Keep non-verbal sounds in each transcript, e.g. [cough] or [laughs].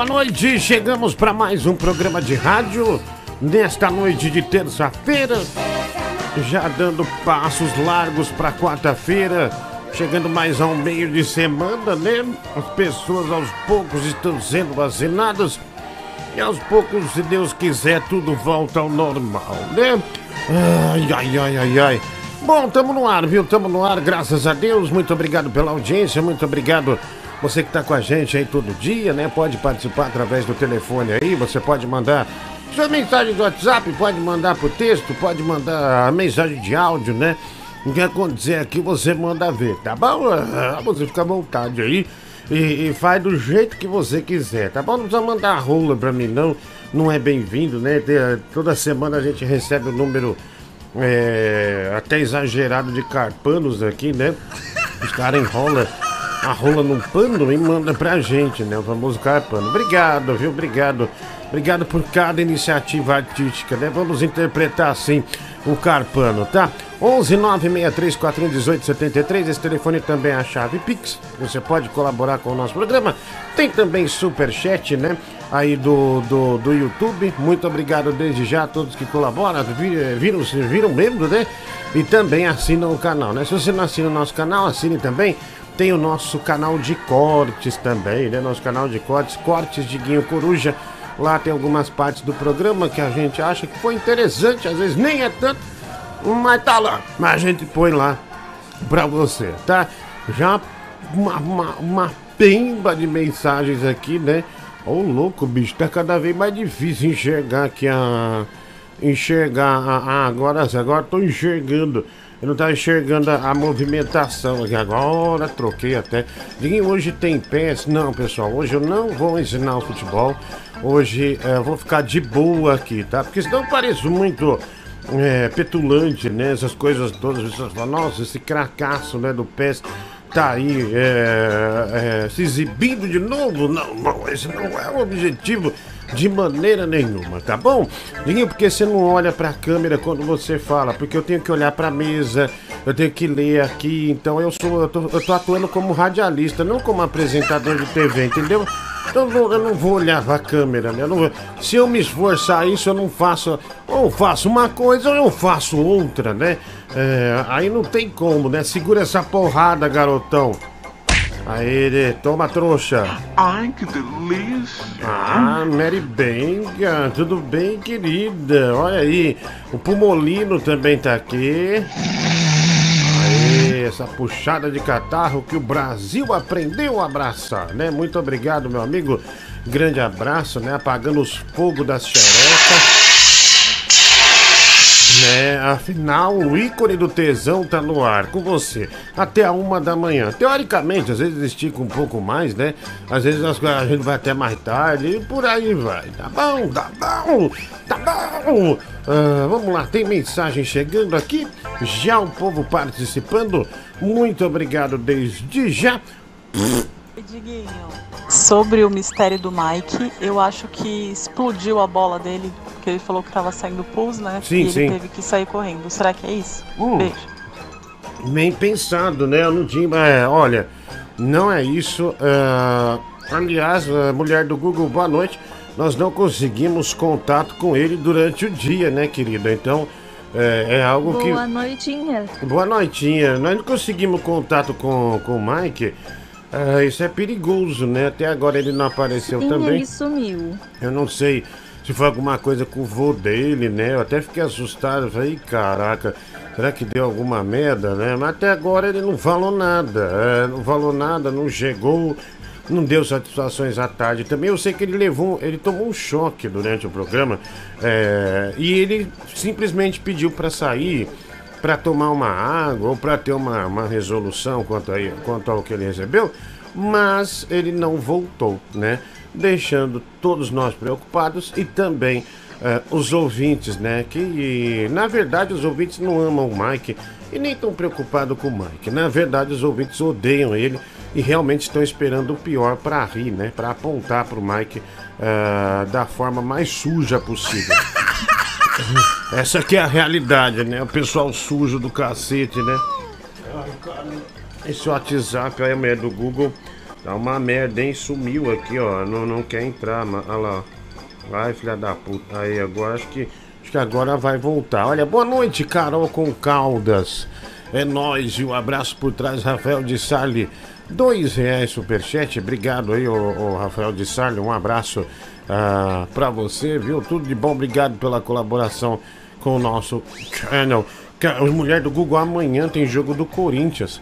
Boa noite, chegamos para mais um programa de rádio nesta noite de terça-feira, já dando passos largos para quarta-feira, chegando mais ao meio de semana, né? As pessoas aos poucos estão sendo vacinadas e aos poucos, se Deus quiser, tudo volta ao normal, né? Ai, ai, ai, ai, ai. Bom, tamo no ar, viu? Tamo no ar, graças a Deus. Muito obrigado pela audiência, muito obrigado você que tá com a gente aí todo dia, né? Pode participar através do telefone aí, você pode mandar sua mensagem do WhatsApp, pode mandar por texto, pode mandar a mensagem de áudio, né? O que acontecer aqui você manda ver, tá bom? Ah, Você fica à vontade aí e, e faz do jeito que você quiser, tá bom? Não precisa mandar rola pra mim, não. Não é bem-vindo, né? Tem- Toda semana a gente recebe o número é, até exagerado de carpanos aqui, né? Os caras enrolam a rola num pano e manda pra gente, né? O famoso carpano. Obrigado, viu? Obrigado. Obrigado por cada iniciativa artística, né? Vamos interpretar assim o carpano, tá? 11 963 4118 73. Esse telefone também é a chave Pix. Você pode colaborar com o nosso programa. Tem também superchat, né? Aí do, do, do YouTube. Muito obrigado desde já a todos que colaboram. Vi- Viram, viram membro, né? E também assinam o canal, né? Se você não assina o nosso canal, assine também. Tem o nosso canal de cortes também, né? Nosso canal de cortes, Cortes de Guinho Coruja. Lá tem algumas partes do programa que a gente acha que foi interessante, às vezes nem é tanto, mas tá lá. Mas a gente põe lá pra você, tá? Já uma, uma, uma pemba de mensagens aqui, né? Ô louco, bicho, tá cada vez mais difícil enxergar aqui a. Enxergar a. a- agora, agora tô enxergando. Eu não tava enxergando a, a movimentação aqui. Agora troquei até. Ninguém hoje tem pés. Não, pessoal, hoje eu não vou ensinar o futebol. Hoje eu vou ficar de boa aqui, tá? Porque senão eu pareço muito é, petulante, né? Essas coisas todas. As pessoas falam, nossa, esse cracaço né, do PES tá aí é, é, se exibindo de novo. Não, não, esse não é o objetivo de maneira nenhuma, tá bom? Porque você não olha pra câmera quando você fala, porque eu tenho que olhar pra mesa, eu tenho que ler aqui, então eu sou, eu tô, eu tô atuando como radialista, não como apresentador de TV, entendeu? Então eu não, vou olhar pra câmera, né? Eu vou- se eu me esforçar isso, eu não faço. Ou faço uma coisa ou eu faço outra, né? É, aí não tem como, né? Segura essa porrada, garotão. Aí, toma trouxa. Ai, que delícia! Ah, Mary Benga, tudo bem, querida? Olha aí, o Pumolino também tá aqui. Aí, essa puxada de catarro que o Brasil aprendeu a abraçar, né? Muito obrigado, meu amigo. Grande abraço, né? Apagando os fogos das xerecas. Né, afinal, o ícone do tesão tá no ar com você até a uma da manhã. Teoricamente, às vezes estica um pouco mais, né? Às vezes nós- a gente vai até mais tarde e por aí vai. Tá bom, tá bom, tá bom. Ah, vamos lá, tem mensagem chegando aqui. Já o povo participando. Muito obrigado desde já. Diguinho, sobre o mistério do Mike, eu acho que explodiu a bola dele, porque ele falou que tava saindo pulso, né? Sim, e ele sim. teve que sair correndo. Será que é isso? Hum. Beijo. Bem pensado, né? Eu não tinha. É, olha, não é isso. é, aliás, a mulher do Google, boa noite. Nós não conseguimos contato com ele durante o dia, né, querida? Então, é, é algo que. Boa noitinha. Boa noitinha. Nós não conseguimos contato com, com o Mike. É, isso é perigoso, né? Até agora ele não apareceu Sim, também. ele sumiu. Eu não sei se foi alguma coisa com o vô dele, né? Eu até fiquei assustado. Falei, "Ih, caraca, será que deu alguma merda, né? Mas até agora ele não falou nada. é, não falou nada, não chegou, não deu satisfações à tarde. Também eu sei que ele levou, ele tomou um choque durante o programa. é, e ele simplesmente pediu pra sair. Pra tomar uma água ou pra ter uma, uma resolução quanto, aí, quanto ao que ele recebeu, mas ele não voltou, né? Deixando todos nós preocupados e também eh, os ouvintes, né? Que na verdade os ouvintes não amam o Mike e nem estão preocupados com o Mike. Na verdade, os ouvintes odeiam ele e realmente estão esperando o pior pra rir, né? Pra apontar pro Mike ah, da forma mais suja possível. [laughs] Essa aqui é a realidade, né? O pessoal sujo do cacete, né? Esse WhatsApp aí, a mulher do Google, Tá uma merda, hein? Sumiu aqui, ó. Não, não quer entrar, mas. Olha lá. Vai, filha da puta. Aí, agora acho que. Acho que agora vai voltar. Olha, boa noite, Carol com Caldas. É nóis e um abraço por trás, Rafael de Sali. Dois reais superchat. Obrigado aí, o, Rafael de Sali. Um abraço ah, pra você, viu? Tudo de bom. Obrigado pela colaboração com o nosso channel. Mulher do Google, amanhã tem jogo do Corinthians.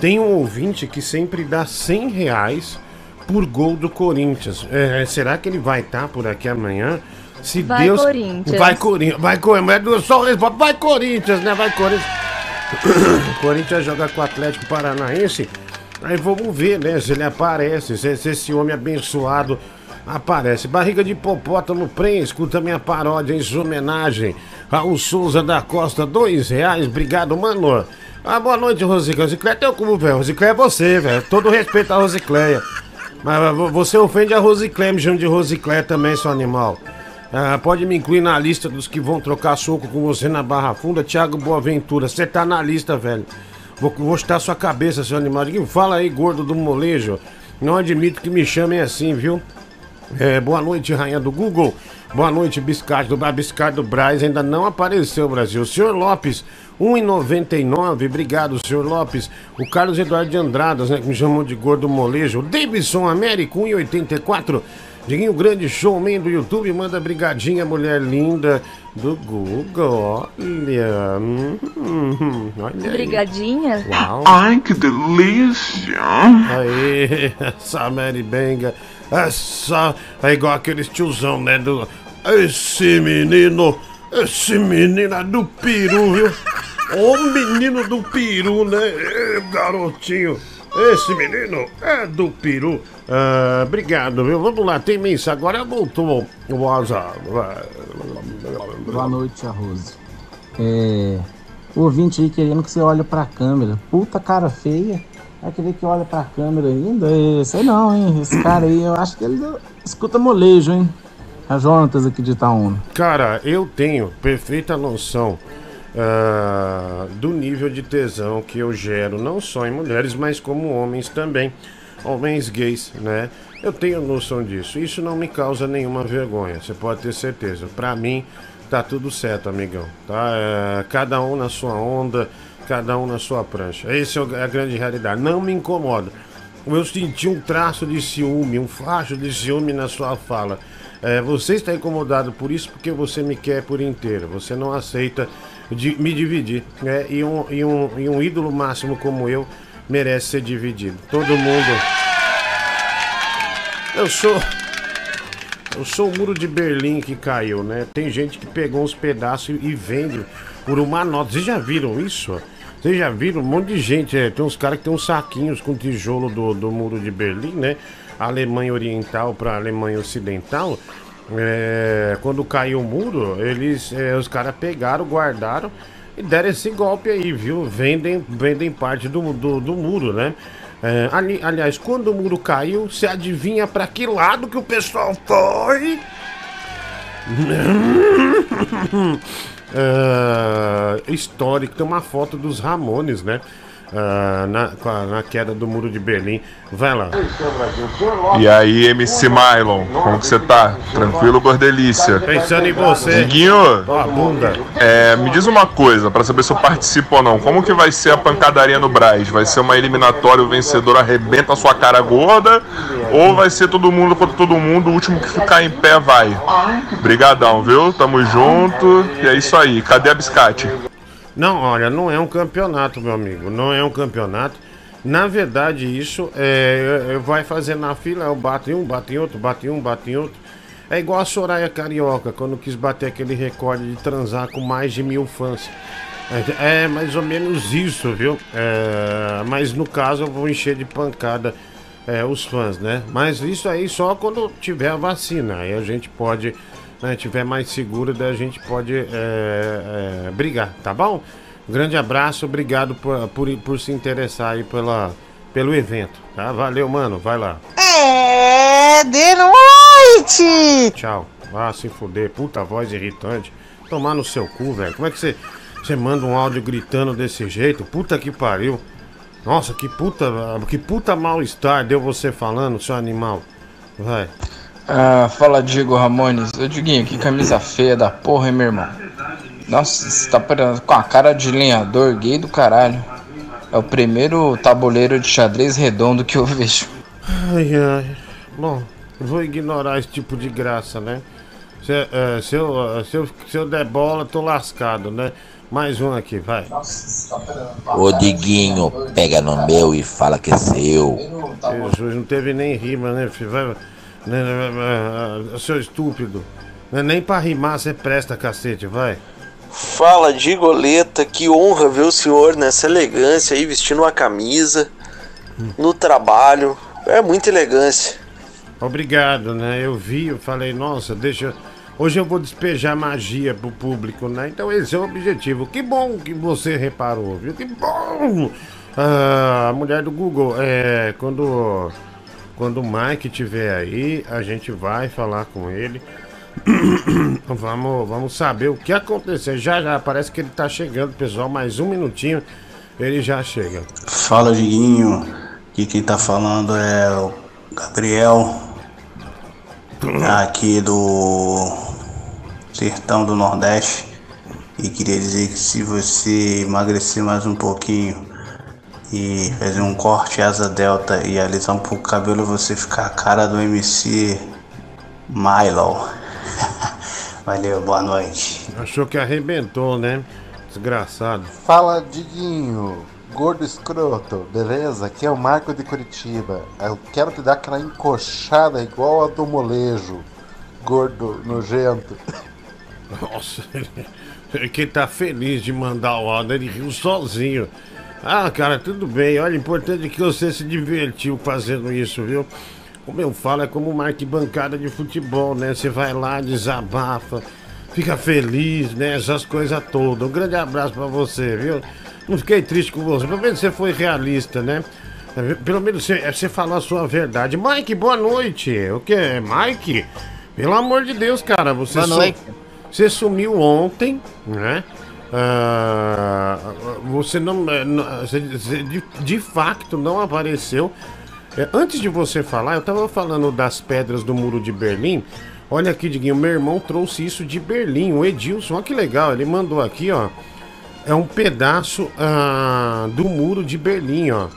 Tem um ouvinte que sempre dá 100 reais por gol do Corinthians. É, será que ele vai estar tá por aqui amanhã? Se vai Deus. Corinthians. Vai Corinthians. Vai Corinthians. Só Vai Corinthians, né? Vai Corinthians. [coughs] Corinthians joga com o Atlético Paranaense. Aí vamos ver, né? Se ele aparece. Se esse homem abençoado aparece. Barriga de Popótamo Prem, escuta minha paródia em sua homenagem ao Souza da Costa. Dois reais. Obrigado, mano. Ah, boa noite, Rosicléia. Rosicléia teu cu, velho. Rosicléia é você, velho. Todo respeito à Rosicléia. Mas você ofende a Rosicléia, me chama de Rosicléia também, seu animal. Ah, pode me incluir na lista dos que vão trocar soco com você na Barra Funda, Thiago Boaventura. Você tá na lista, velho. Vou, vou chutar sua cabeça, seu animal. Fala aí, gordo do molejo. Não admito que me chamem assim, viu? É, boa noite, rainha do Google. Boa noite, biscate do Biscate do Braz. Ainda não apareceu, Brasil. Senhor Lopes, 1,99. Obrigado, senhor Lopes. O Carlos Eduardo de Andradas, né? Que me chamou de gordo molejo. O Davidson Américo, 1,84. Diguinho Grande Showman do YouTube, manda brigadinha, mulher linda do Google. Olha. Hum, hum, olha Brigadinha? Uau. Ai, que delícia. Aí, [laughs] essa Mary Benga. Essa é igual aqueles tiozão, né? Do, esse menino esse menino é do peru, viu? O menino do peru, né? garotinho. Esse menino é do peru. Ah, obrigado, viu? Vamos lá, tem missa. Agora voltou o WhatsApp. Boa noite, Rose. É. Ouvinte aí querendo que você olhe pra câmera. Puta cara feia. Vai querer que olhe pra câmera ainda? É, sei não, hein? Esse cara aí, eu acho que ele escuta molejo, hein? A Jonatas aqui de Itaúna. Cara, eu tenho perfeita noção uh, do nível de tesão que eu gero, não só em mulheres, mas como homens também. Homens gays, né? Eu tenho noção disso. Isso não me causa nenhuma vergonha, você pode ter certeza. Pra mim, tá tudo certo, amigão. Tá? Uh, cada um na sua onda, cada um na sua prancha. Essa é a grande realidade. Não me incomoda. Eu senti um traço de ciúme, um flacho de ciúme na sua fala. É, você está incomodado por isso porque você me quer por inteiro. Você não aceita de, me dividir. Né? E, um, e, um, e um ídolo máximo como eu merece ser dividido. Todo mundo. Eu sou. Eu sou o muro de Berlim que caiu, né? Tem gente que pegou uns pedaços e vende por uma nota. Vocês já viram isso? Vocês já viram um monte de gente? É, tem uns caras que tem uns saquinhos com tijolo do, do muro de Berlim, né? Alemanha Oriental para Alemanha Ocidental, é, quando caiu o muro, eles, é, os caras pegaram, guardaram e deram esse golpe aí, viu? Vendem, vendem parte do, do, do muro, né? É, ali, aliás, quando o muro caiu, você adivinha para que lado que o pessoal foi? [laughs] é, histórico, tem uma foto dos Ramones, né? Uh, na, na queda do muro de Berlim. Vai lá. E aí, MC Mylon, como que você tá? Tranquilo, bordelícia? Pensando em você. Diguinho, bunda. É, me diz uma coisa, para saber se eu participo ou não. Como que vai ser a pancadaria no Braz? Vai ser uma eliminatória, o vencedor arrebenta a sua cara gorda? Ou vai ser todo mundo contra todo mundo, o último que ficar em pé vai? Brigadão, viu? Tamo junto. E é isso aí. Cadê a biscate? Não, olha, não é um campeonato, meu amigo. Não é um campeonato. Na verdade, isso é, é vai fazer na fila, eu bato em um, bato em outro, bato em um, bato em outro. É igual a Soraya Carioca, quando quis bater aquele recorde de transar com mais de mil fãs. É, é mais ou menos isso, viu? É, mas no caso eu vou encher de pancada é, os fãs, né? Mas isso aí só quando tiver a vacina. Aí a gente pode né, tiver mais seguro, daí a gente pode é, é, brigar, tá bom? grande abraço, obrigado por, por, por, se interessar aí pela, pelo evento, tá? Valeu, mano, vai lá. É de noite! Tchau. Vá se fuder, puta voz irritante. Tomar no seu cu, velho. Como é que você, você manda um áudio gritando desse jeito? Puta que pariu. Nossa, que puta, que puta mal-estar deu você falando, seu animal. Vai. Ah, fala Diego Ramones. Ô Diguinho, que camisa feia da porra, hein, meu irmão? Nossa, você tá com a cara de lenhador gay do caralho. É o primeiro tabuleiro de xadrez redondo que eu vejo. Ai, ai. Bom, vou ignorar esse tipo de graça, né? Se, é, se, eu, se, eu, se eu der bola, tô lascado, né? Mais um aqui, vai. Ô Diguinho, pega no meu e fala que é seu. Jesus, não teve nem rima, né, filho? Vai, seu estúpido. Não é nem pra rimar você presta, cacete, vai. Fala, Digoleta, que honra ver o senhor nessa elegância aí, vestindo uma camisa, no trabalho. É muita elegância. Obrigado, né? Eu vi, eu falei, nossa, deixa. Hoje eu vou despejar magia pro público, né? Então esse é o objetivo. Que bom que você reparou, viu? Que bom! Ah, a mulher do Google, é. Quando. Quando o Mike estiver aí, a gente vai falar com ele. [coughs] vamos, vamos saber o que aconteceu. Já já parece que ele tá chegando, pessoal. Mais um minutinho, ele já chega. Fala, Diguinho. Aqui quem tá falando é o Gabriel, [coughs] aqui do sertão do Nordeste. E queria dizer que se você emagrecer mais um pouquinho e fazer um corte asa delta e alisar um pouco o cabelo, você ficar a cara do MC Milo. [laughs] Valeu, boa noite. Achou que arrebentou, né? Desgraçado. Fala, Diguinho. Gordo escroto, beleza? Aqui é o Marco de Curitiba. Eu quero te dar aquela encoxada igual a do molejo. Gordo, nojento. [laughs] Nossa, que tá feliz de mandar o áudio, ele riu sozinho. Ah, cara, tudo bem. Olha, importante é que você se divertiu fazendo isso, viu? Como eu falo, é como uma arquibancada de futebol, né? Você vai lá, desabafa, fica feliz, né? Essas coisas todas. Um grande abraço pra você, viu? Não fiquei triste com você. Pelo menos você foi realista, né? Pelo menos você, você falou a sua verdade. Mike, boa noite. O que? Mike? Pelo amor de Deus, cara. Você boa noite. Você sumiu ontem, né? Uh, você não. Você, de, de facto não apareceu. É, antes de você falar, eu tava falando das pedras do muro de Berlim. Olha aqui, Diguinho, meu irmão trouxe isso de Berlim, o Edilson. Olha que legal, ele mandou aqui, ó. É um pedaço ah, do muro de Berlim, ó.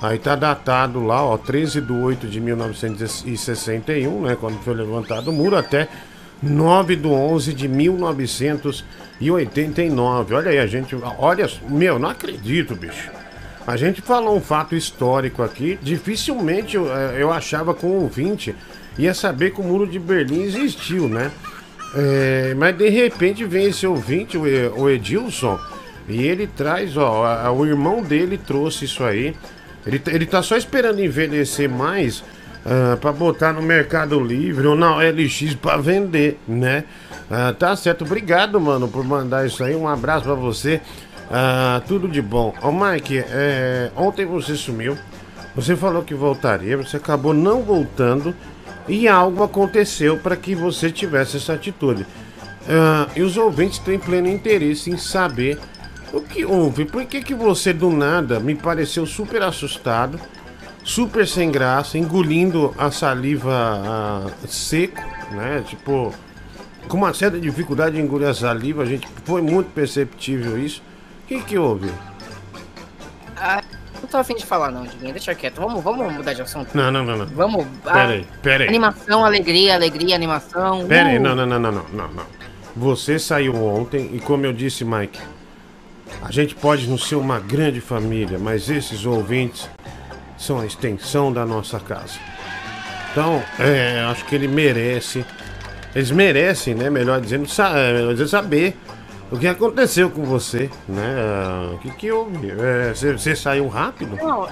Aí tá datado lá, ó, 13 de 8 de 1961, né? Quando foi levantado o muro, até 9 de 11 de 1989. Olha aí, a gente. Olha, meu, não acredito, bicho. A gente falou um fato histórico aqui. Dificilmente eu, eh, eu achava com o ouvinte ia saber que o muro de Berlim existiu, né? É, mas de repente vem esse ouvinte, o Edilson, e ele traz, ó, o irmão dele trouxe isso aí. Ele, ele tá só esperando envelhecer mais uh, para botar no Mercado Livre ou na LX para vender, né? Uh, tá certo, obrigado, mano, por mandar isso aí. Um abraço para você. Ah, tudo de bom. Ô Mike, é, ontem você sumiu. Você falou que voltaria, você acabou não voltando e algo aconteceu para que você tivesse essa atitude. Ah, e os ouvintes têm pleno interesse em saber o que houve. Por que, que você do nada me pareceu super assustado, super sem graça, engolindo a saliva ah, seco, né? Tipo, com uma certa dificuldade de engolir a saliva, a gente foi muito perceptível isso. O que, que houve? Ah, não tô afim de falar não, Diguinho. Deixa quieto. Vamos, vamos mudar de assunto. Não, não, não, não. Vamos. Pera aí, pera aí. Animação, alegria, alegria, animação. Pera uh. aí, não, não, não, não, não, não, não. Você saiu ontem e como eu disse, Mike, a gente pode não ser uma grande família, mas esses ouvintes são a extensão da nossa casa. Então, é, acho que ele merece. Eles merecem, né? Melhor dizendo, é, saber o que aconteceu com você, né? O que, que houve? É, você, você saiu rápido? Não.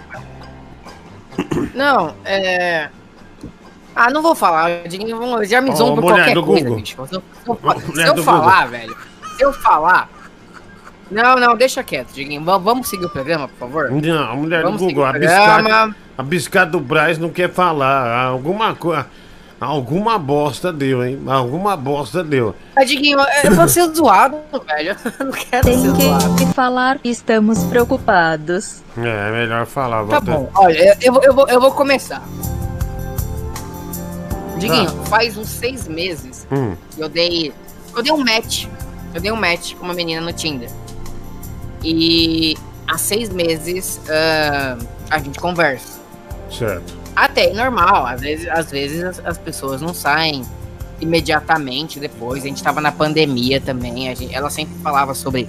Não, é. Ah, não vou falar. Já me zoam por mulher qualquer do coisa, Google. bicho. Se eu, se eu- se eu falar, Google. velho. Se eu falar. Não, não, deixa quieto, Diguinho. Va- Vamos seguir o programa, por favor? Não, a mulher Vamos do Google, a biscada do Braz não quer falar. Alguma coisa. Alguma bosta deu, hein? Alguma bosta deu. Ah, Diguinho, eu vou ser zoado, velho. [laughs] Eu não quero Tem ser zoado. que falar que estamos preocupados. É, melhor falar. Tá ter- bom, olha, eu, vou- eu, vou, eu vou começar. Diguinho, Ah. faz uns seis meses Hum, que eu dei. Eu dei um match. Eu dei um match com uma menina no Tinder. E há seis meses ah, a gente conversa. certo. Até é normal, às vezes, às vezes as, as pessoas não saem imediatamente depois. A gente tava na pandemia também. A gente, ela sempre falava sobre,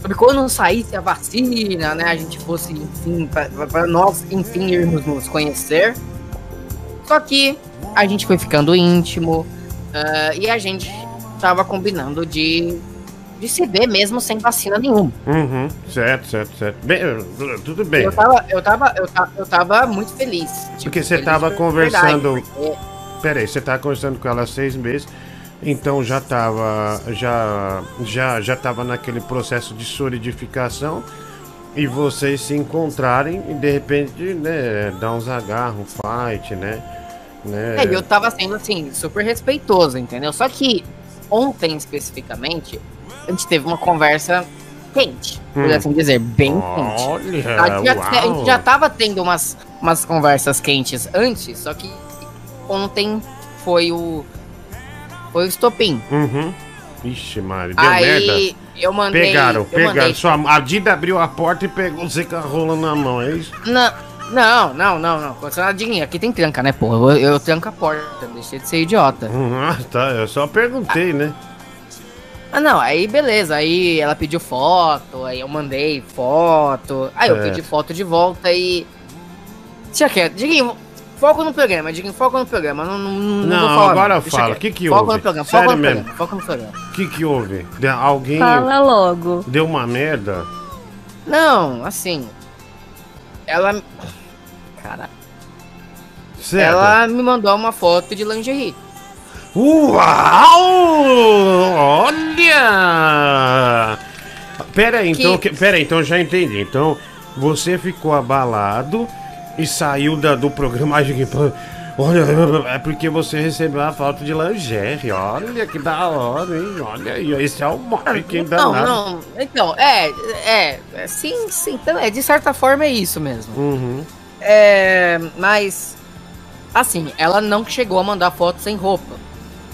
sobre quando saísse a vacina, né? A gente fosse, enfim, para nós, enfim, irmos nos conhecer. Só que a gente foi ficando íntimo ah, e a gente tava combinando de, de se ver mesmo sem vacina nenhuma. Uhum, certo, certo, certo. Bem, tudo bem. Eu tava, eu tava, eu tava, eu tava muito feliz. tipo, Porque você feliz tava conversando. verdade, porque- Peraí, você tava conversando com ela há seis meses. Então já tava. Já, já, já tava naquele processo de solidificação. E vocês se encontrarem e de repente, né, dar uns agarros, um fight, né? né? É, eu tava sendo assim, super respeitoso, entendeu? Só que ontem especificamente, a gente teve uma conversa quente, por Hum. assim dizer, bem quente. Olha, A gente, já, a gente já tava tendo umas, umas conversas quentes antes, só que ontem foi o. Foi o estopim. Uhum. Ixi, Mari, deu Aí merda. eu mandei. Pegaram, pegaram. mandei- Sua, a Dida abriu a porta e pegou você com a rola na mão, é isso? Não, não, não, não, não. Condicionadinho, aqui tem tranca, né, pô? Eu, eu tranco a porta, deixei de ser idiota. Ah, tá. Eu só perguntei, né? Ah, não, aí beleza, aí ela pediu foto, aí eu mandei foto, aí eu É. pedi foto de volta e. Deixa quieto, Diguinho, foco no programa, Diguinho, foco no programa, não, não, não, Não, vou falar. agora não, fala, quieto. que que foco houve? No programa, Sério foco no mesmo? programa, foco no programa. O que que houve? De- alguém Fala logo. deu uma merda? Não, assim. Ela. Cara, Certo. ela me mandou uma foto de lingerie. Uau! Olha! Pera aí, então, Que- pera aí, então já entendi. Então, você ficou abalado e saiu da, do programa. Olha, é porque você recebeu a foto de lingerie. Olha que da hora, hein? Olha aí, esse é o hein? Não, danado. não. Então, é, é, é, sim, sim, então, é, de certa forma é isso mesmo. Uhum. É, mas, assim, ela não chegou a mandar foto sem roupa.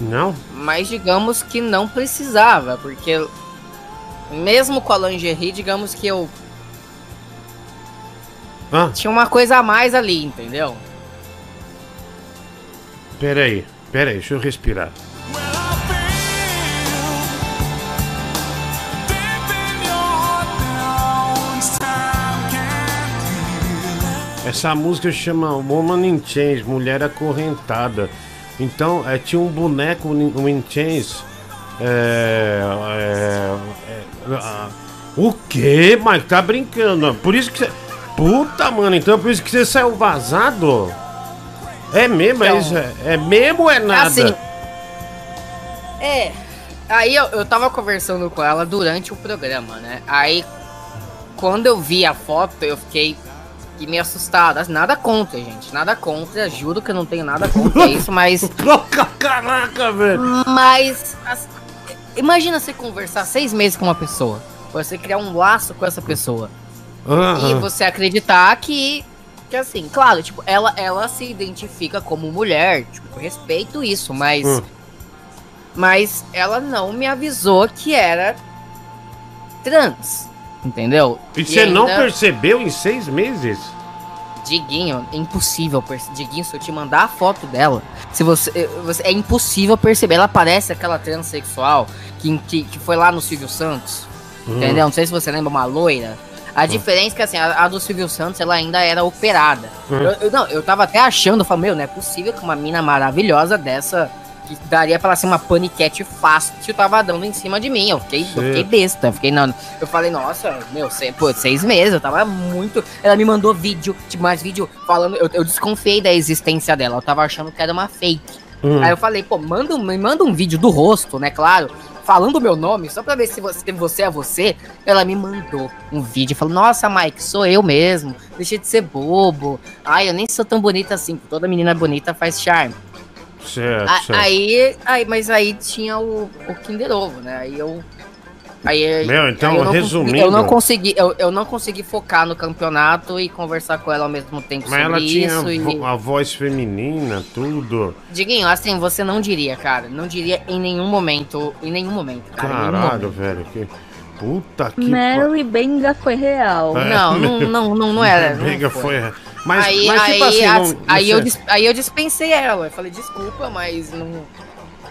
Não? Mas digamos que não precisava, porque mesmo com a lingerie, digamos que eu Ah, tinha uma coisa a mais ali, entendeu? pera aí, pera aí, deixa eu respirar. Essa música chama Woman in Chains, Mulher Acorrentada. Então, é, tinha um boneco um in Chains. É, é, é, o quê? Mas tá brincando? Por isso que você. Puta, mano, então por isso que você saiu vazado? É mesmo? é, Então, isso? É, é mesmo ou é nada? Assim, é. Aí eu, eu tava conversando com ela durante o programa, né? Aí, quando eu vi a foto, eu fiquei fiquei meio Nada contra, gente. Nada contra. Juro que eu não tenho nada contra [laughs] isso, mas. Caraca, velho! Mas. as- imagina você conversar seis meses com uma pessoa. Você criar um laço com essa pessoa. E Aham. você acreditar que. Que assim, claro, tipo, ela, ela se identifica como mulher. Tipo, eu respeito isso, mas. Hum. Mas ela não me avisou que era trans. Entendeu? E você não ainda- percebeu em seis meses? Diguinho, é impossível perceber. Diguinho, se eu te mandar a foto dela, se você, eh, você- é impossível perceber. Ela parece aquela transexual que, que, que foi lá no Silvio Santos. Hum. Entendeu? Não sei se você lembra, uma loira. A diferença é que assim, a, a do Silvio Santos ela ainda era operada. Hum. Eu, eu- não, eu tava até achando, eu falei, meu, não é possível que uma mina maravilhosa dessa, que daria pra ela ser uma paniquete fácil, tava dando em cima de mim. Eu fiquei, eu fiquei besta. Eu fiquei, não, eu falei, nossa, meu, se- pô, seis meses, eu tava muito. Ela me mandou vídeo, tipo, mais vídeo falando. Eu, eu desconfiei da existência dela. Eu tava achando que era uma fake. Hum. Aí eu falei, pô, manda, me manda um vídeo do rosto, né, claro. Falando o meu nome, só pra ver se você, se você é você. Ela me mandou um vídeo. Falou, nossa, Mike, sou eu mesmo. Deixa de ser bobo. Ai, eu nem sou tão bonita assim. Toda menina bonita faz charme. Certo, A- certo. Aí, aí, mas aí tinha o, o Kinder Ovo, né? Aí eu. Aí, Meu, então, aí eu não resumindo- Consegui, eu não consegui, eu, eu não consegui focar no campeonato e conversar com ela ao mesmo tempo Mas ela sobre tinha isso. a, E... vo- a voz feminina, tudo. Diguinho, assim, você não diria, cara. Não diria em nenhum momento. Em nenhum momento, cara. em nenhum Caralho, momento. velho. Que... Puta que. Mary Benga foi real. É. Não, [laughs] não, não, não, não era. não Briga foi. foi. Mas, aí, mas tipo aí, assim, as- não- aí, eu, aí eu dispensei ela. Eu falei, desculpa, mas não.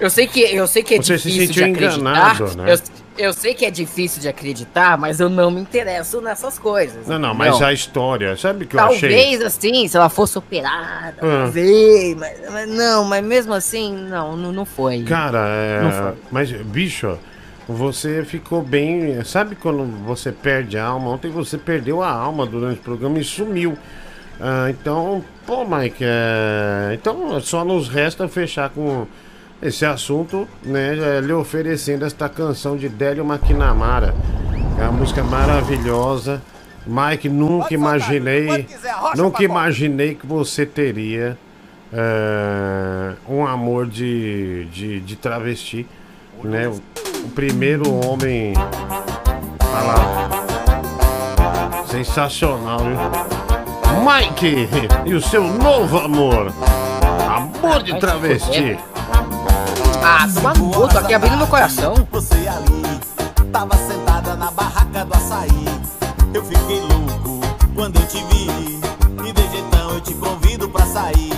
Eu sei que, eu sei que é Você se difícil de sentiu acreditar. enganado, né? eu, eu sei que é difícil de acreditar, mas eu não me interesso nessas coisas. Não, não, mas entendeu? a história, sabe o que eu Talvez achei? assim, se ela fosse operada, Ah. talvez, mas, mas não, mas mesmo assim, não, não, não foi. Cara, é. Não foi. Mas, bicho, você ficou bem. Sabe quando você perde a alma? Ontem você perdeu a alma durante o programa e sumiu. Ah, então, pô, Mike, é... então só nos resta fechar com esse assunto, né? é, Lhe oferecendo esta canção de Délio Maquinamara. É uma música maravilhosa. Mike, nunca imaginei. Nunca imaginei que você teria é, um amor de, de, de travesti, né? O, o primeiro homem. Olha lá. Sensacional, viu? Mike e o seu novo amor. Amor de travesti. Ah, toma no cu, tô aqui abrindo meu coração. Você ali, tava sentada na barraca do açaí. Eu fiquei louco quando eu te vi. E desde então eu te convido pra sair.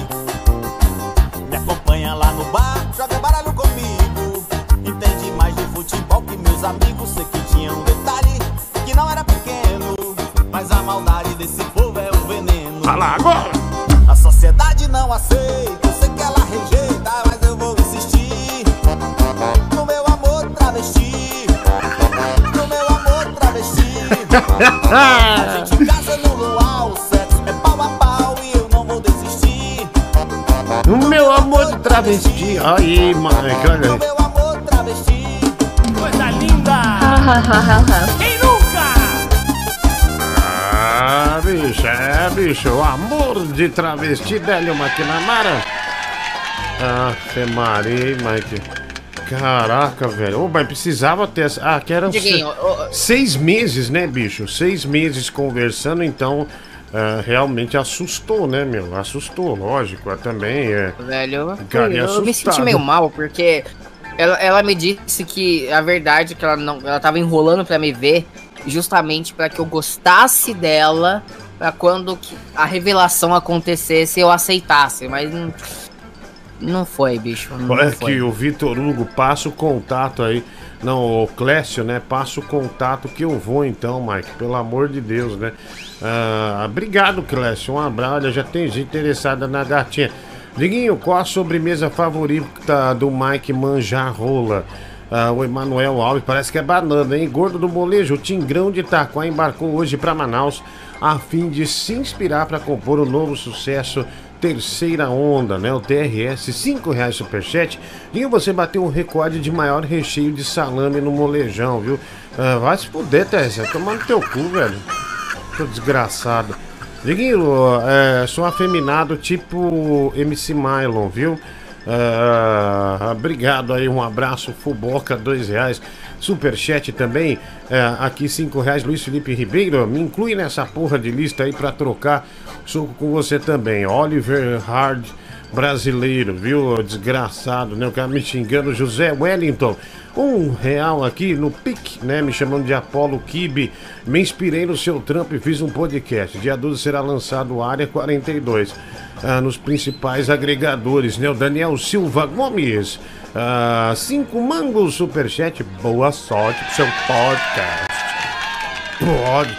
Me acompanha lá no bar, joga baralho comigo. Entende mais de futebol que meus amigos. Sei que tinha um detalhe que não era pequeno. Mas a maldade desse povo Olha lá agora! A sociedade não aceita, eu sei que ela rejeita, mas eu vou insistir. No meu amor travesti. No meu amor travesti. [laughs] A gente casa no luau, o sexo é pau a pau e eu não vou desistir. O meu amor travesti. Aí, Mike, olha aí. Meu amor travesti. Coisa linda. Bicho, é, bicho. O amor de travesti, Délio Maquinamara. Ah, Maria, Mike. Caraca, velho. Ô, mas precisava ter essa. Ah, que eram Diguinho, se- ô. seis meses, né, bicho? Seis meses conversando, então. ah, realmente assustou, né, meu? Assustou, lógico. eu também é. Velho, Cara, eu, eu me senti meio mal, porque ela, ela me disse que a verdade é que ela não. Ela tava enrolando pra me ver justamente pra que eu gostasse dela, pra quando a revelação acontecesse eu aceitasse, mas não, não foi, bicho. Não Olha foi. que o Vitor Hugo passa o contato aí. Não, o Clécio, né? Passa o contato que eu vou então, Mike. Pelo amor de Deus, né? Ah, obrigado, Clécio. Um abraço. Olha, já tem gente interessada na gatinha. Diguinho, qual a sobremesa favorita do Mike Manjarrola? Ah, o Emanuel Alves, parece que é banana, hein? Gordo do molejo, o Tingrão de Itaquá embarcou hoje para Manaus a fim de se inspirar para compor o novo sucesso Terceira Onda, né? O TRS, 5 reais superchat. E você bateu o recorde de maior recheio de salame no molejão, viu? Ah, vai se fuder, Tessa, tomando teu cu, velho. Seu desgraçado. Diguinho, é, sou afeminado tipo MC Mylon, viu? Ah, obrigado aí, um abraço, Fuboca, dois reais. Superchat também, é, aqui cinco reais, Luiz Felipe Ribeiro, me inclui nessa porra de lista aí pra trocar suco com você também. Oliver Hard brasileiro, viu? Desgraçado, né? O cara me xingando, José Wellington. Um real aqui no PIC, né? Me chamando de Apolo Kibe. Me inspirei no seu trampo e fiz um podcast. Dia 12 será lançado Área 42. ah, nos principais agregadores, né? O Daniel Silva Gomes. Ah, cinco mangos superchat. Boa sorte pro seu podcast. Pod,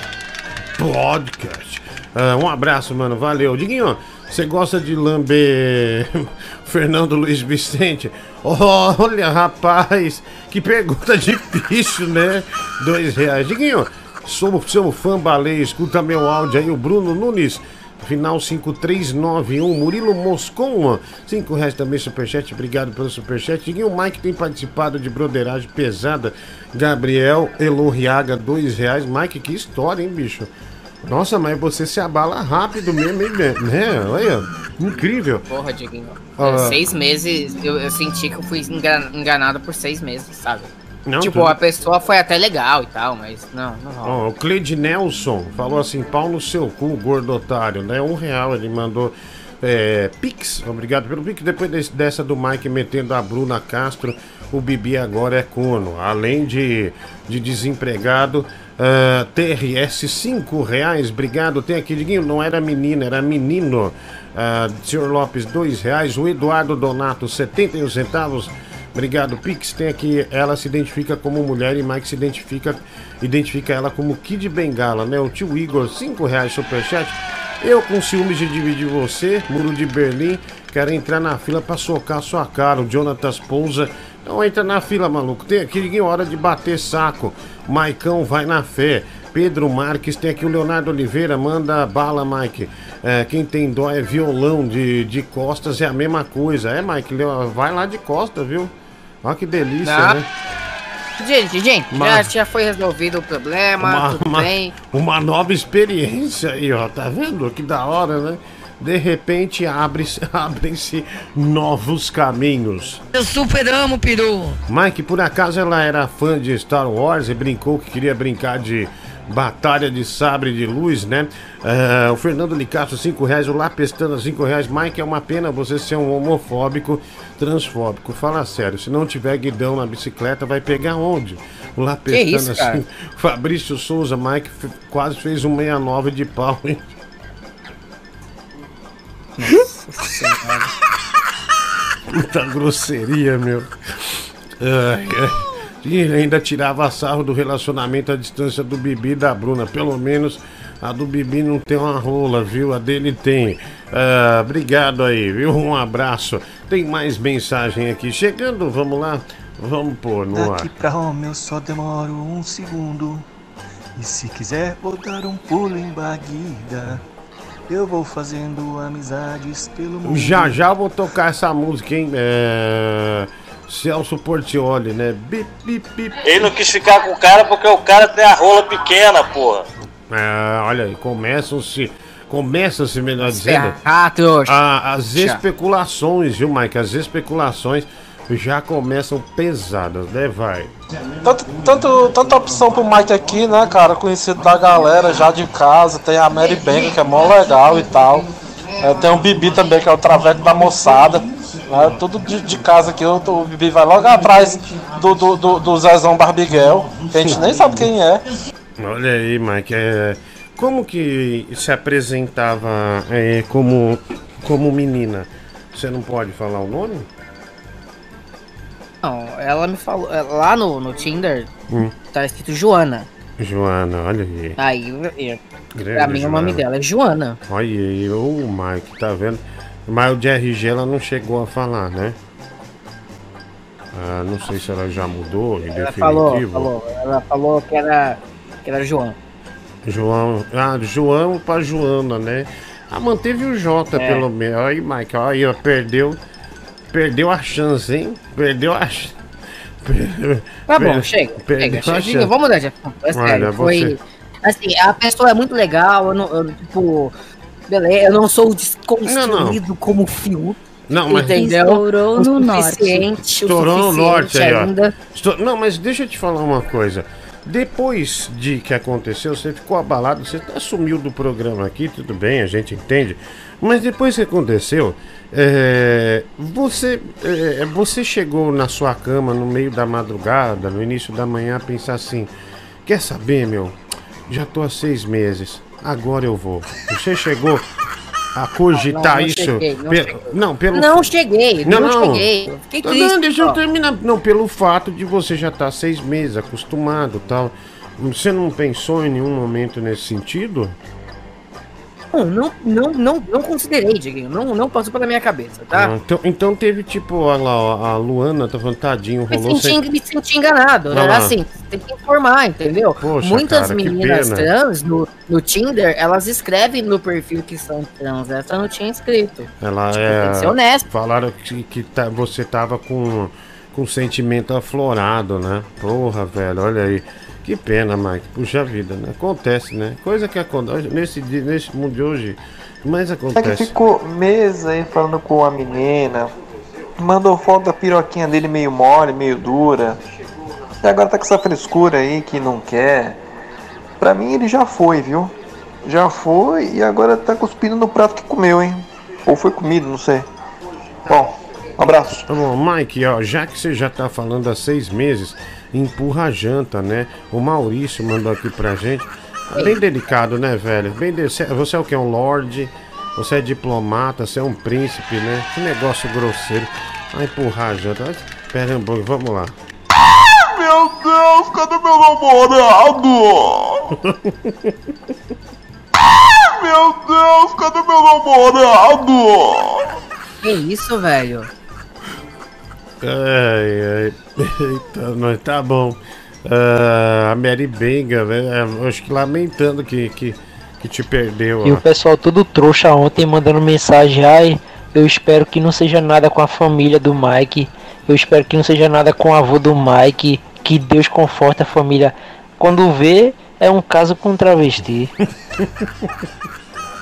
podcast. Ah, um abraço, mano. Valeu. Diguinho, você gosta de lamber [laughs] Fernando Luiz Vicente? Olha, rapaz, que pergunta [laughs] difícil, né? Dois reais. Diguinho, sou seu fã baleia, escuta meu áudio aí, o Bruno Nunes. Final 5391, Murilo Moscon, 5 reais também, superchat, obrigado pelo superchat. Diguinho, o Mike tem participado de broderagem pesada. Gabriel Elorriaga, 2 reais. Mike, que história, hein, bicho? Nossa, mas você se abala rápido mesmo, hein, né? Olha, incrível. Porra, Diguinho. Ah. Seis meses, eu, eu senti que eu fui engan- enganado por seis meses, sabe? Não, tipo, tudo- a pessoa foi até legal e tal, mas não, não rola. Ó, o Cleide Nelson falou assim: pau no seu cu, gordo otário, né? Um real ele mandou. É, Pix, obrigado pelo Pix. Depois desse- dessa do Mike metendo a Bruna Castro, o Bibi agora é corno. Além de, de desempregado, ah, TRS 5 reais, obrigado. Tem aqui, Diguinho, não era menina, era menino. Ah, Senhor Lopes, dois reais. O Eduardo Donato, 71 centavos. Obrigado, Pix. Tem aqui, ela se identifica como mulher e Mike se identifica, identifica ela como Kid Bengala, né? O tio Igor, 5 reais superchat. Eu com ciúmes de dividir você, Muro de Berlim, quero entrar na fila pra socar sua cara. O Jonatas Pousa, não entra na fila, maluco. Tem aqui ninguém hora de bater saco. Maicão vai na fé. Pedro Marques, tem aqui o Leonardo Oliveira, manda bala, Mike. É, quem tem dó é violão de, de costas, é a mesma coisa. É, Mike, vai lá de costas, viu? Olha que delícia, Não. né? Gente, gente, já, Mas- já foi resolvido o problema, tudo bem. uma nova experiência aí, ó. Tá vendo? Que da hora, né? De repente abre-se- [laughs] abrem-se novos caminhos. Eu super amo, peru. Mike, por acaso ela era fã de Star Wars e brincou que queria brincar de Batalha de Sabre de Luz, né? Ah, o Fernando Licasso, 5 reais. O Lapestana, 5 reais. Mike, é uma pena você ser um homofóbico, transfóbico. Fala sério, se não tiver guidão na bicicleta, vai pegar onde? O Lapestana, assim. Fabrício Souza, Mike quase fez um 69 de pau, hein? Puta grosseria, meu. Ai, ai. E ele ainda tirava sarro do relacionamento à distância do Bibi e da Bruna. Pelo menos a do Bibi não tem uma rola, viu? A dele tem. Ah, obrigado aí, viu? Um abraço. Tem mais mensagem aqui. Chegando, vamos lá. Vamos pôr no ar. Daqui pra Roma eu só demoro um segundo. E se quiser vou dar um pulo em Baguida. Eu vou fazendo amizades pelo mundo. Já já vou tocar essa música, hein? É... Celso Portioli, né? Bip, bip, bip. Ele não quis ficar com o cara porque o cara tem a rola pequena, porra. É, olha aí, começam-se. Começa-se, melhor dizendo. Ah, trouxa. a- as especulações, viu, Mike? As especulações já começam pesadas, né, vai? Tanto, tanto, tanta opção pro Mike aqui, né, cara? Conhecido da galera já de casa. Tem a Mary Bang, que é mó legal e tal. É, tem o Bibi também, que é o traveco da moçada. Né, tudo de, de casa aqui. O, o Bibi vai logo atrás do, do, do, do Zezão Barbiguel, que a gente nem sabe quem é. Olha aí, Mike. é, Como que se apresentava é, como, como menina? Você não pode falar o nome? Não, ela me falou. é, Lá no, no Tinder Hum. tá escrito Joana. Joana, olha aí. Aí, eu- Grande pra mim o nome Joana. dela é Joana. Olha aí, o Mike, tá vendo? Mas o de RG ela não chegou a falar, né? Ah, não sei se ela já mudou em Ela definitivo. falou, falou. Ela falou que era, que era João. João. Ah, João pra Joana, né? Ah, manteve o J É. pelo menos. Aí, Mike, aí, ó, perdeu. Perdeu a chance, hein? Perdeu a chance. [laughs] Tá bom, chega. Perdeu chega, chega. Vamos mudar de assunto. É Olha, sério. Foi. você- Assim, a pessoa é muito legal. Eu não, eu, tipo. Beleza, eu não sou desconstruído como fio. Não, mas- Entendeu? Estourou no norte. Estourou no norte aí, ó. ainda. Estou- Não, mas deixa eu te falar uma coisa. Depois de que aconteceu, você ficou abalado, você até sumiu do programa aqui, tudo bem, a gente entende. Mas depois que aconteceu, é, você, é, você chegou na sua cama no meio da madrugada, no início da manhã, a pensar assim: quer saber, meu? Já tô há seis meses, agora eu vou. Você chegou a cogitar Não, não isso? cheguei, não pe- cheguei. não, pelo Não cheguei, não, cheguei. Eu fiquei Não, triste. Não, deixa eu terminar. Não, pelo fato de você já estar seis meses acostumado e tal. Você não pensou em nenhum momento nesse sentido? Não, não, não, não, não considerei, Diguinho. Não, não passou pela minha cabeça, tá? Ah, então, então teve tipo, olha lá, a Luana tá falando, tadinho, Me rolou senti, sem... me senti enganado, Olha né? lá. Assim, tem que informar, entendeu? Poxa, Muitas cara, meninas trans no, no Tinder, elas escrevem no perfil que são trans. Essa não tinha escrito. Ela Tipo, é. tem que ser. Falaram que, que tá- você tava com, com sentimento aflorado, né? Porra, velho, olha aí. Que pena, Mike. Puxa vida, né? Acontece, né? Coisa que acontece nesse, dia, nesse mundo de hoje, mas É que acontece. ficou meses aí falando com a menina. Mandou foto da piroquinha dele meio mole, meio dura. E agora tá com essa frescura aí que não quer. Pra mim ele já foi, viu? Já foi e agora tá cuspindo no prato que comeu, hein? Ou foi comido, não sei. Bom, um abraço. Tá bom, Mike, ó, já que você já tá falando há seis meses, empurra a janta, né? O Maurício mandou aqui pra gente. Bem delicado, né, velho? Bem de... Você você é o que? Um lorde? Você é diplomata? Você é um príncipe, né? Que negócio grosseiro. Vai empurrar a janta. Um pouco, vamos lá. Meu Deus, cadê meu namorado? [laughs] Meu Deus, cadê meu namorado? Que isso, velho? Ai, ai. Eita, nós tá bom. Ah, a Mary Benga, né? Acho que lamentando que, que, que te perdeu. E ó. o pessoal todo trouxa ontem mandando mensagem, ai, eu espero que não seja nada com a família do Mike, eu espero que não seja nada com o avô do Mike, que Deus conforte a família. Quando vê, é um caso com um travesti.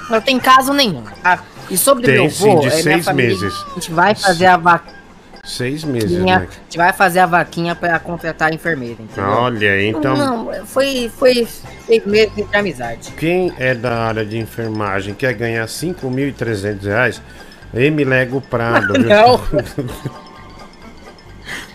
Não tem caso nenhum. tá? E sobre Tem, meu sim, avô, de é minha seis família, meses. A gente vai fazer a vaquinha. Seis meses, A né? gente vai fazer a vaquinha pra contratar a enfermeira, entendeu? Olha então. Não, foi, foi seis meses de amizade. Quem é da área de enfermagem quer ganhar 5.300 reais, Emilego Prado, viu? Não. [laughs]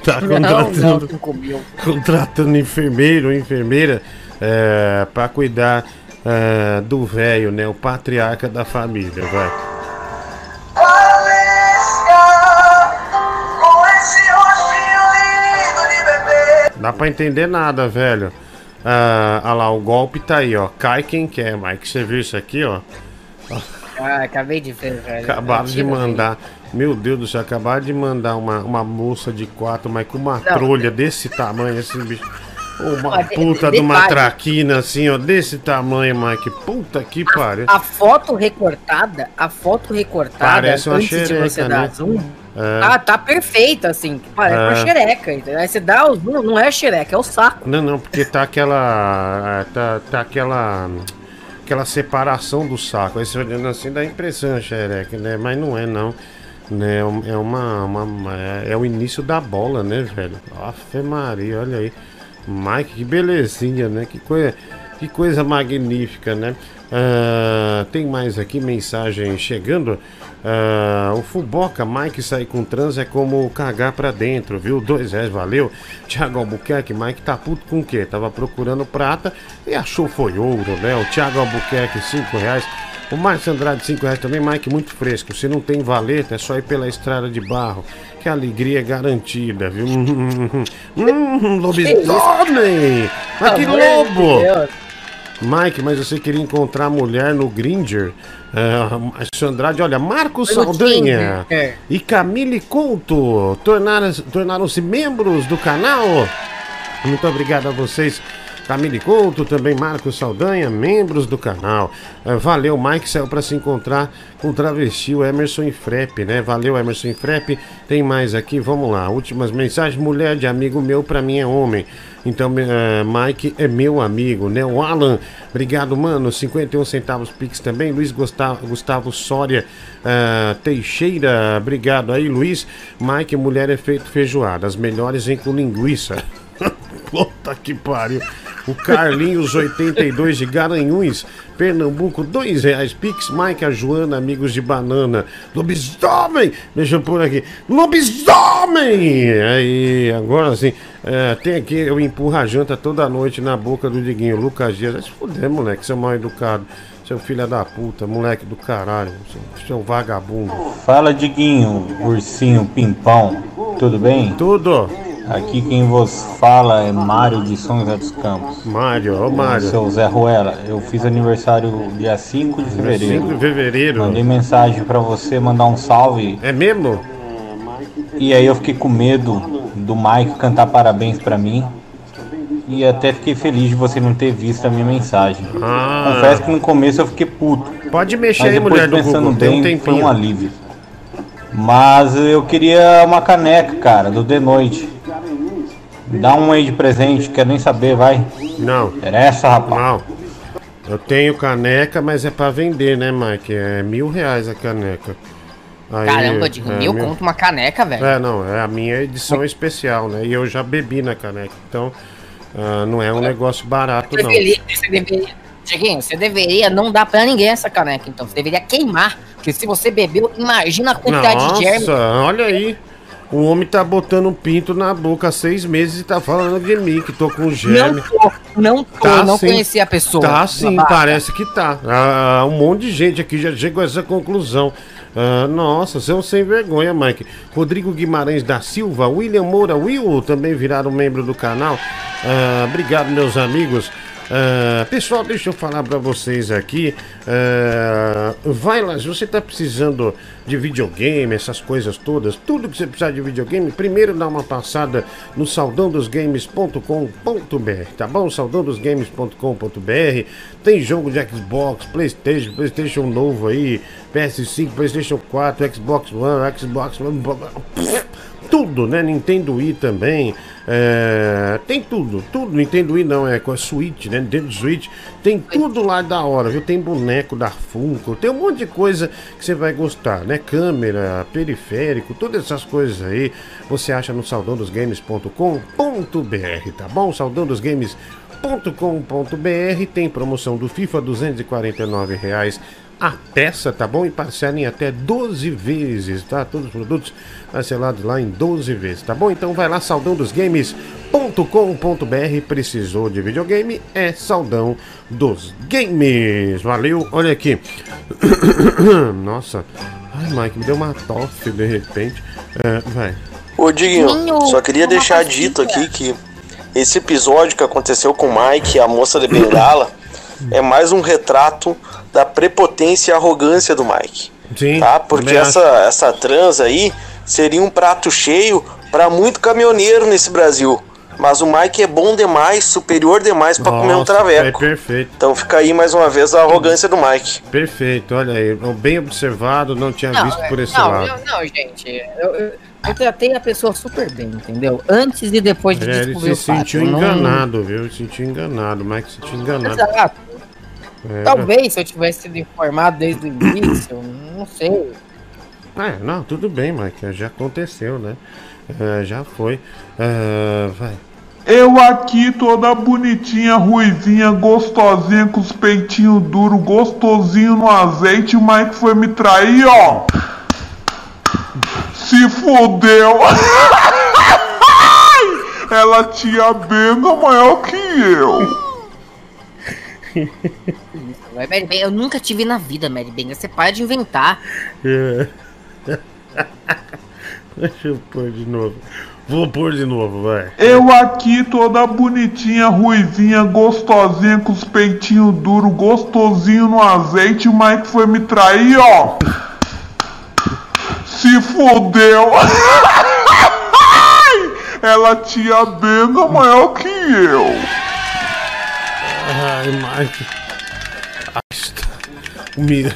tá contratando, não, contratando enfermeiro enfermeira é, para cuidar é, do velho, né? O patriarca da família, vai. Dá pra entender nada, velho. Ah, ah lá, o golpe tá aí, ó. Cai quem quer, Mike. Você viu isso aqui, ó? Ah, acabei de ver, velho. Acabaram de mandar. Meu Deus do céu, acabaram de mandar uma, uma moça de quatro, mas com uma Não. trolha desse tamanho, assim, bicho. Uma puta de- de uma traquina, assim, ó, desse tamanho, Mike. Puta que pariu. A foto recortada, a foto recortada Parece uma antes de você xereca, dar né? zoom, É. tá, tá perfeita, assim. Parece uma É. xereca. entendeu? Aí você dá o zoom, não é xereca, é o saco. Não, não, porque tá aquela. é, Tá, tá aquela. Aquela separação do saco. Aí você olhando assim dá a impressão, xereca, né? Mas não é, não. Né? É É uma. uma- é, é o início da bola, né, velho? Afe Maria, olha aí. Mike, que belezinha, né? Que coisa, que coisa magnífica, né? Ah, tem mais aqui mensagem chegando. Ah, o Fuboca, Mike sair com trans é como cagar pra dentro, viu? Dois reais, valeu. Thiago Albuquerque, Mike tá puto com o quê? Tava procurando prata e achou foi ouro, né? O Thiago Albuquerque, cinco reais. O Márcio Andrade, 5 reais também, Mike, muito fresco. Se não tem valeta, é só ir pela estrada de barro. Que a alegria é garantida, viu? Hum, lobisomem! Mas que lobo! Mike, mas você queria encontrar mulher no Gringer? Uh, Márcio Andrade, olha, Marcos Saldanha Tinder. e Camille Couto tornaram- tornaram-se membros do canal. Muito obrigado a vocês. Camille Couto, também Marcos Saldanha, membros do canal. Eh, valeu, Mike saiu para se encontrar com o travesti, o Emerson Infrep, né? Valeu, Emerson Infrep. Tem mais aqui, vamos lá. Últimas mensagens. Mulher de amigo meu, para mim é homem. Então, eh, Mike é meu amigo, né? O Alan, obrigado, mano. 51 centavos Pix também. Luiz Gustavo, Gustavo Soria eh, Teixeira, obrigado aí, Luiz. Mike, mulher é feito feijoada. As melhores vêm com linguiça. [laughs] Puta que pariu. O Carlinhos 82 de Garanhuns, Pernambuco, dois reais. Pix, Mike, a Joana, amigos de banana. Lobisomem! Deixa eu pôr aqui. Lobisomem! Aí, agora sim. é, tem aqui, eu empurro a janta toda noite na boca do Diguinho. Lucas Dias. Se fuder, moleque, seu mal educado. Seu filho da puta, moleque do caralho. Seu, seu vagabundo. Fala, Diguinho, ursinho pimpão, tudo bem? Tudo. Aqui quem vos fala é Mário de São José dos Campos. Mário, ô Mário. Seu Zé Ruela, eu fiz aniversário dia 5 de fevereiro. 5 de fevereiro. Mandei mensagem pra você mandar um salve. É mesmo? E aí eu fiquei com medo do Mike cantar parabéns pra mim. E até fiquei feliz de você não ter visto a minha mensagem. Ah. Confesso que no começo eu fiquei puto. Pode mexer Mas aí, mulher do pensando Google. Tem um bem, foi um alívio. Mas eu queria uma caneca, cara, do The Noite. Dá um aí de presente, quero nem saber, vai. Não. Interessa, rapaz? Não. Eu tenho caneca, mas é pra vender, né, Mike? É mil reais a caneca. Aí, Caramba, digo, é, mil conto uma caneca, velho. É, não, é a minha edição especial, né? E eu já bebi na caneca, então ah, não é um negócio barato, Você não. deveria, você deveria. Chiquinho, você deveria não dar pra ninguém essa caneca, então. Você deveria queimar. Porque se você bebeu, imagina a quantidade de germe. Nossa, olha aí. O homem tá botando um pinto na boca há seis meses e tá falando de mim, que tô com germe. Não tô, não tô, Tá não sim. conheci a pessoa. Tá sim, Babaca. parece que tá. Ah, um monte de gente aqui já chegou a essa conclusão. Ah, nossa, são sem vergonha, Mike. Rodrigo Guimarães da Silva, William Moura, Will também viraram membro do canal. Ah, obrigado, meus amigos. Ah, pessoal, deixa eu falar pra vocês aqui. Ah, vai lá, se você tá precisando de videogame, essas coisas todas, tudo que você precisar de videogame, primeiro dá uma passada no saudandosgames.com.br, tá bom? Saudandosgames.com.br. Tem jogo de Xbox, PlayStation, PlayStation novo aí, PS5, PlayStation 4, Xbox One, Xbox One, tudo, né? Nintendo Wii também. é, tem tudo, tudo. Nintendo Wii não, é com a Switch, né? Nintendo Switch. Tem tudo lá da hora, viu? Tem boneco da Funko, tem um monte de coisa que você vai gostar, né? Câmera, periférico, todas essas coisas aí. Você acha no saudandosgames.com.br, tá bom? saudandosgames.com.br tem promoção do FIFA, 249 reais a peça, tá bom? E parcela em até 12 vezes, tá? Todos os produtos parcelados lá em 12 vezes, tá bom? Então vai lá, saudãodosgames.com.br. Precisou de videogame? É Saudão dos Games. Valeu, olha aqui. [coughs] Nossa, ai, Mike, me deu uma tosse de repente. É, vai. Ô Diguinho, só queria deixar dito aqui que esse episódio que aconteceu com o Mike a moça de Bengala é mais um retrato da prepotência e arrogância do Mike. Sim, Tá? Porque essa, essa trans aí seria um prato cheio para muito caminhoneiro nesse Brasil. Mas o Mike é bom demais, superior demais para comer um traveco. É perfeito. Então fica aí mais uma vez a arrogância do Mike. Perfeito, olha aí, bem observado, não tinha visto por esse não, lado. não, não, gente. Eu, eu, eu tratei a pessoa super bem, entendeu? Antes e depois de É, ele descobrir se o fato. sentiu Não- enganado, viu? Ele se sentiu enganado, o Mike se sentiu enganado. Exato. É, Talvez se eu tivesse sido informado desde o início, não sei. É, não, tudo bem, Mike, já aconteceu, né? É, já foi. É, vai. Eu aqui toda bonitinha, ruizinha, gostosinha, com os peitinhos duros, gostosinho no azeite, o Mike foi me trair, ó. Se fodeu. [laughs] Ela tinha benga maior que eu. Eu nunca tive na vida, Mary Ben. Você para de inventar. É. [laughs] Deixa eu pôr de novo. Vou pôr de novo, vai. Eu aqui toda bonitinha, ruizinha, gostosinha, com os peitinhos duros, gostosinho no azeite, o Mike foi me trair, ó. Se fodeu. [laughs] Ela tinha benga maior que eu. Ai, Mike. Está- Me... [laughs]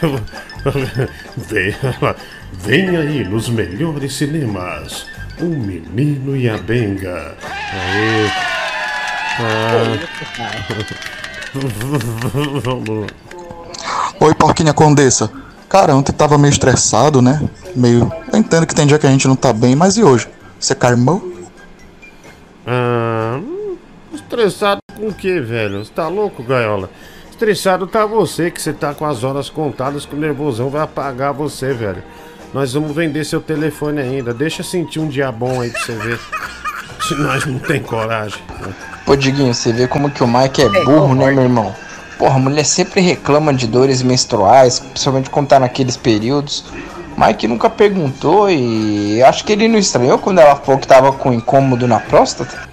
Vem, aí nos melhores cinemas. O Menino e a Benga. Aê. Ah. [laughs] Vamos. Oi, Porquinha Condessa. Cara, ontem tava meio estressado, né? Meio. Eu entendo que tem dia que a gente não tá bem, mas e hoje? Você carmou? Ah, hum, estressado com o que, velho? Você tá louco, Gaiola? Estressado tá você, que você tá com as horas contadas, que o nervosão vai apagar você, velho. Nós vamos vender seu telefone ainda. Deixa sentir um dia bom aí pra você ver. Se nós não tem coragem. Pô, Diguinho, você vê como que o Mike é burro, né, meu irmão? Porra, a mulher sempre reclama de dores menstruais, principalmente quando tá naqueles períodos. Mike nunca perguntou e acho que ele não estranhou quando ela falou que tava com incômodo na próstata.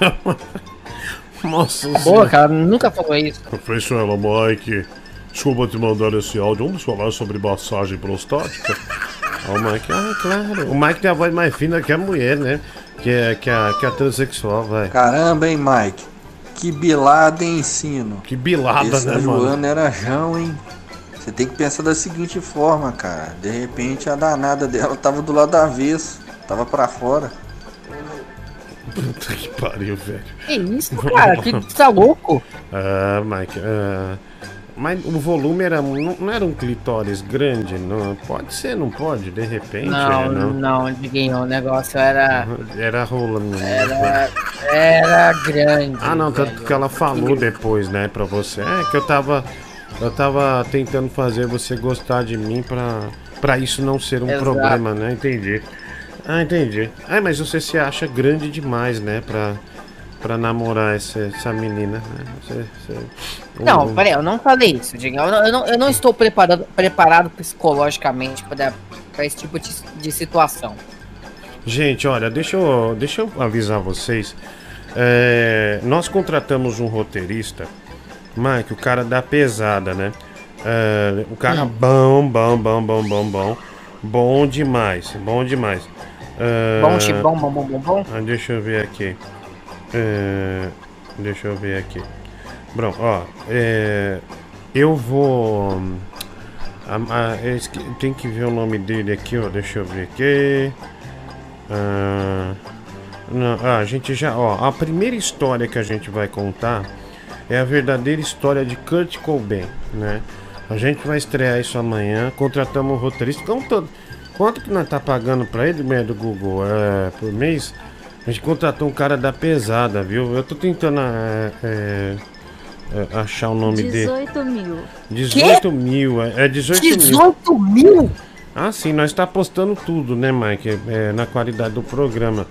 [laughs] Nossa Boa, cara, nunca falou isso. Professor Mike, desculpa te mandar esse áudio. Vamos falar sobre massagem prostática? [laughs] O Mike, ah, claro. O Mike tem a voz mais fina que a mulher, né? Que é, que a, que a transexual, vai. Caramba, hein, Mike? Que bilada em ensino. Que bilada, Essa né, mano? Joana era Jão, hein? Você tem que pensar da seguinte forma, cara. De repente a danada dela tava do lado avesso. Tava pra fora. Puta que pariu, velho. Que isso, cara? Que tá louco? Ah, Mike, ah, mas o volume era, não, não era um clitóris grande, não? Pode ser, não pode? De repente, Não, é, não. não, Diguinho, o negócio era. Era rolando. Era, era grande. Ah, não, tanto que ela falou depois, né, pra você. É que eu tava. Eu tava tentando fazer você gostar de mim pra, pra isso não ser um Exato. problema, né? Entendi. Ah, entendi. Ah, mas você se acha grande demais, né, pra, pra namorar essa, essa menina, né? Você, você- Não, um- peraí, eu não falei isso, Diguinho. Eu não, eu não, eu não estou preparado, preparado psicologicamente pra esse tipo de, de situação. Gente, olha, deixa eu, deixa eu avisar vocês. É, nós contratamos um roteirista, Mike, o cara da pesada, né? É, o cara bom, bom, bom, bom, bom, bom. Bom demais, bom demais. É, Bom, bom, bom, bom, bom. ah, deixa eu ver aqui. É, deixa eu ver aqui. Bom, ó, é, eu vou. tem que ver o nome dele aqui, ó. Deixa eu ver aqui. Ah, não, ah, a gente já, ó, a primeira história que a gente vai contar é a verdadeira história de Kurt Cobain, né? A gente vai estrear isso amanhã, contratamos um roteirista. Quanto, quanto que nós tá pagando pra ele, né, do Google, é, por mês? A gente contratou um cara da pesada, viu? Eu tô tentando é, é, achar o nome dele. 18 mil. 18 mil, é, é 18 mil. 18 mil? Ah, sim, nós está postando tudo, né, Mike? É, na qualidade do programa.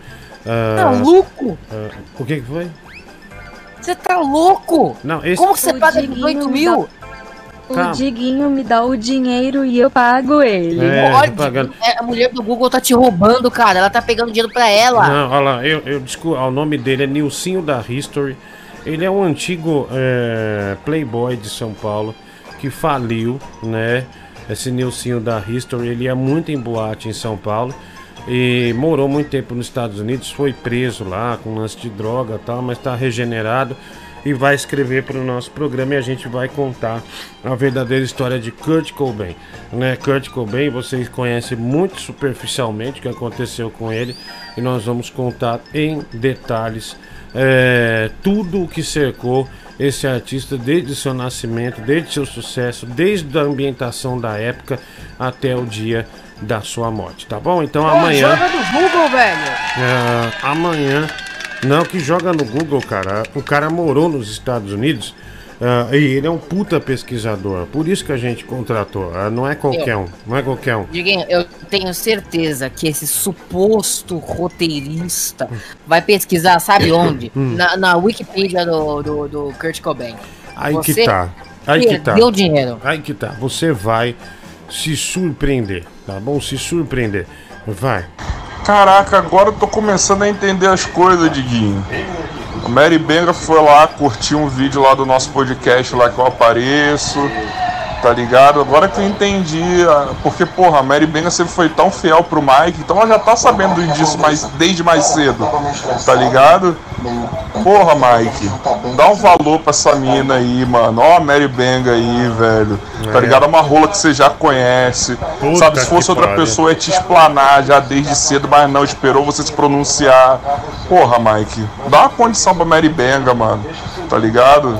Ah, Tá louco? ah, o que, que foi? Você tá louco? Não, esse- Como você paga Diguinho 18 me mil? O Calma. Diguinho me dá o dinheiro e eu pago ele. É, Olha, pagando. é, a mulher do Google tá te roubando, cara. Ela tá pegando dinheiro pra ela. Não, olha lá, eu, eu desculpa, o nome dele é Nilcinho da History. Ele é um antigo é, playboy de São Paulo que faliu, né? Esse Nilcinho da History, ele ia muito em boate em São Paulo e morou muito tempo nos Estados Unidos, foi preso lá com lance de droga tal, mas tá regenerado e vai escrever para o nosso programa e a gente vai contar a verdadeira história de Kurt Cobain. Né? Kurt Cobain, vocês conhecem muito superficialmente o que aconteceu com ele e nós vamos contar em detalhes é, tudo o que cercou esse artista desde seu nascimento, desde seu sucesso, desde a ambientação da época até o dia da sua morte, tá bom? Então Pô, amanhã. Joga do Google, velho. É, amanhã. Não, que joga no Google, cara. O cara morou nos Estados Unidos é, e ele é um puta pesquisador. Por isso que a gente contratou. é, não é qualquer um. Não é qualquer um. Diguinho, eu tenho certeza que esse suposto roteirista vai pesquisar, sabe [coughs] onde? Hum. Na, na Wikipedia do, do, do Kurt Cobain. Aí Você que tá. Aí que tá. perdeu dinheiro. Aí que tá. Você vai se surpreender, tá bom? Se surpreender. Vai. Caraca, agora eu tô começando a entender as coisas, Diguinho. Mary Benga foi lá curtir um vídeo lá do nosso podcast lá que eu apareço. Tá ligado? Agora que eu entendi. Porque, porra, a Mary Benga sempre foi tão fiel pro Mike, então ela já tá sabendo disso mais, desde mais cedo. Tá ligado? Porra, Mike, dá um valor pra essa mina aí, mano. Ó a Mary Benga aí, velho. Tá É. ligado? É uma rola que você já conhece. Puta Sabe, se fosse outra pessoa, ia te explanar já desde cedo, mas não, esperou você se pronunciar. Porra, Mike, dá uma condição pra Mary Benga, mano. Tá ligado?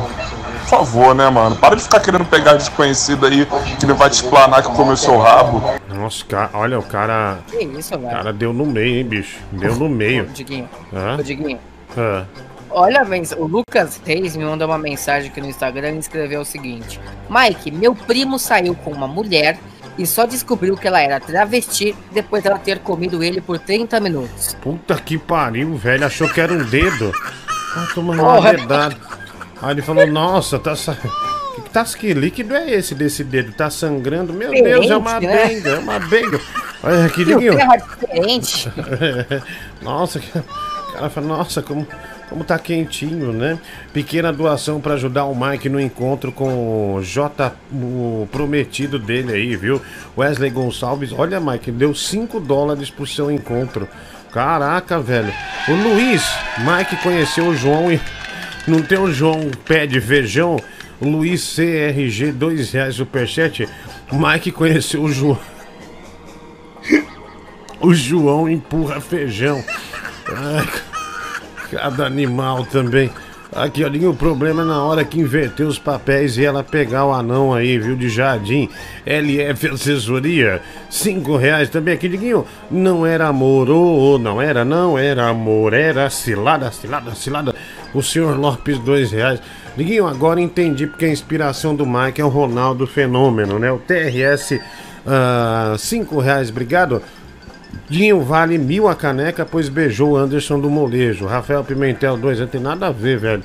Por favor, né, mano? Para de ficar querendo pegar desconhecido aí que ele vai te explanar que comeu seu rabo. Nossa, cara, olha, o cara. Que isso, O velho? cara deu no meio, hein, bicho? Deu no meio. Diguinho, Hã? ô, Diguinho. Hã? Olha, o Lucas Reis me mandou uma mensagem aqui no Instagram e escreveu o seguinte: Mike, meu primo saiu com uma mulher e só descobriu que ela era travesti depois dela ter comido ele por 30 minutos. Puta que pariu, velho. Achou que era um dedo. Ah, tomando uma dedada. Aí ele falou, nossa, tá que, que, tá, que líquido é esse desse dedo? Tá sangrando? Meu Deus, é uma né? benga, é uma benga. Olha aqui, E o Diguinho. terra diferente. [laughs] nossa, que- o cara fala, nossa, como, como tá quentinho, né? Pequena doação pra ajudar o Mike no encontro com o J, o prometido dele aí, viu? Wesley Gonçalves. Olha, Mike, deu 5 dólares pro seu encontro. Caraca, velho. O Luiz, Mike conheceu o João e. Não tem o João pé de feijão? Luiz CRG, 2 reais superchat. Mike conheceu o João. [laughs] O João empurra feijão. Ai, Cada animal também. Aqui, olha, o problema é na hora que inverter os papéis e ela pegar o anão aí, viu, de jardim. LF Assessoria, cinco reais também aqui, Diguinho. Não era amor, ou não era, não era amor, era cilada, cilada, cilada. O senhor Lopes, dois reais. Diguinho, agora entendi porque a inspiração do Mike é o Ronaldo Fenômeno, né? O TRS, ah, cinco reais, obrigado. Dinho vale mil a caneca, pois beijou o Anderson do Molejo. Rafael Pimentel 2, não tem nada a ver, velho.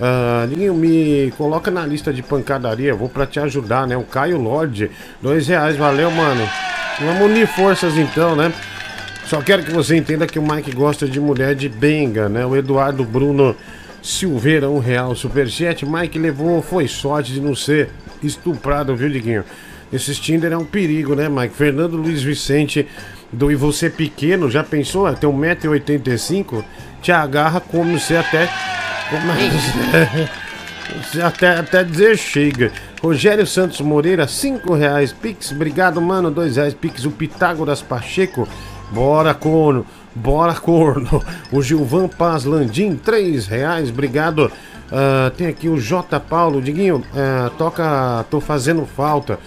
Ah, Dinho, me coloca na lista de pancadaria, vou pra te ajudar, né? O Caio Lodge, dois reais, valeu, mano. Vamos unir forças então, né? Só quero que você entenda que o Mike gosta de mulher de benga, né? O Eduardo Bruno Silveira, um real, superchat. Mike levou, foi sorte de não ser estuprado, viu, Diguinho? Esse Tinder é um perigo, né, Mike? Fernando Luiz Vicente, do E Você Pequeno, já pensou? Até 1,85m, te agarra como você até. Como... [laughs] Você até, até dizer chega. Rogério Santos Moreira, 5 reais. Pix, obrigado, mano. 2 reais. Pix, o Pitágoras Pacheco. Bora, corno. Bora, corno. O Gilvan Paz Landim, 3 reais. Obrigado. Ah, tem aqui o J. Paulo. Diguinho, ah, toca Tô Fazendo Falta.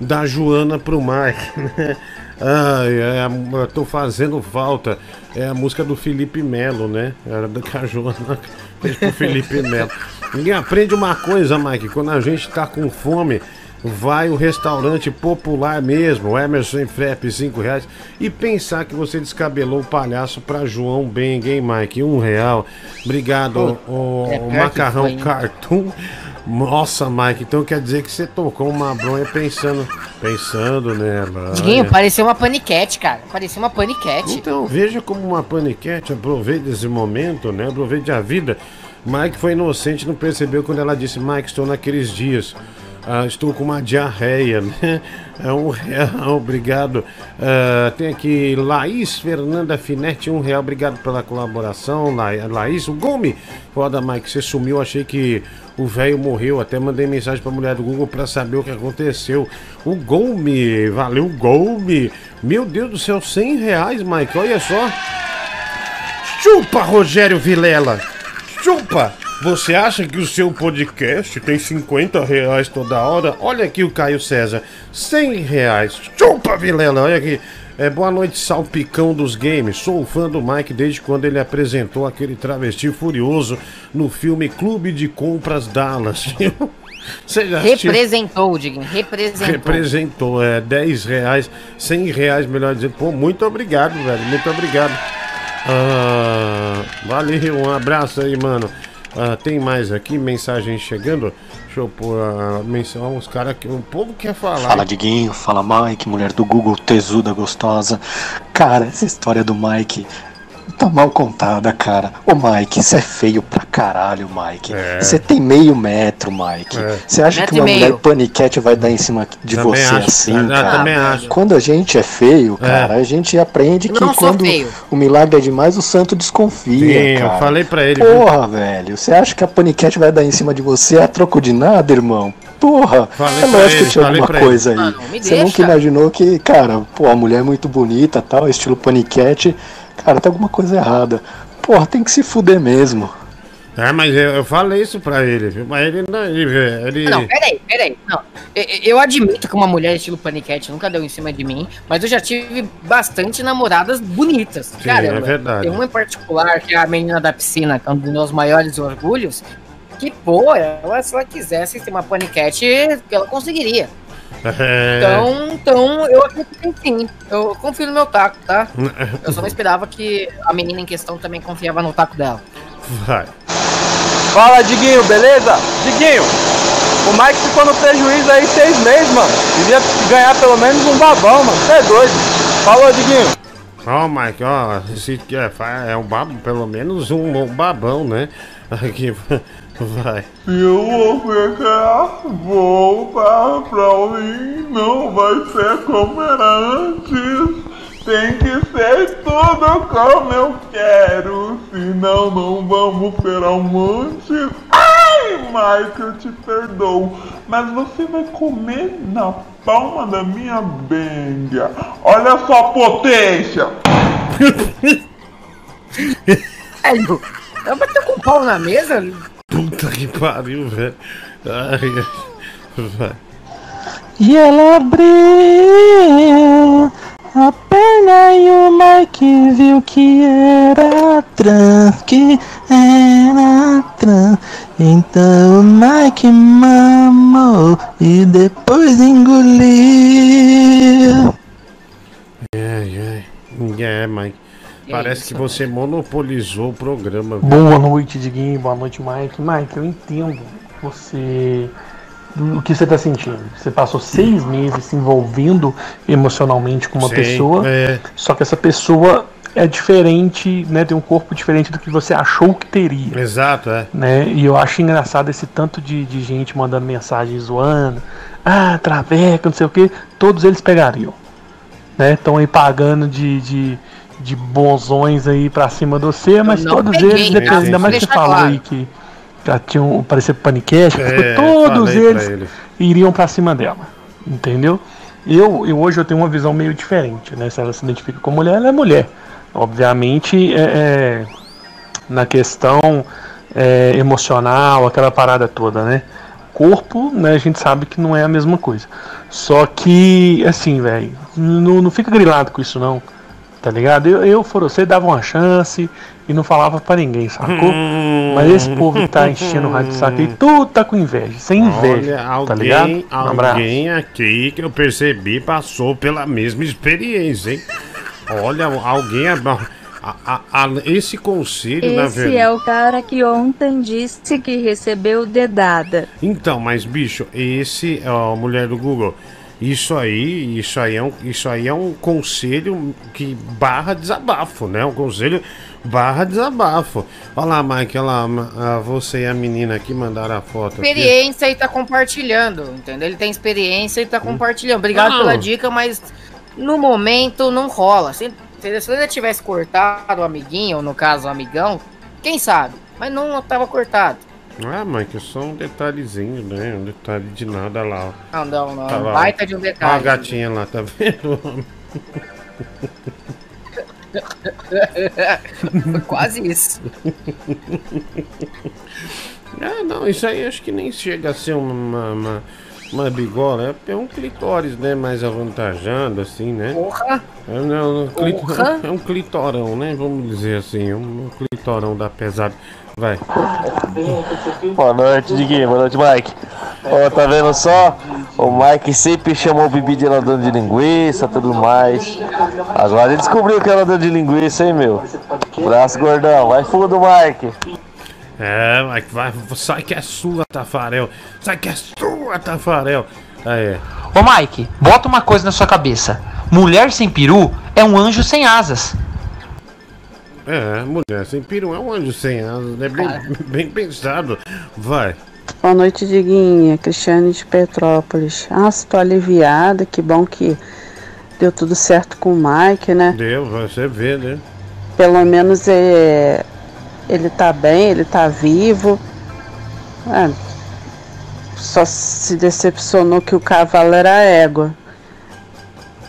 Da Joana pro Mike. [laughs] Ai, é, a- tô fazendo falta. É a música do Felipe Melo, né? Era do que a Joana fez pro Felipe Melo. [laughs] Ninguém aprende uma coisa, Mike. Quando a gente tá com fome, vai o restaurante popular mesmo, o Emerson Frepp, 5 reais. E pensar que você descabelou o palhaço pra João Beng, hein, Mike? Um real. Obrigado, Pô, o, é o que macarrão foi, cartoon. Nossa, Mike, então quer dizer que você tocou uma bronha pensando, pensando nela. Diguinho, parecia uma paniquete, cara. Parecia uma paniquete. Então, veja como uma paniquete, aproveite esse momento, né? Aproveite a vida. Mike foi inocente, não percebeu quando ela disse, Mike, estou naqueles dias. Ah, estou com uma diarreia, né? É um real, obrigado. Ah, tem aqui Laís Fernanda Finetti, um real, obrigado pela colaboração. La- Laís, o Gomes. Foda, Mike, você sumiu, achei que o velho morreu. Até mandei mensagem pra mulher do Google pra saber o que aconteceu. O Golme, valeu, Golme. Meu Deus do céu, 100 reais, Mike, olha só. Chupa, Rogério Vilela! Chupa! Você acha que o seu podcast tem 50 reais toda hora? Olha aqui o Caio César, 100 reais. Chupa, Vilela! Olha aqui. É, boa noite, salpicão dos games. Sou fã do Mike desde quando ele apresentou aquele travesti furioso no filme Clube de Compras Dallas. [laughs] Você já assistiu? Representou, Diguinho. Representou. Representou, é 10 reais, 100 reais, melhor dizendo. Pô, muito obrigado, velho, muito obrigado. Ah, valeu, um abraço aí, mano. Ah, tem mais aqui, mensagem chegando. Deixa eu pôr a menção uns caras que o povo quer falar. Fala Diguinho, fala Mike, mulher do Google, tesuda gostosa. Cara, essa história do Mike tá mal contada, cara. Ô Mike, você é feio pra caralho, Mike. É. Você tem meio metro, Mike. É. Você acha Metro que uma mulher paniquete vai dar em cima de Também você acho, assim, cara. cara? Também acho. Quando a gente é feio, cara, a gente aprende Eu que quando feio. o milagre é demais, o santo desconfia, Sim, eu cara. falei pra ele, viu? Porra, velho, você acha que a paniquete vai dar em cima de você a troco de nada, irmão? Porra, Falei é lógico ele, que tinha alguma pra ele. coisa aí. Mano, me Você deixa. nunca imaginou que, cara, pô, a mulher é muito bonita tal, estilo paniquete. Cara, tem alguma coisa errada. Porra, tem que se fuder mesmo. É, mas eu, eu falei isso pra ele, viu? Mas ele não. Ele, ele- Não, peraí, peraí. Não. Eu, eu admito que uma mulher estilo paniquete nunca deu em cima de mim, mas eu já tive bastante namoradas bonitas. Sim, Caramba. é verdade. Tem uma em particular, que é a menina da piscina, que é um dos meus maiores orgulhos, que, pô, ela, se ela quisesse ter uma paniquete, ela conseguiria. É. Então, então, eu acredito que sim. Eu confio no meu taco, tá? [laughs] Eu só não esperava que a menina em questão também confiava no taco dela. Vai. Fala, Diguinho, beleza? Diguinho, o Mike ficou no prejuízo aí seis meses, mano. Devia ganhar pelo menos um babão, mano. Você é doido. Falou, Diguinho. Ó, Mike, ó, se quer, fa- é um babo, pelo menos um, um babão, né? [laughs] Aqui, vai. Se você quer voltar pra mim, não vai ser como era antes. Tem que ser tudo como eu quero, senão não vamos ser amantes. Ai, Mike, eu te perdoo, mas você vai comer na palma da minha benga. Olha só a potência! Velho, Ela bateu com o pau na mesa? Puta que pariu, velho. Ai. E ela abriu a perna e o Mike viu que era trans, que era trans. Então o Mike mamou e depois engoliu. Ai, ai. É, Mike. Parece que você monopolizou o programa. viu? Boa noite, Diguinho. Boa noite, Mike. Mike, eu entendo você. O que você tá sentindo? Você passou seis meses se envolvendo emocionalmente com uma Sim, pessoa, é. só que essa pessoa é diferente, né? Tem um corpo diferente do que você achou que teria. Exato, é. Né? E eu acho engraçado esse tanto de, de gente mandando mensagem zoando. Ah, traveca, não sei o que. Todos eles pegariam. Né? Estão aí pagando de, de, de bonzões aí pra cima do você, mas todos peguei, eles, dependendo, ainda mais que você falou claro. aí que já tinham parecido panicast, É, todos pra eles ele. iriam pra cima dela. Entendeu? Eu, eu hoje eu tenho uma visão meio diferente, né? Se ela se identifica como mulher, ela é mulher. Obviamente, é, é, na questão é, emocional, aquela parada toda, né? Corpo, né, a gente sabe que não é a mesma coisa. Só que, assim, velho, não, não fica grilado com isso não. Tá ligado? Eu, eu for você, dava uma chance e não falava pra ninguém, sacou? Mas esse povo que tá enchendo o rádio de saco aí, tudo tá com inveja, sem inveja, Olha, tá ligado? alguém, Um abraço. alguém aqui que eu percebi passou pela mesma experiência, hein? Olha, alguém. a- a- a- esse conselho, na Esse verdade. é o cara que ontem disse que recebeu dedada. Então, mas bicho, esse, ó, mulher do Google, isso aí, isso aí é um, isso aí é um conselho que barra desabafo, né? Um conselho barra desabafo. Olha lá, Mike, olha lá, ah, você e a menina aqui mandaram a foto. aqui. Experiência e tá compartilhando, entendeu? Ele tem experiência e tá compartilhando. Obrigado pela dica, mas no momento não rola. Se? Se ele tivesse cortado o amiguinho, ou no caso o amigão, quem sabe? Mas não tava cortado. Ah, Mike, é só um detalhezinho, né? Um detalhe de nada lá. ó. Não, não, não. Tá lá. Baita de um Olha a detalhe. gatinha lá, tá vendo? [laughs] Quase isso. Ah, não, isso aí acho que nem chega a ser uma, uma, uma bigola, é um clitóris, né? Mais avantajado, assim, né? Porra! É, não, não, clit- Porra! é um clitorão, né? Vamos dizer assim, um clitorão da pesada. Vai. Boa noite, Diguinho. Boa noite, Mike. Ó, tá vendo só? O Mike sempre chamou o Bibi de ladrão de linguiça tudo mais. Agora ele descobriu que é ladrão de linguiça, hein, meu? Braço gordão. Vai fundo, Mike. É, Mike, vai, sai que é sua, Tafarel. Sai que é sua, Tafarel. Aí. Ô Mike, bota uma coisa na sua cabeça. Mulher sem peru é um anjo sem asas. É, mulher sem peru é um anjo sem asas, né? Bem, bem pensado. Vai. Boa noite, Diguinha. Cristiane de Petrópolis. Ah, estou aliviada. Que bom que deu tudo certo com o Mike, né? Deu, você vê, né? Pelo menos é, ele tá bem, ele tá vivo. É, só se decepcionou que o cavalo era égua.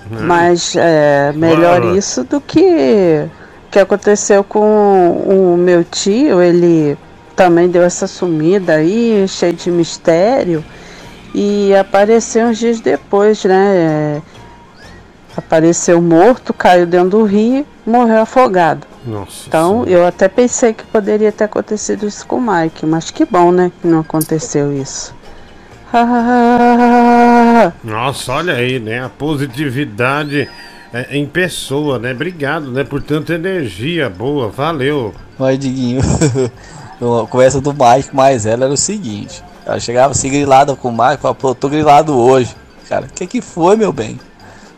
Mas é melhor Claro. isso do que que aconteceu com o meu tio. Ele também deu essa sumida aí, cheio de mistério. E apareceu uns dias depois, né? Apareceu morto, caiu dentro do rio, morreu afogado. Nossa. Então eu até pensei que poderia ter acontecido isso com o Mike, mas que bom, né? Que não aconteceu isso. Nossa, olha aí, né? A positividade é, em pessoa, né? Obrigado, né? Por tanta energia boa. Valeu. Mas, Diguinho, [laughs] a conversa do Mike mais ela era o seguinte: ela chegava assim grilada com o Mike, falava, pô, tô grilado hoje. Cara, o que que foi, meu bem?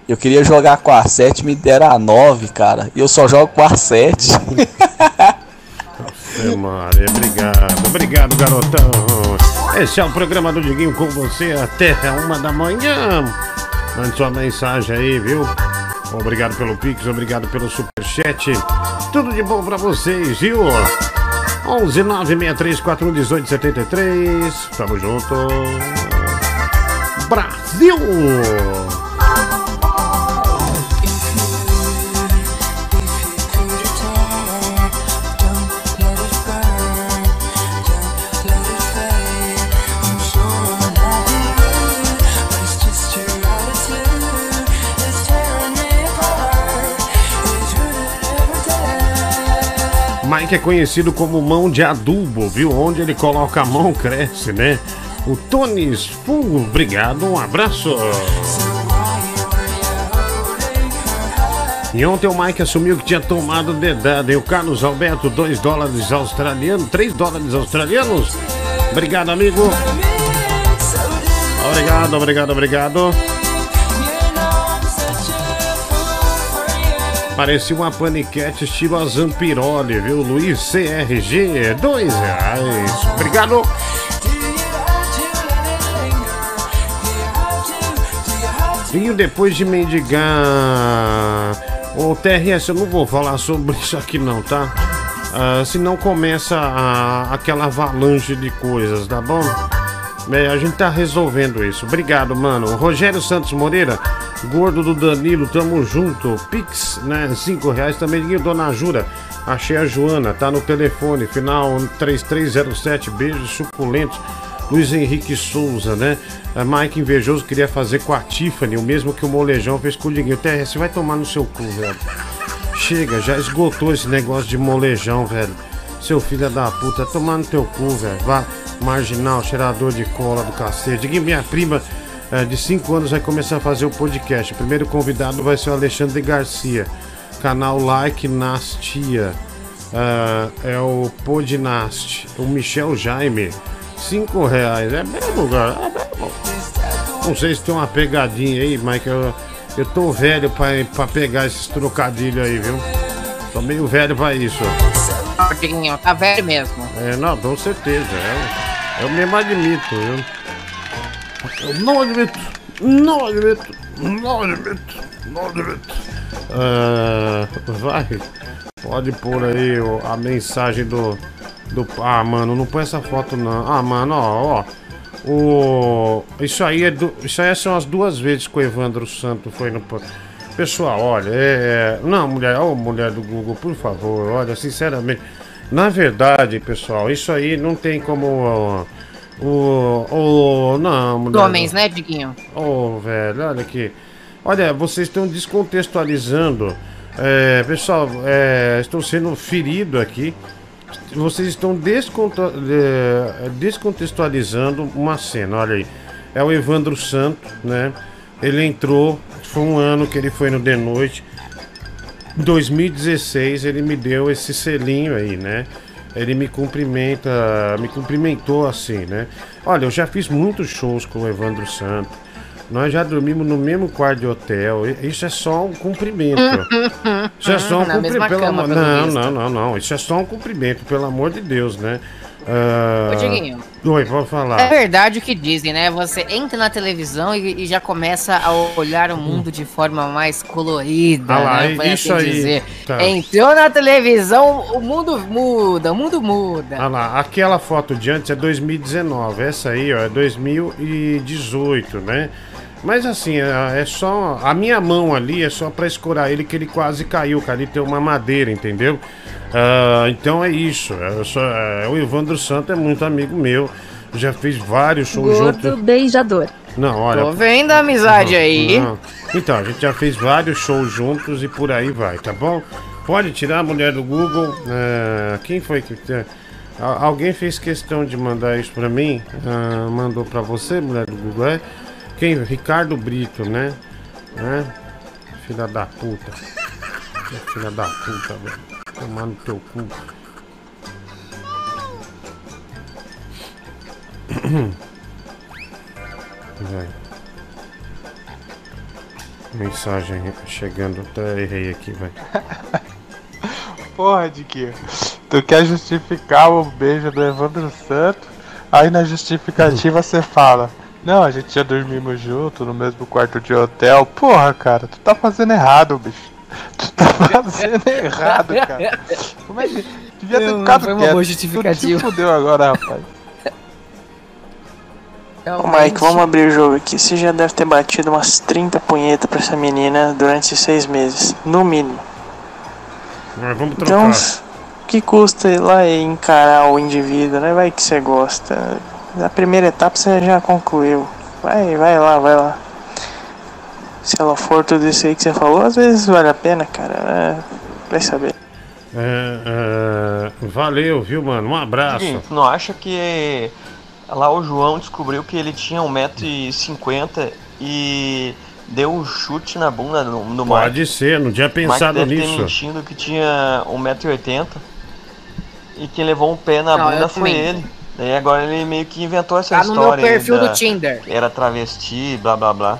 Eu queria jogar com a 7, me deram a 9, cara. E eu só jogo com a 7. Ave Maria, obrigado. Obrigado, garotão. Esse é o programa do Diguinho com você até uma da manhã. Mande sua mensagem aí, viu? Obrigado pelo Pix, obrigado pelo Superchat. Tudo de bom pra vocês, viu? 11 963 41 73. Tamo junto. Brasil! Mike é conhecido como mão de adubo, viu? Onde ele coloca a mão, cresce, né? O Tony Fungo, obrigado, um abraço. E ontem o Mike assumiu que tinha tomado dedada. E o Carlos Alberto, 2 dólares australianos, 3 dólares australianos. Obrigado, amigo. Obrigado, obrigado, obrigado. Parecia uma paniquete estilo a Zampiroli, viu? Luiz CRG, dois reais. Obrigado. E depois de mendigar. Ô TRS, eu não vou falar sobre [laughs] isso aqui não, tá? Ah, senão começa a- aquela avalanche de coisas, tá bom? Bem, a gente tá resolvendo isso. Obrigado, mano. Rogério Santos Moreira, gordo do Danilo, tamo junto. Pix, né? Cinco reais também. Dona Jura, achei a Joana, tá no telefone, final 3307. Beijos suculentos. Luiz Henrique Souza, né? A Mike Invejoso queria fazer com a Tiffany, o mesmo que o Molejão fez com o Diguinho. TRS, vai tomar no seu cu, velho. Chega, já esgotou esse negócio de molejão, velho. Seu filho da puta, tomar no teu cu, velho. Vá, marginal, cheirador de cola do cacete. Diga minha prima de 5 anos vai começar a fazer o podcast. O primeiro convidado vai ser o Alexandre Garcia. Canal Like Nastia. Ah, é o Podnast. O Michel Jaime. 5 reais. É mesmo, cara. É mesmo. Não sei se tem uma pegadinha aí, Mike. Eu, eu tô velho pra, pra pegar esses trocadilhos aí, viu? Tô meio velho pra isso. Tá velho mesmo. É, não, com certeza. Eu, eu mesmo admito. Eu, eu não admito. Não admito. Não admito. Não admito. Ah, vai. Pode pôr aí a mensagem do, do. Ah, mano, não põe essa foto não. Ah, mano, ó, ó. O, isso aí é do, isso aí são as duas vezes que o Evandro Santo foi no. Pessoal, olha, é. Não, mulher, ô mulher do Google, por favor, olha, sinceramente. Na verdade, pessoal, isso aí não tem como. ó, O. O. não, mulher. Homens, né, Diguinho? Ô, velho, olha aqui. Olha, vocês estão descontextualizando. É, pessoal, é, estou sendo ferido aqui. Vocês estão é, descontextualizando uma cena. Olha aí. É o Evandro Santo, né? Ele entrou, foi um ano que ele foi no The Noite. Em 2016 ele me deu esse selinho aí, né? Ele me cumprimenta, me cumprimentou assim, né? Olha, eu já fiz muitos shows com o Evandro Santo. Nós já dormimos no mesmo quarto de hotel. Isso é só um cumprimento. Isso é só um mesma cumprimento. Pelo cama, amor... pelo Não, não, não, não. Isso é só um cumprimento, pelo amor de Deus, né? Ô, Diguinho. Oi, pode falar. É verdade o que dizem, né? Você entra na televisão e, e já começa a olhar o mundo de forma mais colorida, Ah lá, né? Por isso assim aí. dizer. Tá. Entrou na televisão, o mundo muda, o mundo muda. Ah lá, aquela foto de antes é 2019, essa aí ó, é 2018, né? Mas assim, é é só. A minha mão ali é só pra escorar ele que ele quase caiu, cara. Ali tem uma madeira, entendeu? Ah, então é isso. É só, é, o Evandro Santo é muito amigo meu. Já fiz vários shows Gordo juntos. beijador. Não, olha. Tô vendo a amizade Não, aí. não. Então, a gente já fez vários shows juntos e por aí vai, tá bom? Pode tirar a mulher do Google. é, quem foi que. Alguém fez questão de mandar isso pra mim? Ah, mandou pra você, mulher do Google? É? Quem? Ricardo Brito, né? né? Filha da puta. Filha da puta, velho. Tomar no teu cu. Mensagem chegando, até errei aqui, vai. Porra, Diquinho. Tu quer justificar o beijo do Evandro Santo, aí na justificativa você fala. Não, a gente já dormimos junto no mesmo quarto de hotel. Porra, cara, tu tá fazendo errado, bicho. Tu tá [laughs] fazendo errado, cara. Como é que. Devia ter Não, não ficado foi uma quieto. boa Tu justificativa. te fudeu agora, rapaz. Ô Mike, vamos abrir o jogo aqui. Você já deve ter batido umas 30 punhetas pra essa menina durante esses seis meses, no mínimo. Mas vamos trocar. Então, o que custa ir lá e encarar o indivíduo, né? Vai que você gosta. Na primeira etapa você já concluiu. Vai, vai lá, vai lá. Se ela for tudo isso aí que você falou, às vezes vale a pena, cara. É, vai saber. É, é, valeu, viu, mano? Um abraço. Tu não acha que lá o João descobriu que ele tinha 1,50m e deu um chute na bunda no, no Mike? Pode ser, não tinha pensado deve ter nisso. mentindo que tinha 1,80m e quem levou um pé na Não, bunda foi também. ele. Daí agora ele meio que inventou essa Tá no história. meu aí perfil da- do Tinder. Era travesti, blá blá blá.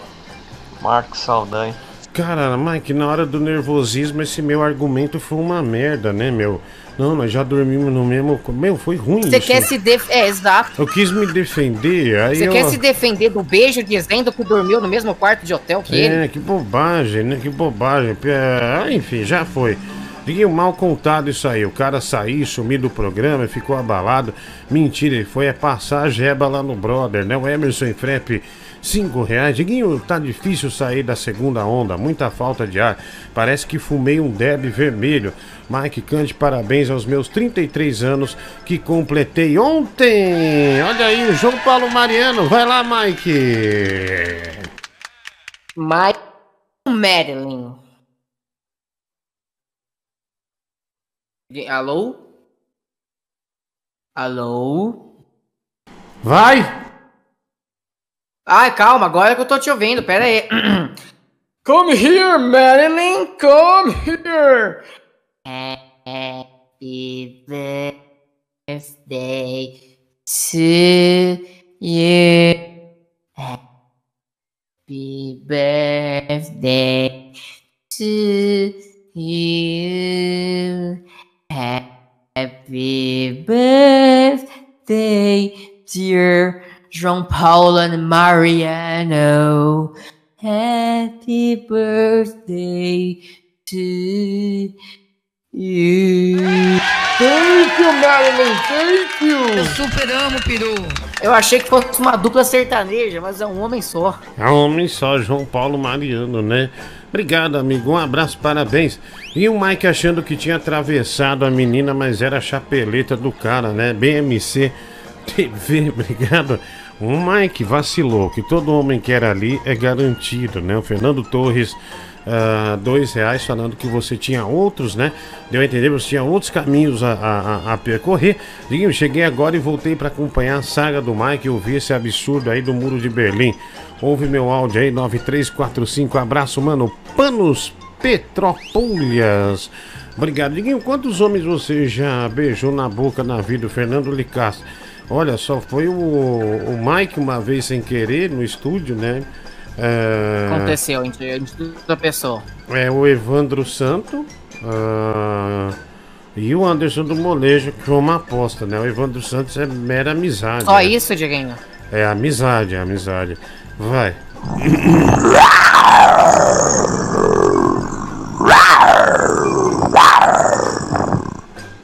Marcos Saldanha. Cara, Mike, na hora do nervosismo, esse meu argumento foi uma merda, né, meu? Não, nós já dormimos no mesmo. Meu, foi ruim Você isso. quer se defender. É, exato. Eu quis me defender, aí Você eu... quer se defender do beijo dizendo que dormiu no mesmo quarto de hotel que ele? É, que bobagem, né? Que bobagem. É, enfim, já foi. Diguinho, mal contado isso aí. O cara saiu, sumiu do programa, ficou abalado. Mentira, ele foi é passar a jeba lá no brother, né? O Emerson Frepe, cinco reais. Diguinho, tá difícil sair da segunda onda, muita falta de ar. Parece que fumei um deb vermelho. Mike, cante parabéns aos meus 33 anos que completei ontem. Olha aí, o João Paulo Mariano. Vai lá, Mike. Mike Madeline. Alô? Alô? Vai! Ai, calma, agora que eu tô te ouvindo, pera aí. [clears throat] Come here, Madeline, come here. Happy birthday to you. Happy birthday to you. Happy birthday, dear João Paulo and Mariano. Happy birthday to you. Thank you, Marilyn, thank you. Eu super amo, peru. Eu achei que fosse uma dupla sertaneja, mas é um homem só. É um homem só, João Paulo Mariano, né? Obrigado, amigo. Um abraço, parabéns. E o Mike achando que tinha atravessado a menina, mas era a chapeleta do cara, né? BMC TV, [laughs] obrigado. O Mike vacilou, que todo homem que era ali é garantido, né? O Fernando Torres, ah, dois reais, falando que você tinha outros, né? Deu a entender, você tinha outros caminhos a, a, a- percorrer. Diguinho, cheguei agora e voltei para acompanhar a saga do Mike e ouvir esse absurdo aí do Muro de Berlim. Ouve meu áudio aí, 9345. Abraço, mano. Panos Petrópolis. Obrigado. Diguinho, quantos homens você já beijou na boca na vida? Fernando Licastro. Olha, só foi o, o Mike uma vez sem querer no estúdio, né? É, Aconteceu, a gente, a gente pessoa. é o Evandro Santo ah, e o Anderson do Molejo, que foi uma aposta, né? O Evandro Santos é mera amizade. Só né? isso, Dieguinho? É amizade, é amizade. Vai.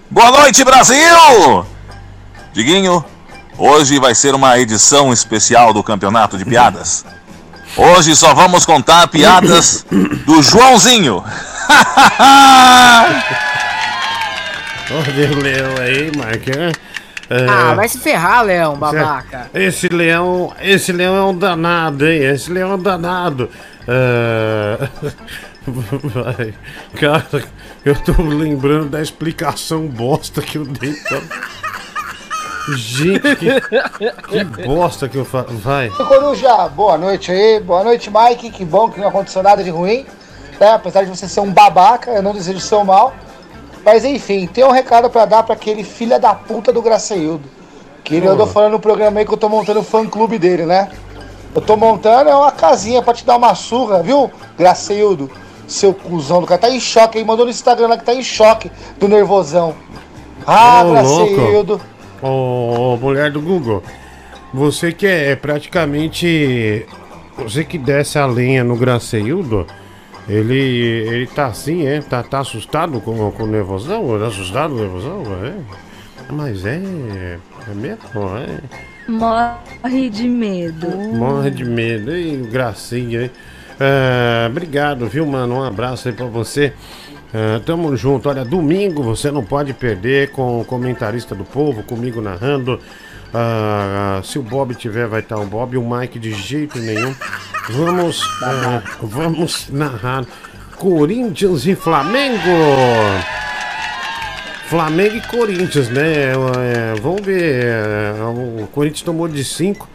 Boa noite, Brasil! Diguinho, hoje vai ser uma edição especial do Campeonato de Piadas. Hoje só vamos contar piadas do Joãozinho. [laughs] Olha o leão aí, Mike. né? É, Ah, vai se ferrar, Leão, babaca. Esse leão, esse leão é um danado, hein? Esse leão é um danado. É, [laughs] Vai. Cara, eu tô lembrando da explicação bosta que eu dei. pra- Gente, que, que bosta que eu faço. Vai. Coruja, boa noite aí, boa noite Mike, que bom que não aconteceu nada de ruim, né? apesar de você ser um babaca, eu não desejo seu mal, mas enfim, tem um recado pra dar pra aquele filho da puta do Graceildo, que ele andou falando no programa aí que eu tô montando o fã clube dele, né? Eu tô montando é uma casinha pra te dar uma surra, viu, Graceildo? Seu cuzão do cara, tá em choque aí, mandou no Instagram lá que tá em choque do nervosão. Ah, Ô, Graceildo. Ô, ô, mulher do Google, você que é praticamente. Você que desce a lenha no Graceildo, ele, ele tá assim, é? Tá, tá assustado com, com o nervosão? Tá assustado com o nervosão? É. Mas é. É mesmo? É. Morre de medo. Morre de medo. Ei, gracinha, hein? Ah, obrigado, viu, mano? Um abraço aí pra você. Ah, tamo junto. Olha, domingo você não pode perder com o comentarista do povo, comigo narrando. Ah, se o Bob tiver, vai estar o Bob. O Mike de jeito nenhum. Vamos, ah, vamos narrar Corinthians e Flamengo. Flamengo e Corinthians, né? É, vamos ver. é, o Corinthians tomou de 5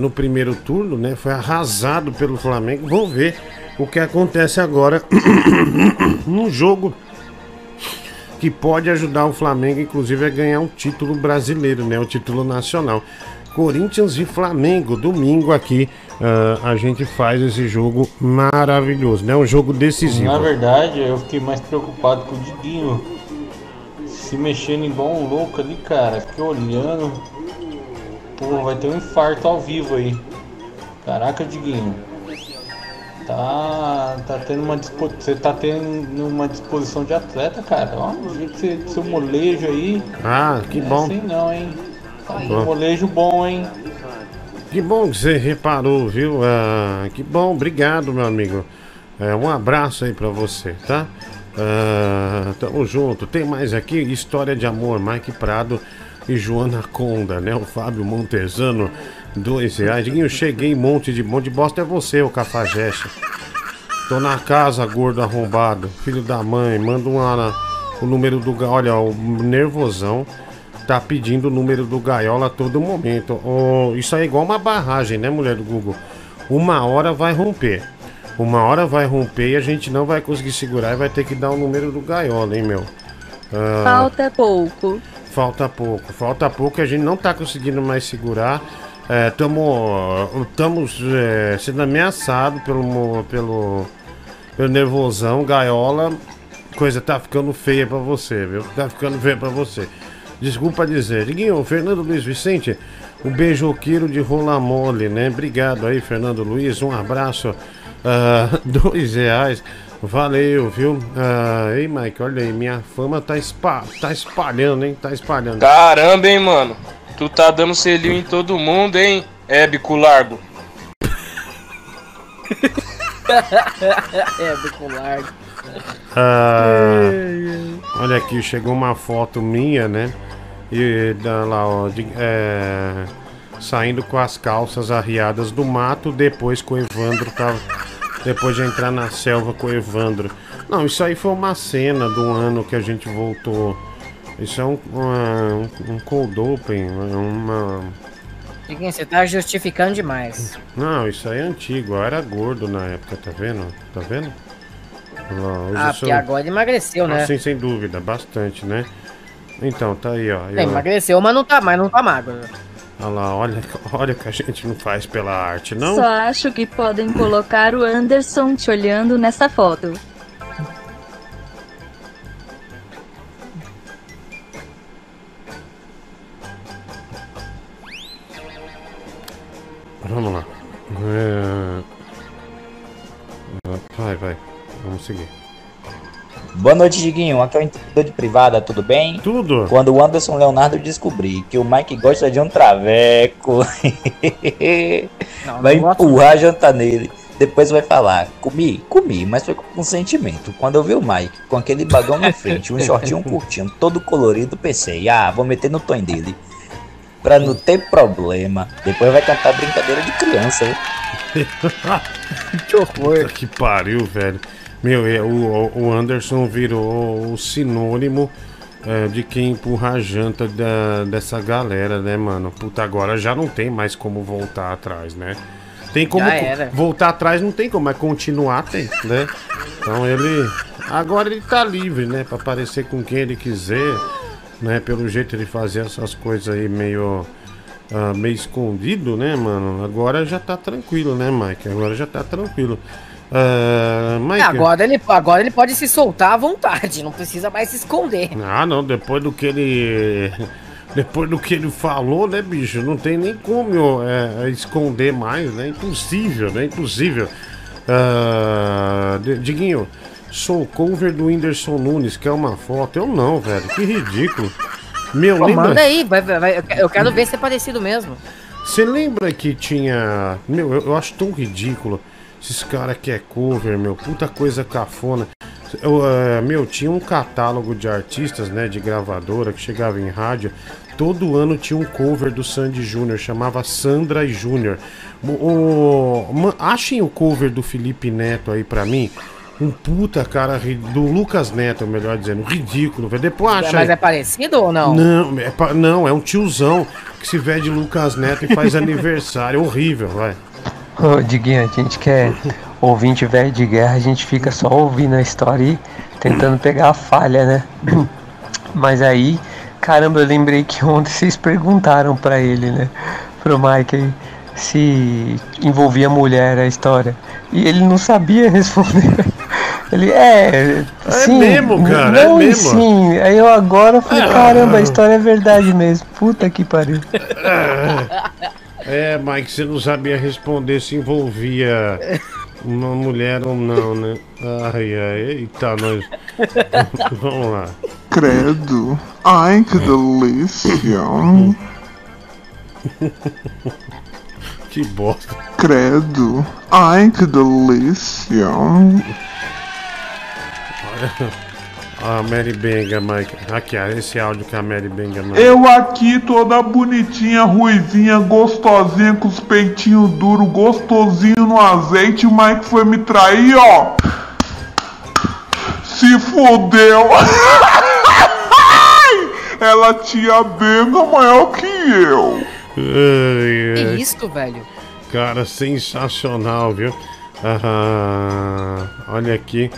no primeiro turno, né? Foi arrasado pelo Flamengo. Vamos ver o que acontece agora [coughs] num jogo que pode ajudar o Flamengo, inclusive, a ganhar um título brasileiro, né? O título nacional. Corinthians e Flamengo, domingo aqui ah, a gente faz esse jogo maravilhoso, né? Um jogo decisivo. Na verdade, eu fiquei mais preocupado com o Diguinho se mexendo igual um louco ali, cara. Fiquei olhando. Pô, vai ter um infarto ao vivo aí. Caraca, Diguinho. Tá, tá tendo uma. Você tá tendo uma disposição de atleta, cara. Ó, o jeito que você, seu molejo aí. Ah, que não é bom. assim não, hein? Tá Bom. molejo bom, hein? Que bom que você reparou, viu? Ah, que bom, obrigado, meu amigo. É, um abraço aí pra você, tá? Ah, tamo junto. Tem mais aqui, História de Amor, Mike Prado e Joana Conda, né? O Fábio Montesano, dois reais. Diguinho, cheguei, monte de monte de bosta é você, o Cafajeste. Tô na casa, gordo arrombado, filho da mãe, manda uma, o número do... Olha, o nervosão tá pedindo o número do Gaiola a todo momento. Ô, isso é igual uma barragem, né, mulher do Google? Uma hora vai romper. Uma hora vai romper e a gente não vai conseguir segurar e vai ter que dar o número do Gaiola, hein, meu? Ah, Falta pouco. Falta pouco, falta pouco, a gente não tá conseguindo mais segurar. Estamos sendo ameaçados pelo, pelo, pelo nervosão, gaiola. Coisa tá ficando feia pra você, viu? Tá ficando feia pra você. Desculpa dizer. Diguinho, Fernando Luiz Vicente, o beijoqueiro de rola mole, né? Obrigado aí, Fernando Luiz. Um abraço. Ah, [laughs] dois reais. Valeu, viu? Ah, ei, Mike, olha aí, minha fama tá, espa tá espalhando, hein? Tá espalhando. Caramba, hein, mano. Tu tá dando selinho em todo mundo, hein? É, bico largo. [laughs] é, bico largo. Ah, olha aqui, chegou uma foto minha, né? E da lá, ó, de- é, saindo com as calças arriadas do mato, depois com o Evandro tava. Depois de entrar na selva com o Evandro. Não, isso aí foi uma cena do ano que a gente voltou. Isso é um, uma- um, cold open, uma. Diguinho, você tá justificando demais. Não, isso aí é antigo, eu era gordo na época, tá vendo? Tá vendo? Lá, Ah, porque agora ele emagreceu, né? Ah, sim, sem dúvida, bastante, né? Então, tá aí, ó. É, Eu- emagreceu, mas não tá, mas não tá magro. Olha lá, olha, olha o que a gente não faz pela arte, não? Só acho que podem colocar o Anderson te olhando nessa foto. Vamos lá. É... Vai, vai. Vamos seguir. Boa noite, Diguinho. Aqui é o entendedor de privada, tudo bem? Tudo. Quando o Anderson Leonardo descobrir que o Mike gosta de um traveco, [laughs] Não, vai não empurrar a janta nele. Depois vai falar, comi, comi, mas foi com sentimento. Quando eu vi o Mike com aquele bagão na frente, um shortinho [laughs] curtinho, todo colorido, pensei, ah, vou meter no tom dele. Pra não ter problema. Depois vai cantar brincadeira de criança, viu? [laughs] que horror. Que pariu, velho. Meu, é, o, o Anderson virou o sinônimo é, de quem empurra a janta da, dessa galera, né, mano? Puta, agora já não tem mais como voltar atrás, né? Tem como voltar atrás, não tem como, mas continuar tem, né? Então ele. Agora ele tá livre, né? Pra aparecer com quem ele quiser, né? Pelo jeito de fazer essas coisas aí meio. ah, meio escondido, né, mano? Agora já tá tranquilo, né, Mike? Agora já tá tranquilo. É, agora, ele, agora ele pode se soltar à vontade, não precisa mais se esconder. Ah, não, depois do que ele. Depois do que ele falou, né, bicho? Não tem nem como eu, é, esconder mais, né? Impossível, né? Impossível. Di- Diguinho, sou cover do Whindersson Nunes, quer uma foto? Eu não, velho. Que ridículo. Meu, Pô, lembra... manda aí, vai, vai, eu quero ver se é parecido mesmo. Você lembra que tinha. Meu, eu, eu acho tão ridículo. Esses caras que é cover, meu, puta coisa cafona. Eu, eh, meu, tinha um catálogo de artistas, né, de gravadora que chegava em rádio. Todo ano tinha um cover do Sandy Júnior, chamava Sandra e Júnior. O, o- ma- achem o cover do Felipe Neto aí pra mim. Um puta cara do Lucas Neto, melhor dizendo, ridículo, velho. Depois acha. Mas aí. é parecido ou não? Não, é não, é um tiozão que se vê de Lucas Neto e faz [laughs] aniversário. Horrível, vai. Ô, Diguinho, a gente quer ouvinte velho de guerra, a gente fica só ouvindo a história e tentando pegar a falha, né? [clears throat] Mas aí, caramba, eu lembrei que ontem vocês perguntaram pra ele, né? Pro Mike aí, se envolvia mulher a história. E ele não sabia [laughs] responder. Ele é. É sim, mesmo, cara, é não e mesmo. Sim, aí eu agora falei, Ah. caramba, a história é verdade mesmo. Puta que pariu. [laughs] É, Mike, você não sabia responder se envolvia uma mulher ou não, né? Ai, ai, eita, nós. [laughs] Vamos lá. Credo. Ai, que delícia. [laughs] Que bosta. Credo. Ai, que delícia. A Mary Benga, Mike. Aqui, ó, esse áudio que a Mary Benga. Eu aqui toda bonitinha, ruivinha, gostosinha, com os peitinhos duros, gostosinho no azeite, o Mike foi me trair, ó. Se fodeu. [laughs] Ela tinha benga maior que eu. Ai, Que ai. isso, velho? Cara, sensacional, viu? Ah, olha aqui.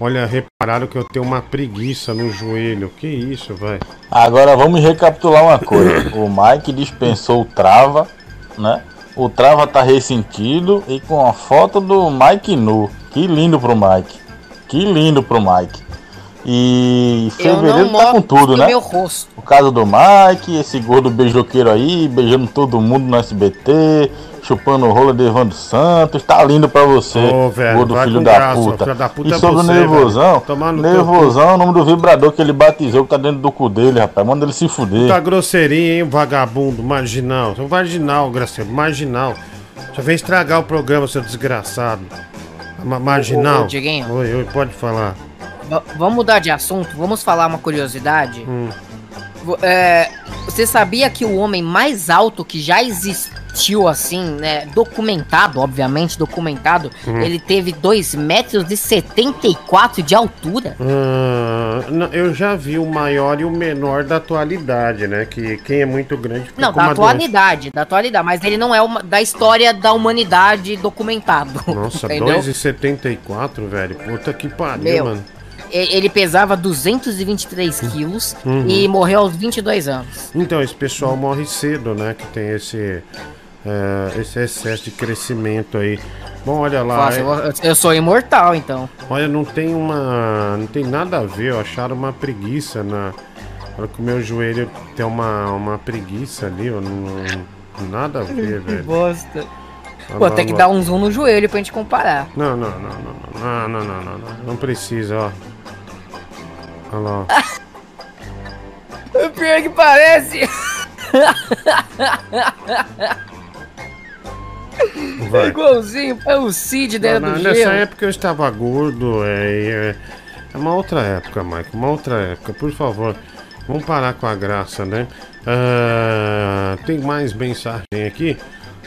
Olha, repararam que eu tenho uma preguiça no joelho. Que isso, vai? Agora vamos recapitular uma coisa. O Mike dispensou o Trava, né? O Trava tá ressentido e com a foto do Mike nu. Que lindo pro Mike. Que lindo pro Mike. E Eu não fevereiro tá com tudo, né? meu rosto. O caso do Mike, esse gordo beijoqueiro aí, beijando todo mundo no SBT, chupando rola de Evandro Santos, tá lindo pra você, Ô, velho, gordo filho da, graça, puta. filho da puta E é sobre você, o nervosão, nervosão é o nome do vibrador que ele batizou que tá dentro do cu dele, rapaz. Manda ele se fuder. Tá grosseirinho, hein, vagabundo, marginal. Seu marginal, Graciano, marginal. Já vem estragar o programa, seu desgraçado. Ma- marginal. Ô, ô, Dieguinho. Oi, oi, pode falar. Va- vamos mudar de assunto, vamos falar uma curiosidade. Hum. É, você sabia que o homem mais alto que já existiu, assim, né? Documentado, obviamente, documentado, Hum. ele teve 2 metros e 74 de altura? Não, eu já vi o maior e o menor da atualidade, né? Que quem é muito grande Não, da uma doença. atualidade, da atualidade, mas ele não é uma, da história da humanidade documentado. Nossa, [laughs] entendeu? 2,74, velho. Puta que pariu, Meu, mano. Ele pesava 223 quilos Uhum. e morreu aos 22 anos. Então, esse pessoal morre cedo, né? Que tem esse, é, esse excesso de crescimento aí. Bom, olha lá. Nossa, é- eu, sou imortal, então. Olha, não tem uma. Não tem nada a ver, ó, acharam uma preguiça na. Olha que o meu joelho tem uma, uma preguiça ali, ó. Não, nada a [laughs] ver, Que velho. bosta. Olha Pô, lá, tem que olha dar lá. um zoom no joelho pra gente comparar. Não, não, não, não, não, não, não, não, não, não, não precisa, ó. Olha lá. O pior que parece. Vai. É igualzinho, é o Cid dentro Não, do nessa gelo. época eu estava gordo, é, é, é uma outra época, Mike, uma outra época, por favor. Vamos parar com a graça, né? Ah, tem mais mensagem aqui?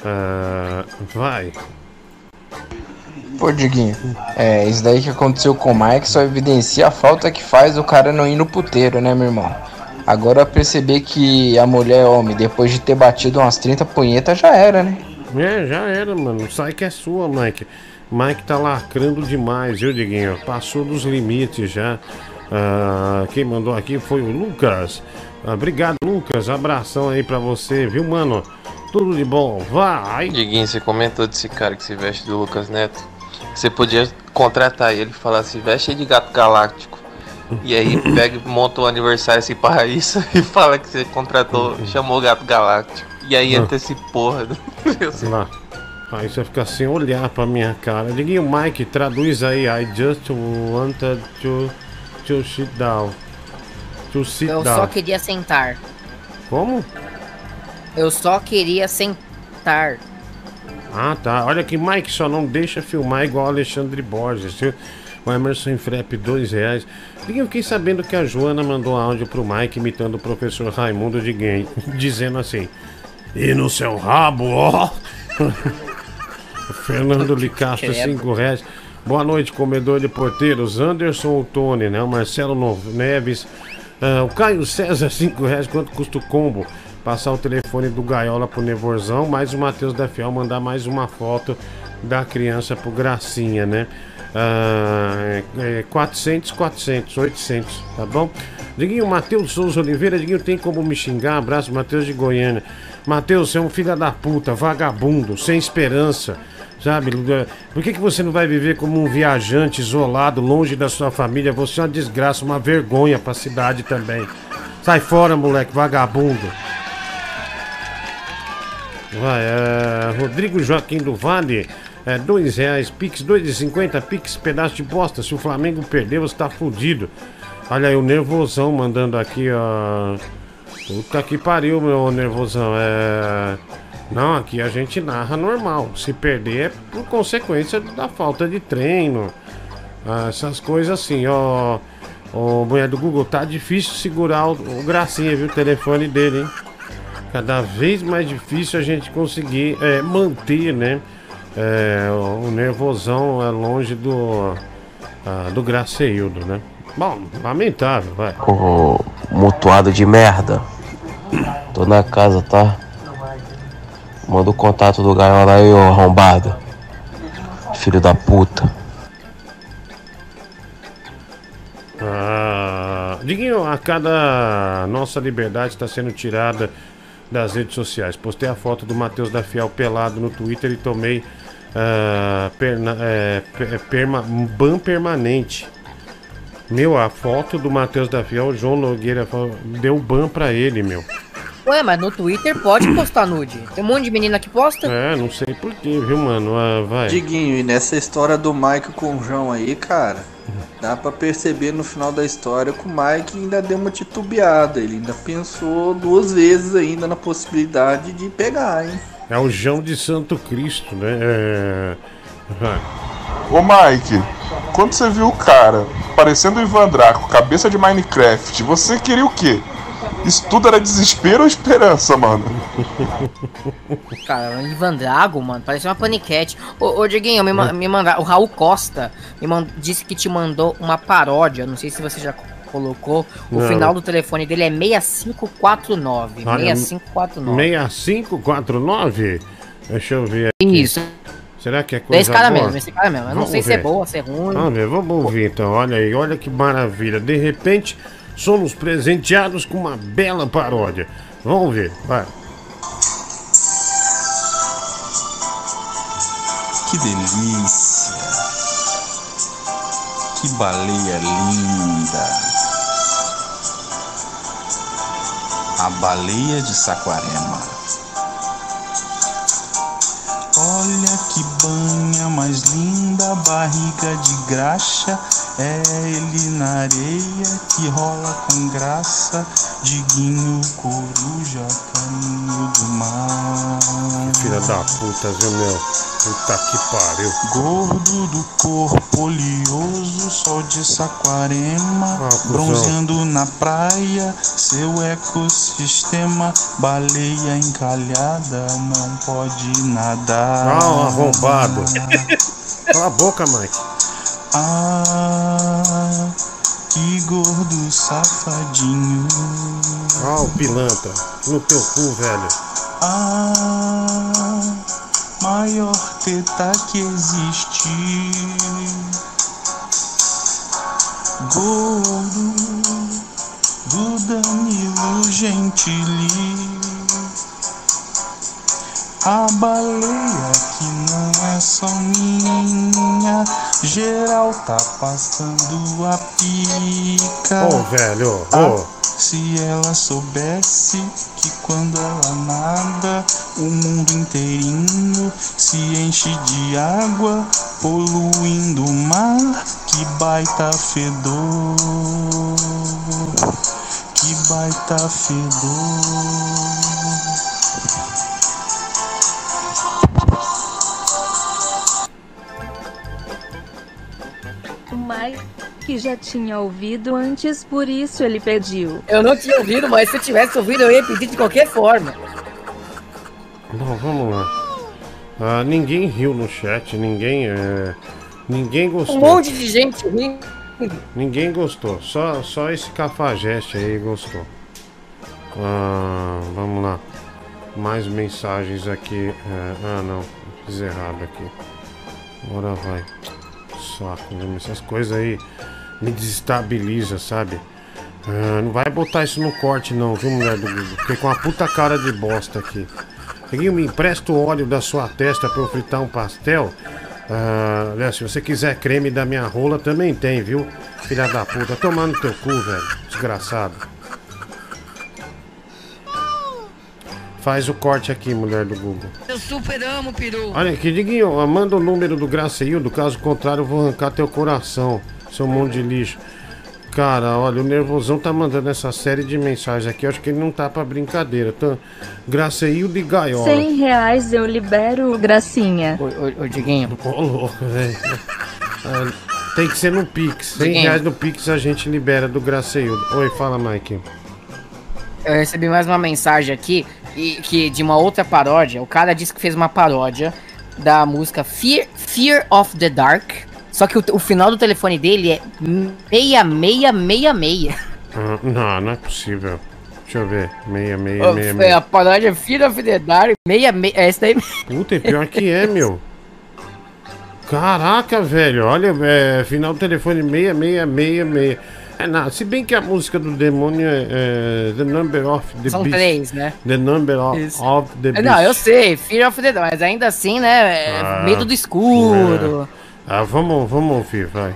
Ah, vai. Pô, Diguinho, é, isso daí que aconteceu com o Mike só evidencia a falta que faz o cara não ir no puteiro, né, meu irmão? Agora perceber que a mulher é homem, depois de ter batido umas 30 punhetas, já era, né? É, já era, mano. Sai que é sua, Mike. Mike tá lacrando demais, viu, Diguinho? Passou dos limites já. Ah, quem mandou aqui foi o Lucas. Ah, obrigado, Lucas. Abração aí pra você, viu, mano? Tudo de bom. Vai! Diguinho, você comentou desse cara que se veste do Lucas Neto. Você podia contratar ele e falar assim, veste de gato galáctico. E aí pega e monta o aniversário assim para isso [laughs] e fala que você contratou, chamou o gato galáctico. E aí entra esse porra do. [laughs] Lá. Aí você fica sem olhar pra minha cara. Diguinho, Mike, traduz aí. I just wanted to, to sit down. To sit Eu down. só queria sentar. Como? Eu só queria sentar. Ah, tá. Olha que Mike só não deixa filmar igual Alexandre Borges, viu? O Emerson Frep, dois reais. Diguinho, eu fiquei sabendo que a Joana mandou áudio pro Mike imitando o professor Raimundo de Gay, [laughs] dizendo assim: E no seu rabo, ó. [laughs] Fernando Licastro, cinco reais. Boa noite, comedor de porteiros. Anderson ou Tony, né? O Marcelo Neves. ah, o Caio César, 5 reais. Quanto custa o combo? Passar o telefone do Gaiola pro Nevorzão. Mais o Matheus da Fiel mandar mais uma foto da criança pro Gracinha, né? Ah, é, é 400, 400, 800, tá bom? Diguinho, Matheus Souza Oliveira, Diguinho, tem como me xingar? Abraço, Matheus de Goiânia. Matheus, você é um filho da puta, vagabundo, sem esperança, sabe? Por que, que você não vai viver como um viajante isolado, longe da sua família? Você é uma desgraça, uma vergonha pra cidade também. Sai fora, moleque, vagabundo. Vai, é, Rodrigo Joaquim do Vale, é, dois reais, Pix, dois e cinquenta, Pix, pedaço de bosta. Se o Flamengo perder, você tá fudido. Olha aí, o nervosão mandando aqui, ó. Puta que pariu, meu nervosão. É. Não, aqui a gente narra normal. Se perder é por consequência da falta de treino. Ah, essas coisas assim, ó. Ô, mulher do Google, tá difícil segurar o, o gracinha, viu? O telefone dele, hein? Cada vez mais difícil a gente conseguir é, manter, né? É, o, nervosão é longe do, ah, do Graceildo, né? Bom, lamentável, vai. Ô, mutuado de merda. Tô na casa, tá? Manda o contato do gaiola aí, ô arrombado. Filho da puta. Ah, Diguinho, a cada nossa liberdade está sendo tirada das redes sociais. Postei a foto do Matheus da Fiel pelado no Twitter e tomei ah, perna- é, pe- perma- ban permanente. Meu, a foto do Matheus da Fiel, João Nogueira deu ban pra ele, meu. Ué, mas no Twitter pode postar nude. Tem um monte de menina que posta. É, não sei porquê, viu, mano? Ah, vai. Diguinho, e nessa história do Mike com o João aí, cara, dá pra perceber no final da história que o Mike ainda deu uma titubeada. Ele ainda pensou duas vezes ainda na possibilidade de pegar, hein? É o João de Santo Cristo, né? É... Ô Mike, quando você viu o cara parecendo o Ivan Draco, cabeça de Minecraft, você queria o quê? Isso tudo era desespero ou esperança, mano? [laughs] Cara, o Ivan Drago, mano, parece uma paniquete. Ô, ô Dieguinho, me, ma- me manda, o Raul Costa me man- disse que te mandou uma paródia. Não sei se você já co- colocou. O Não. final do telefone dele é 6549. Olha, 6549. 6549? Deixa eu ver aqui. Isso. Será que é coisa Esse cara boa? mesmo, esse cara mesmo. Eu não Vamos sei se é ver. boa, se é ruim. Vamos ver, vamos ouvir então. Olha aí, olha que maravilha. De repente, somos presenteados com uma bela paródia. Vamos ver, vai. Que delícia! Que baleia linda! A baleia de Saquarema. Olha que banha mais linda, barriga de graxa. É ele na areia que rola com graça. Diguinho, coruja, caminho do mar. Filha da puta, viu, meu? Puta que pariu. Gordo do corpo oleoso, sol de Saquarema, cuzão. bronzeando na praia, seu ecossistema, baleia encalhada, não pode nadar. Ah, um arrombado. Cala a boca, Mike. Ah, que gordo safadinho. Ah, o pilantra. No teu cu, velho. Ah, maior teta que existe. Gordo do Danilo Gentili. A baleia que não é só minha, geral tá passando a pica. Ô, velho, Ah, ô. se ela soubesse que quando ela nada, o mundo inteirinho se enche de água, poluindo o mar. Que baita fedor, que baita fedor. O Mike já tinha ouvido antes, por isso ele pediu. Eu não tinha ouvido, mas se eu tivesse ouvido, eu ia pedir de qualquer forma. Bom, vamos lá. Ah, ninguém riu no chat, ninguém. É... Ninguém gostou. Um monte de gente rindo. Ninguém gostou. Só, só esse cafajeste aí gostou. Ah, vamos lá. Mais mensagens aqui. É, ah, não. Fiz errado aqui. Agora vai. Saco, né? essas coisas aí me desestabiliza, sabe? Ah, não vai botar isso no corte não, viu, mulher do Google? Fiquei com uma puta cara de bosta aqui. Peguinho, me empresta o óleo da sua testa pra eu fritar um pastel? Ah, se você quiser creme da minha rola, também tem, viu? Filha da puta, tomando teu cu, velho. Desgraçado. Faz o corte aqui, mulher do Google. Eu super amo, peru. Olha aqui, Diguinho, manda o número do Graceildo, caso contrário eu vou arrancar teu coração, seu monte de lixo. Cara, olha, o Nervosão tá mandando essa série de mensagens aqui, eu acho que ele não tá pra brincadeira. Tá? Graceildo e Gaiola. 100 reais eu libero Gracinha. Ô, ô, Diguinho. Ô, louco, velho. Tem que ser no Pix. 100 Diguinho. reais no Pix a gente libera do Graceildo. Oi, fala, Mike. Eu recebi mais uma mensagem aqui e, que de uma outra paródia. O cara disse que fez uma paródia da música Fear, Fear of the Dark. Só que o, o final do telefone dele é 6666. Ah, não, não é possível. Deixa eu ver. Meia, meia, Ó, meia, foi meia. A paródia Fear of the Dark 66. É esse daí. Puta, e pior que é, meu. Caraca, velho. Olha, é, final do telefone 6666. É nada. Se bem que a música do demônio é, é The Number of the São Beast. três, né? The Number of, of the Beast. Não, eu sei, Fear of the Dark, mas ainda assim, né? É Ah, medo do escuro. é. Ah, vamos, vamos ouvir, vai.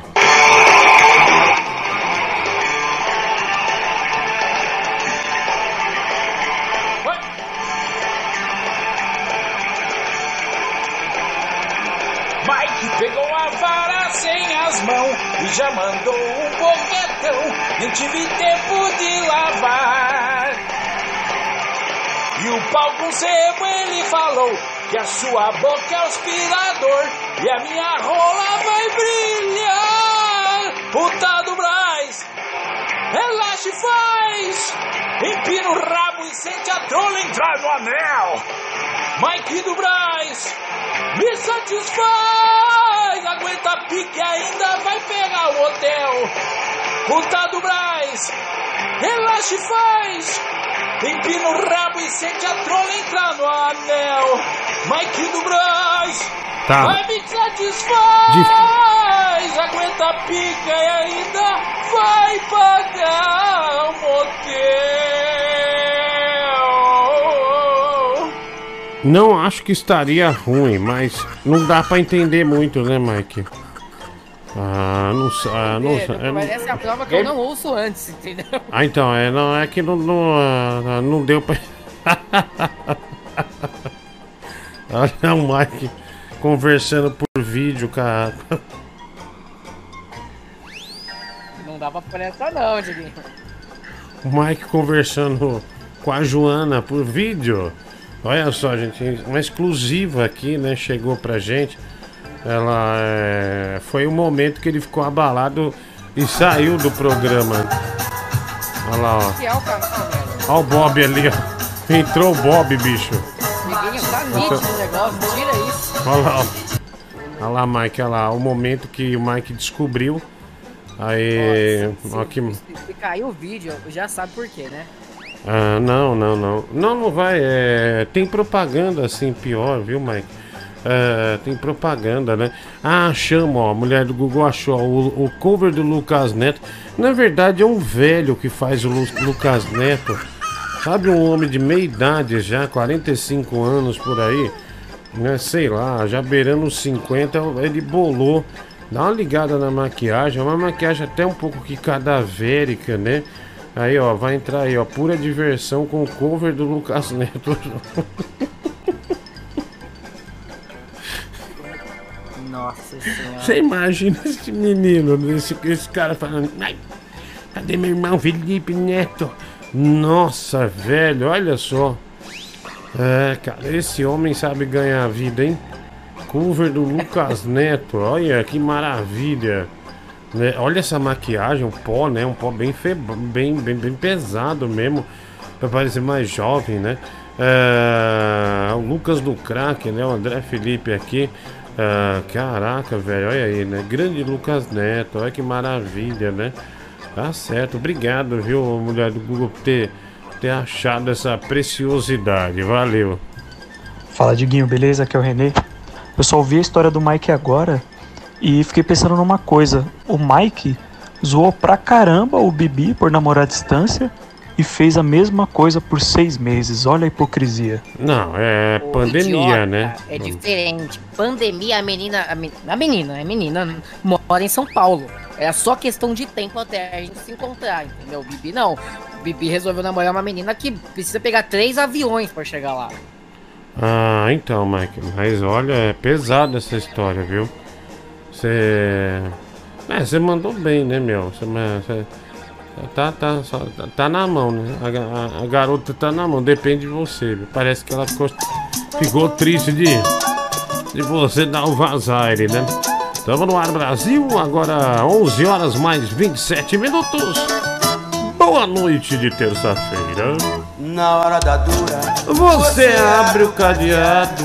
Mike pegou a vara sem as mãos e já mandou um. Nem tive tempo de lavar. E o pau com sebo ele falou que a sua boca é aspirador e a minha rola vai brilhar. Puta do Braz, relaxa e faz. Empina o rabo e sente a trola entrar no anel. Mike do Braz, me satisfaz. Aguenta pique ainda vai pegar o hotel. Puta do Braz, relaxa e faz. Empina o rabo e sente a trola entrar no anel. Mike do Braz, Tá. vai me satisfaz. Aguenta a pica e ainda vai pagar o motel. Não acho que estaria ruim, mas não dá pra entender muito, né, Mike? Ah, não sei. Ah, não, sei, é, Mas essa é a prova que eu não ouço antes, entendeu? Ah, então, é, não, é que não, não, ah, não deu pra. [laughs] Olha o Mike conversando por vídeo, cara. Não dá pra prestar não, Diguinho. O Mike conversando com a Joana por vídeo. Olha só, gente, uma exclusiva aqui, né? Chegou pra gente. Ela é, foi o momento que ele ficou abalado e saiu do programa. Olha lá, ó. É. Olha o Bob ali, ó. Entrou o Bob, bicho. Diguinho, tá nítido o negócio, tira isso. Olha lá, ó. Olha lá, Mike, olha lá. O momento que o Mike descobriu. Aí. ó que... Se caiu o vídeo, já sabe por quê, né? Ah, não, não, não. Não, não vai. É... Tem propaganda assim pior, viu, Mike? É, tem propaganda, né? Ah, chama, ó. A mulher do Google achou ó, o, o cover do Lucas Neto. Na verdade, é um velho que faz o Lu- Lucas Neto. Sabe, um homem de meia idade já, 45 anos por aí, né? Sei lá, já beirando os 50, ele bolou. Dá uma ligada na maquiagem, é uma maquiagem até um pouco que cadavérica, né? Aí, ó, vai entrar aí, ó, pura diversão com o cover do Lucas Neto. [laughs] Você imagina esse menino, esse, esse cara falando, ai, cadê meu irmão Felipe Neto? Nossa, velho, olha só. É, cara, esse homem sabe ganhar a vida, hein? Cover do Lucas [laughs] Neto, olha que maravilha. Né? Olha essa maquiagem, um pó, né? Um pó bem, bem, bem, bem pesado mesmo, pra parecer mais jovem, né? É, o Lucas do Crack, né? O André Felipe aqui. Ah, caraca, velho, olha aí, né? Grande Lucas Neto, olha que maravilha, né? Tá certo, obrigado, viu, mulher do Google, por ter, ter achado essa preciosidade. Valeu. Fala, Diguinho, beleza? Aqui é o Renê. Eu só ouvi a história do Mike agora e fiquei pensando numa coisa. O Mike zoou pra caramba o Bibi por namorar à distância e fez a mesma coisa por seis meses. Olha a hipocrisia. Não, é pandemia, Idiota, né? É diferente. Pandemia, a menina, a, men- a menina, a menina mora em São Paulo. É só questão de tempo até a gente se encontrar, entendeu? O Bibi não. O Bibi resolveu namorar uma menina que precisa pegar três aviões pra chegar lá. Ah, então, Mike, mas olha, é pesada essa história, viu? Você. É, você mandou bem, né, meu? Você. Você- Tá, tá, só- tá, tá na mão, né? A, a- a garota tá na mão, depende de você. Parece que ela ficou, ficou triste de, de você dar o vazar, né? Tamo no ar, Brasil, agora 11 horas mais 27 minutos. Boa noite de terça-feira. Na hora da dura, Você abre o cadeado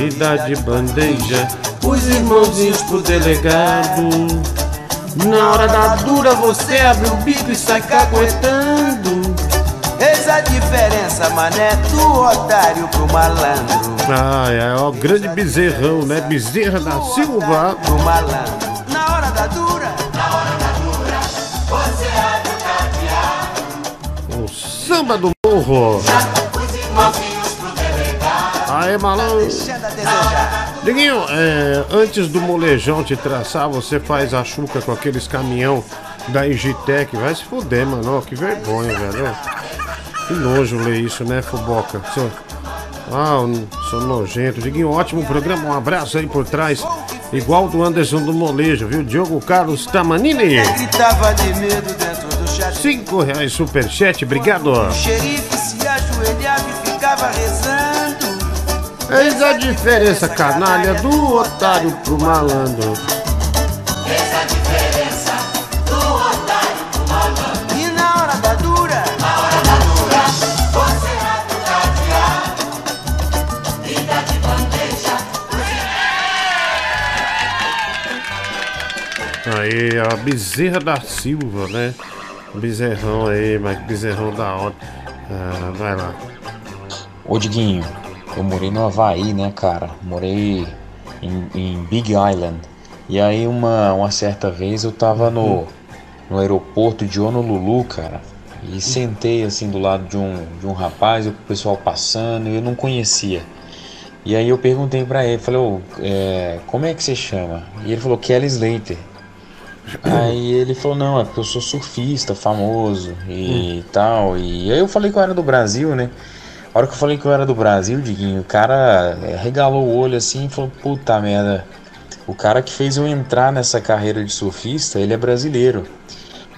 e dá de bandeja os irmãozinhos pro delegado. Na hora da dura você abre o bico e sai caguetando. eis a diferença, mané, do otário pro malandro. Ai, ai, ó, grande bezerrão, né? Bezerra da Silva. Pro malandro. Na hora da dura, na hora da dura, você abre o. O samba do morro. Os irmãozinhos pro delegado. Aê, malandro. Deixando a desejar. Diguinho, é, antes do molejão te traçar, você faz a chuca com aqueles caminhão da Igitec. Vai se fuder, mano. Ó, que vergonha, velho. Que nojo ler isso, né, Fuboca? Sou... Ah, sou nojento. Diguinho, ótimo programa. Um abraço aí por trás. Igual do Anderson do Molejo, viu? Diogo Carlos Tamanini. Gritava de medo dentro do chat. Cinco reais superchat, obrigado. O xerife se ajoelhava e ficava rezando. Eis a diferença, canalha, do otário pro malandro. Eis a diferença do otário pro malandro. E na hora da dura, na hora da dura, você abre o cadeado e dá de bandeja. Aí, a bezerra da Silva, né? Bezerrão aí, mas bezerrão da hora. Ah, vai lá. Ô Diguinho, eu morei no Havaí, né, cara? Morei em, em Big Island. E aí uma, uma certa vez eu tava no, no aeroporto de Honolulu, cara. E sentei assim do lado de um, de um rapaz, o pessoal passando, e eu não conhecia. E aí eu perguntei pra ele, falei, ô, é, como é que você chama? E ele falou, Kelly Slater. Aí ele falou, não, é porque eu sou surfista famoso e tal. E aí eu falei que eu era do Brasil, né? A hora que eu falei que eu era do Brasil, Diguinho, o cara é, regalou o olho assim e falou, puta merda. O cara que fez eu entrar nessa carreira de surfista, ele é brasileiro.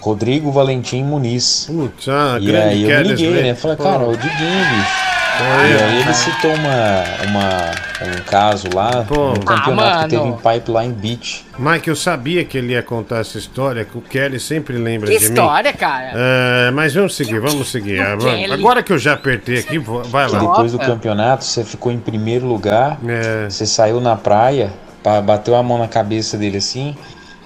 Rodrigo Valentim Muniz. Putz, ah, e aí eu me liguei, Slater. né? Falei, cara, o Diguinho, bicho. E aí ele citou uma, uma, um caso lá, Pô. um campeonato Ah, que teve em. Pipeline Beach. Mike, eu sabia que ele ia contar essa história, que o Kelly sempre lembra Que de mim. história, cara? É, mas vamos seguir, vamos seguir. Ah, Kelly. Agora que eu já apertei aqui, vai Que lá. depois do campeonato você ficou em primeiro lugar, É. você saiu na praia, bateu a mão na cabeça dele assim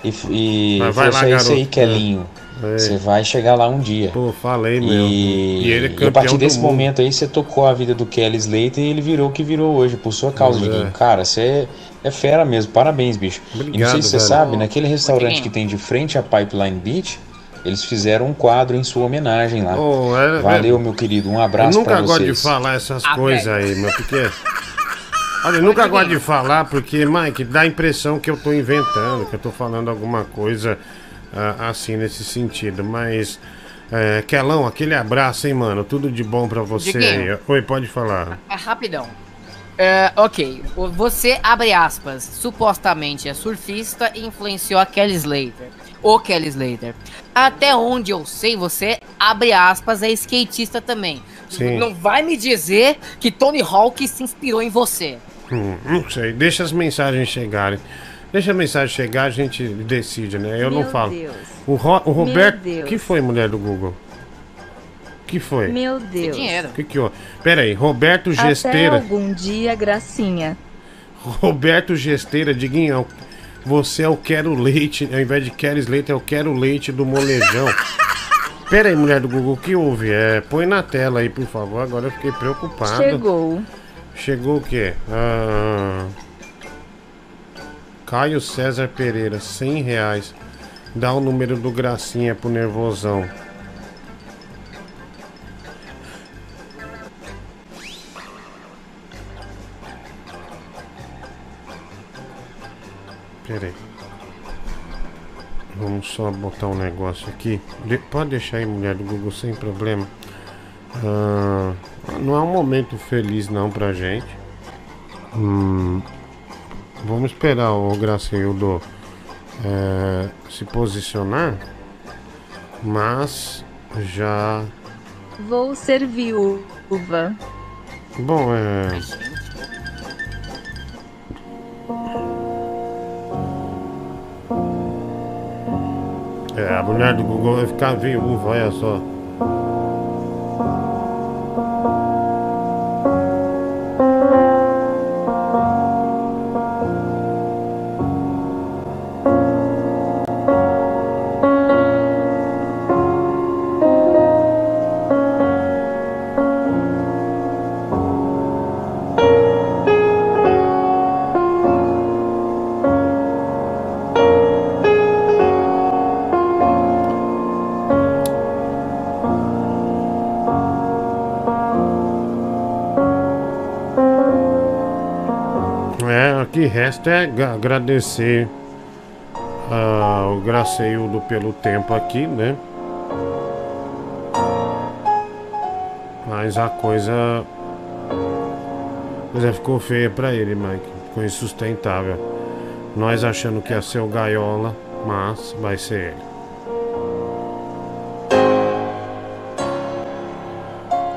e, e Mas vai falou lá, assim, é isso aí, garoto." Kelinho. É. Você vai chegar lá um dia. Pô, falei mesmo. E, E ele é e a partir desse mundo. momento aí você tocou a vida do Kelly Slater e ele virou o que virou hoje, por sua causa, É. Diguinho. Cara, você é, é fera mesmo, parabéns, bicho. e não Obrigado, sei se você velho. sabe, naquele restaurante que tem de frente à Pipeline Beach, eles fizeram um quadro em sua homenagem lá. Oh, é- Valeu, é- meu querido, um Eu abraço nunca pra gosto de vocês. falar essas Ah, coisas aí, meu, porque. [laughs] Olha, eu nunca gosto de falar porque, Mike, dá a impressão que eu tô inventando, que eu tô falando alguma coisa ah, assim nesse sentido. Mas, é, Kelão, aquele abraço, hein, mano? Tudo de bom pra você Diguinho. Oi, pode falar. É rapidão. É, ok, você, abre aspas, supostamente é surfista e influenciou a Kelly Slater. O Kelly Slater. Até onde eu sei, você, abre aspas, é skatista também. Sim. Não vai me dizer que Tony Hawk se inspirou em você. Hum, não sei, deixa as mensagens chegarem. Deixa a mensagem chegar, a gente decide, né? Eu não Meu falo. Deus. O, Ro- o Roberto. Deus. que foi, mulher do Google? que foi? Meu Deus. dinheiro. que que houve? Pera aí, Roberto Até Gesteira. algum dia, gracinha. Roberto Gesteira, Diguinho, você é o quero leite, ao invés de queres leite, é o quero leite do molejão. [laughs] Pera aí, mulher do Google, o que houve? É, põe na tela aí, por favor, agora eu fiquei preocupado. Chegou. Chegou o quê? Ah, Caio César Pereira, 100 reais. Dá o número do Gracinha pro nervosão. Pera aí. Vamos só botar um negócio aqui. De- pode deixar aí, mulher do Google, sem problema. Ah, não é um momento feliz não pra gente. Hum, vamos esperar o Graciildo eh, se posicionar. Mas já. Vou ser viúva. Bom, é. É, a mulher do Google vai ficar viúva, olha só. Que resta é agradecer ao Graceildo pelo tempo aqui, né? Mas a coisa. A coisa ficou feia pra ele, Mike. Ficou insustentável. Nós achando que ia ser o Gaiola, mas vai ser ele.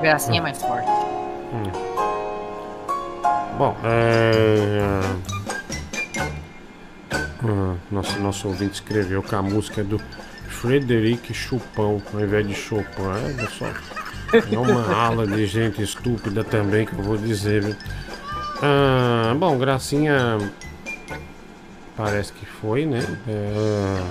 Gracinha é mais forte. Bom, é. ah, nosso, nosso ouvinte escreveu que a música é do Frederic Chopin, ao invés de Chopin. É, pessoal, é uma [laughs] ala de gente estúpida também que eu vou dizer, viu? Ah, bom, Gracinha. Parece que foi, né? É,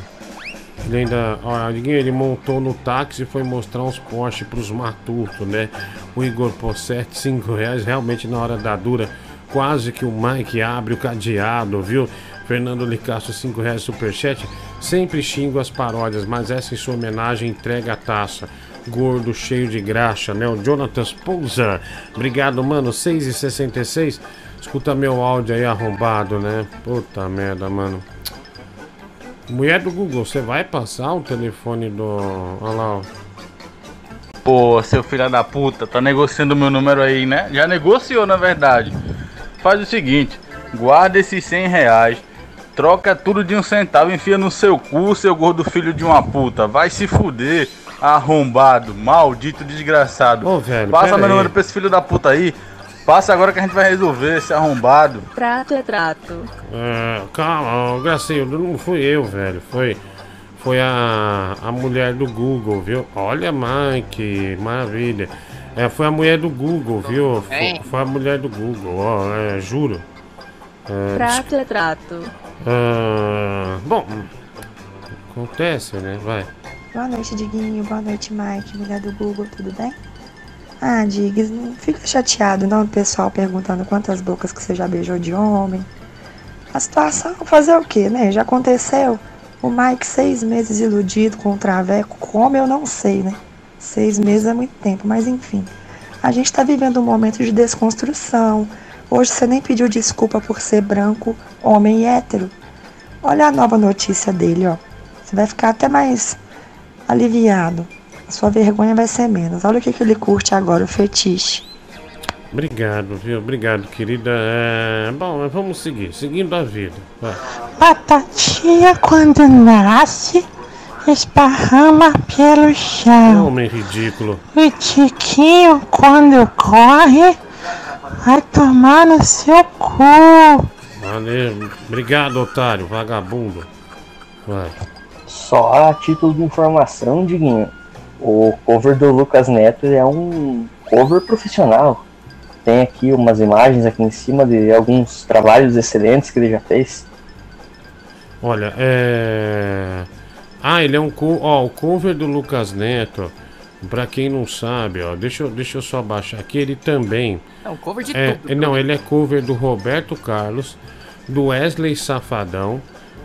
ele ainda. Ele montou no táxi e foi mostrar uns Porsche pros matutos, né? O Igor Possetti, 5 reais, realmente na hora da dura. Quase que o Mike abre o cadeado, viu? Fernando Licasso, 5 reais superchat. Sempre xingo as paródias, mas essa em sua homenagem entrega a taça. Gordo, cheio de graxa, né? O Jonathan Pousa. Obrigado, mano. 6,66. Escuta meu áudio aí arrombado, né? Puta merda, mano. Mulher do Google, você vai passar o telefone do. Olha lá, ó. Pô, seu filho da puta, tá negociando meu número aí, né? Já negociou, na verdade. Faz o seguinte, guarda esses 100 reais, troca tudo de um centavo, enfia no seu cu, seu gordo filho de uma puta. Vai se fuder, arrombado, maldito, desgraçado. Ô, velho, Passa meu aí. número pra esse filho da puta aí. Passa agora que a gente vai resolver esse arrombado. Trato é trato. É, calma, ó, Gracildo, não fui eu, velho. Foi, foi a, a mulher do Google, viu? Olha, Mike, maravilha. É, foi a mulher do Google, viu? Foi, É. foi a mulher do Google, ó, é, juro. É, Trato é trato. ah, bom, acontece, né? Vai. Boa noite, Diguinho. Boa noite, Mike, mulher do Google, tudo bem? Ah, Diggs, não fica chateado não, o pessoal perguntando quantas bocas que você já beijou de homem. A situação, fazer o quê, né? Já aconteceu. O Mike, seis meses iludido com o Traveco, como eu não sei, né? Seis meses é muito tempo, mas enfim. A gente tá vivendo um momento de desconstrução. Hoje você nem pediu desculpa por ser branco, homem e hétero. Olha a nova notícia dele, ó. Você vai ficar até mais aliviado. A sua vergonha vai ser menos. Olha o que, que ele curte agora, o fetiche. Obrigado, viu? Obrigado, querida. É, bom, mas vamos seguir, seguindo a vida. Vai. Batatinha quando nasce esparrama pelo chão. Homem ridículo. O Tiquinho quando corre vai tomar no seu cu. Valeu. Obrigado, otário, vagabundo. Vai. Só a título de informação, Diguinho, o cover do Lucas Neto é um cover profissional. tem aqui umas imagens aqui em cima de alguns trabalhos excelentes que ele já fez. Olha, é. Ah, ele é um co... ó, o cover do Lucas Neto. Pra quem não sabe, ó, deixa eu, deixa eu só baixar aqui. Ele também. É um cover de É, tudo. não, ele é cover do Roberto Carlos, do Wesley Safadão.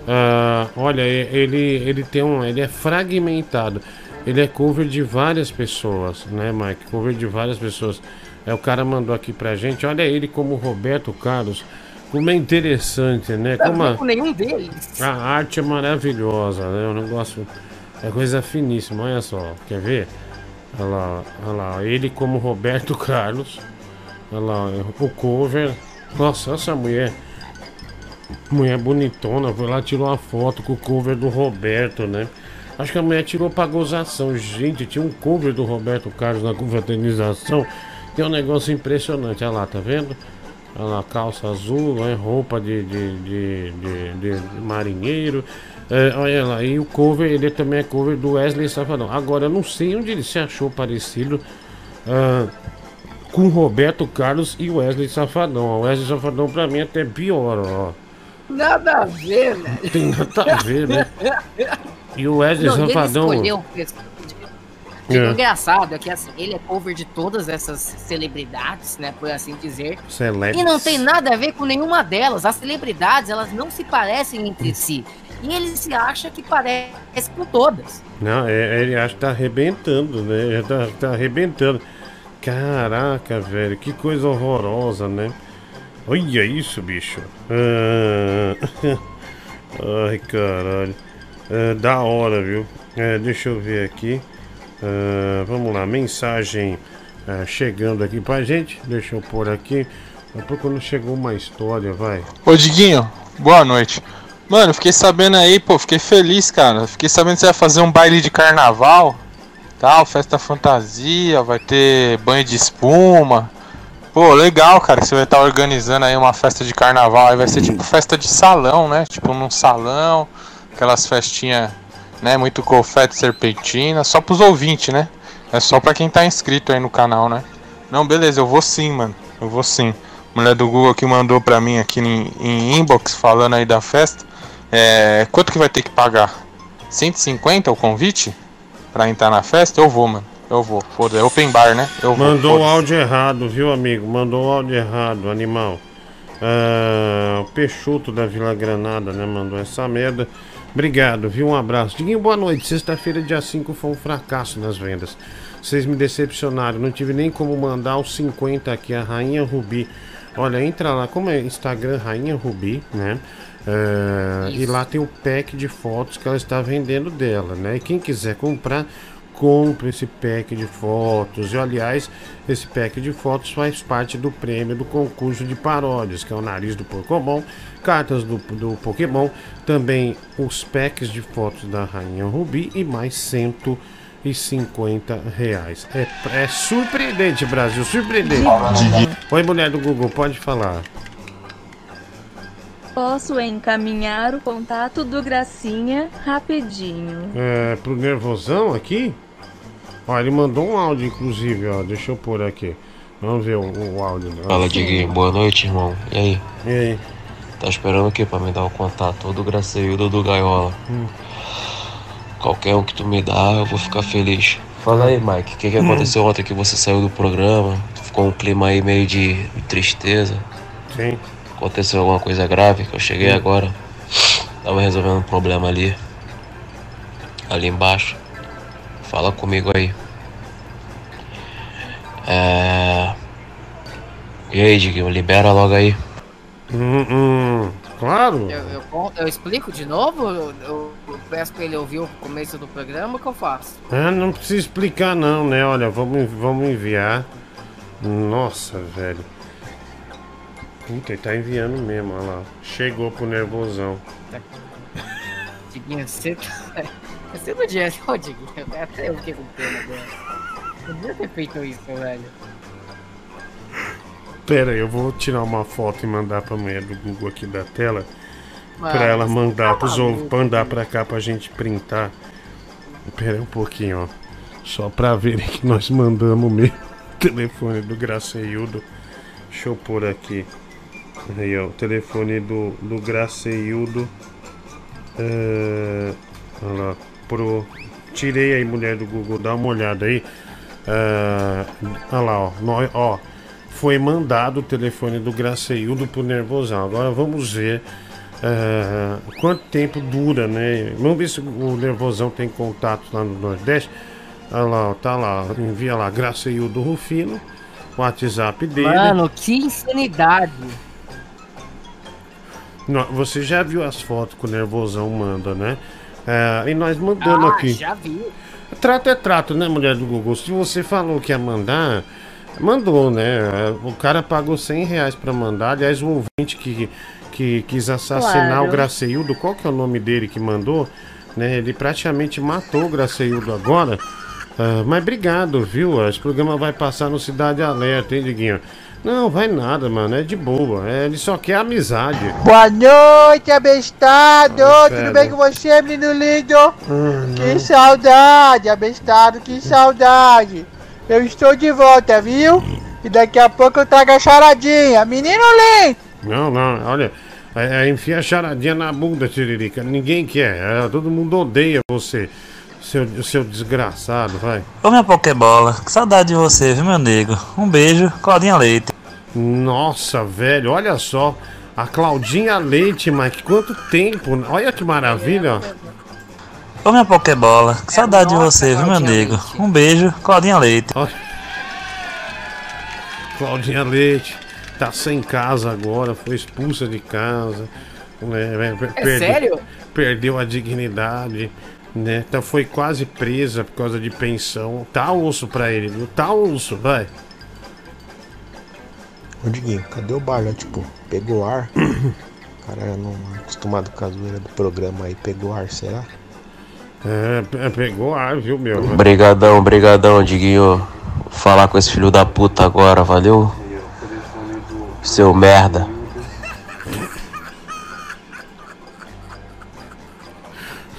Ah, olha, ele, ele tem um. Ele é fragmentado. Ele é cover de várias pessoas, né, Mike? Cover de várias pessoas. É, o cara mandou aqui pra gente. Olha ele como Roberto Carlos. Como é interessante, né? Não Como a- com nenhum deles. a arte é maravilhosa, né? O negócio é coisa finíssima, olha só. Quer ver? Olha lá, olha lá. Ele como Roberto Carlos. Olha lá, o cover. Nossa, essa mulher. Mulher bonitona, foi lá tirou uma foto com o cover do Roberto, né? Acho que a mulher tirou pra gozação. Gente, tinha um cover do Roberto Carlos na confraternização. Que é um negócio impressionante. Olha lá, tá vendo? Olha lá, calça azul, né? roupa de, de, de, de- de marinheiro. É, olha lá, e o cover, ele também é cover do Wesley Safadão. Agora, eu não sei onde ele se achou parecido ah, com Roberto Carlos e Wesley Safadão. O Wesley Safadão, pra mim, é até pior, ó. Nada a ver, velho. Tem nada a ver, né? [laughs] E o Wesley Não, e ele Safadão. escolheu. O É. engraçado é que assim, ele é cover de todas essas celebridades, né? Por assim dizer. Celebs. E não tem nada a ver com nenhuma delas. As celebridades, elas não se parecem entre si. E ele se acha que parece com todas. Não, é, ele acha que tá arrebentando, né? Ele Tá, tá arrebentando. Caraca, velho, que coisa horrorosa, né? Olha isso, bicho. Ah, [laughs] Ai, caralho. Ah, da hora, viu? É, deixa eu ver aqui. Ah, vamos lá, mensagem ah, chegando aqui pra gente. Deixa eu pôr aqui. Depois quando chegou uma história, vai. Ô Diguinho, boa noite. Mano, fiquei sabendo aí, pô, fiquei feliz, cara. Fiquei sabendo que você vai fazer um baile de carnaval, tal, festa fantasia, vai ter banho de espuma. Pô, legal, cara, que você vai estar organizando aí uma festa de carnaval. Aí vai ser tipo festa de salão, né? Tipo num salão, aquelas festinhas, né? Muito confete serpentina, só pros ouvintes, né? É só pra quem tá inscrito aí no canal, né? Não, beleza, eu vou sim, mano. Eu vou sim. Mulher do Google que mandou pra mim aqui em, em inbox falando aí da festa. É, quanto que vai ter que pagar? 150 o convite? Pra entrar na festa? Eu vou, mano. Eu vou. Foda, é open bar, né? Eu vou. Mandou o foda-se. áudio errado, viu, amigo? Mandou o áudio errado, animal. Ah, o Peixoto da Vila Granada, né? Mandou essa merda. Obrigado, viu? Um abraço. Diguinho, boa noite. Sexta-feira, dia 5, foi um fracasso nas vendas. Vocês me decepcionaram. Não tive nem como mandar os 50 aqui, a Rainha Rubi. Olha, entra lá, como é Instagram Rainha Rubi, né? Ah, e lá tem o pack de fotos que ela está vendendo dela, né? E quem quiser comprar, compre esse pack de fotos. E aliás, esse pack de fotos faz parte do prêmio do concurso de paródias, que é o nariz do Pokémon, cartas do, do Pokémon, também os packs de fotos da Rainha Rubi e mais 150 reais. É, é surpreendente, Brasil, surpreendente. Oi, mulher do Google, pode falar. Posso encaminhar o contato do Gracinha rapidinho. É, pro nervosão aqui? Ó, ele mandou um áudio, inclusive, ó. Deixa eu pôr aqui. Vamos ver o, o áudio. né? Fala, Diguinho. Boa noite, irmão. E aí? E aí? Tá esperando o quê pra me dar o contato? Ou do Graceildo do Gaiola? Hum. Qualquer um que tu me dá, eu vou ficar feliz. Fala aí, Mike. O que, que Hum. aconteceu ontem que você saiu do programa? Ficou um clima aí meio de tristeza. Sim. Aconteceu alguma coisa grave que eu cheguei Hum. agora. Tava resolvendo um problema ali. Ali embaixo. Fala comigo aí. É. E aí, Diguinho, libera logo aí. Hum, hum, claro. Eu, eu, eu explico de novo? Eu, eu- peço pra ele ouvir o começo do programa, o que eu faço? Ah, não precisa explicar não, né? Olha, vamos, vamos enviar. Nossa, velho. Puta, ele tá enviando mesmo, olha lá. Chegou pro nervosão. Diguinho, você tá... Você não devia... Ô, Diguinho, até eu fiquei com pena agora. Não devia ter feito isso, velho. Pera aí, eu vou tirar uma foto e mandar pra mulher do Google aqui da tela. Mano, pra ela mandar tá pros ouvintes, mandar pra cá pra gente printar. Pera aí um pouquinho, ó. Só pra verem que nós mandamos mesmo o [laughs] telefone do Graceildo. Deixa eu pôr aqui. Aí, ó, o telefone do, do Graceildo. É, olha lá, pro. Tirei aí, mulher do Google, dá uma olhada aí. É, olha lá, ó, ó. Foi mandado o telefone do Graceildo pro Nervosão. Agora vamos ver é, quanto tempo dura, né? Vamos ver se o Nervosão tem contato lá no Nordeste. Olha lá, ó, tá lá. Envia lá, Graceildo Rufino. WhatsApp dele. Mano, que insanidade. Não, Você já viu as fotos que o Nervosão manda, né? É, e nós mandamos Ah, aqui. já vi. Trato é trato, né, mulher do Google? Se você falou que ia mandar, mandou, né? O cara pagou 100 reais pra mandar. Aliás, o ouvinte que, que quis assassinar Claro. o Graceildo, qual que é o nome dele que mandou? Né? Ele praticamente matou o Graceildo agora. Ah, mas obrigado, viu? Esse programa vai passar no Cidade Alerta, hein, Diguinho? Não, vai nada, mano. É de boa. É, ele só quer amizade. Boa noite, abestado! Ah, Tudo bem com você, menino lindo? Ah, que saudade, abestado, que saudade! Eu estou de volta, viu? E daqui a pouco eu trago a charadinha. Menino lindo! Não, não, olha. É, é, enfia a charadinha na bunda, Tiririca. Ninguém quer. é, todo mundo odeia você. Seu, seu desgraçado, vai. Ô minha Pokébola, que saudade de você, viu meu nego? Um beijo, Claudinha Leite. Nossa, velho, olha só. A Claudinha Leite, Mike, quanto tempo. Olha que maravilha. Ô minha Pokébola, que saudade de você, viu meu nego? Um beijo, Claudinha Leite. Claudinha Leite tá sem casa agora, foi expulsa de casa. né, per- É sério? Perdeu a dignidade, né? Tá, foi quase presa por causa de pensão. Tá osso pra ele, viu? Tá osso, vai. Ô Diguinho, cadê o bar, né? Tipo, pegou ar. O [clears throat] cara não é acostumado com a zoeira do programa aí, pegou ar, será? É, pe- pegou ar, viu, meu? Brigadão, brigadão, Diguinho. Vou falar com esse filho da puta agora, valeu? Seu merda.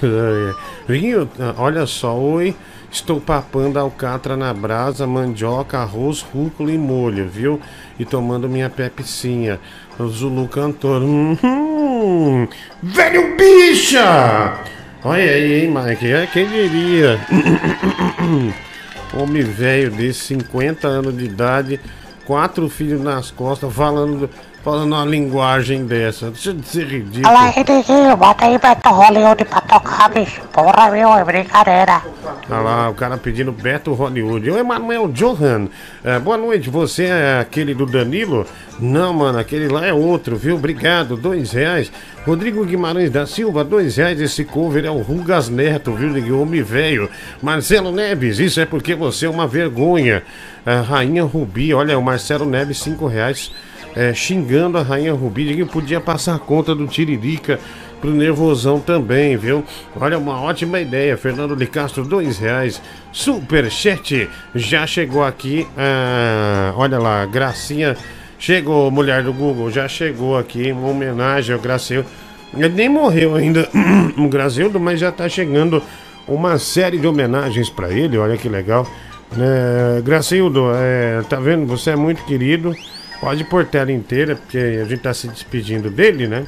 É, Vinho, olha só, oi. Estou papando alcatra na brasa, mandioca, arroz, rúcula e molho, viu? E tomando minha pepicinha. O Zulu cantor. Uhum, velho bicha! Olha aí, hein, Mike? É, quem diria? [coughs] Homem velho desse, 50 anos de idade, quatro filhos nas costas, falando, falando uma linguagem dessa. Deixa de ser ridículo. Fala aí, Diguinho, bota aí Beto Hollywood pra tocar, bicho. Porra, meu, é brincadeira. Olha lá, o cara pedindo Beto Hollywood. Ô, Emanuel Johan, é, boa noite. Você é aquele do Danilo? Não, mano, aquele lá é outro, viu? Obrigado, dois reais. Rodrigo Guimarães da Silva, dois reais. Esse cover é o Rugas Neto, viu? De homem velho. Marcelo Neves, isso é porque você é uma vergonha. É, Rainha Rubi, olha, o Marcelo Neves, cinco reais. É, xingando a Rainha Rubi. Ninguém podia passar conta do Tiririca pro Nervosão também, viu? Olha, uma ótima ideia. Fernando de Castro, dois reais. Superchat já chegou aqui. ah, olha lá, Gracinha. Chegou, mulher do Google, já chegou aqui. Uma homenagem ao Gracieldo. Ele nem morreu ainda, [clears throat] o Gracieldo, mas já tá chegando uma série de homenagens pra ele. Olha que legal. É, Gracildo, é, tá vendo? Você é muito querido. Pode pôr tela inteira, porque a gente tá se despedindo dele, né?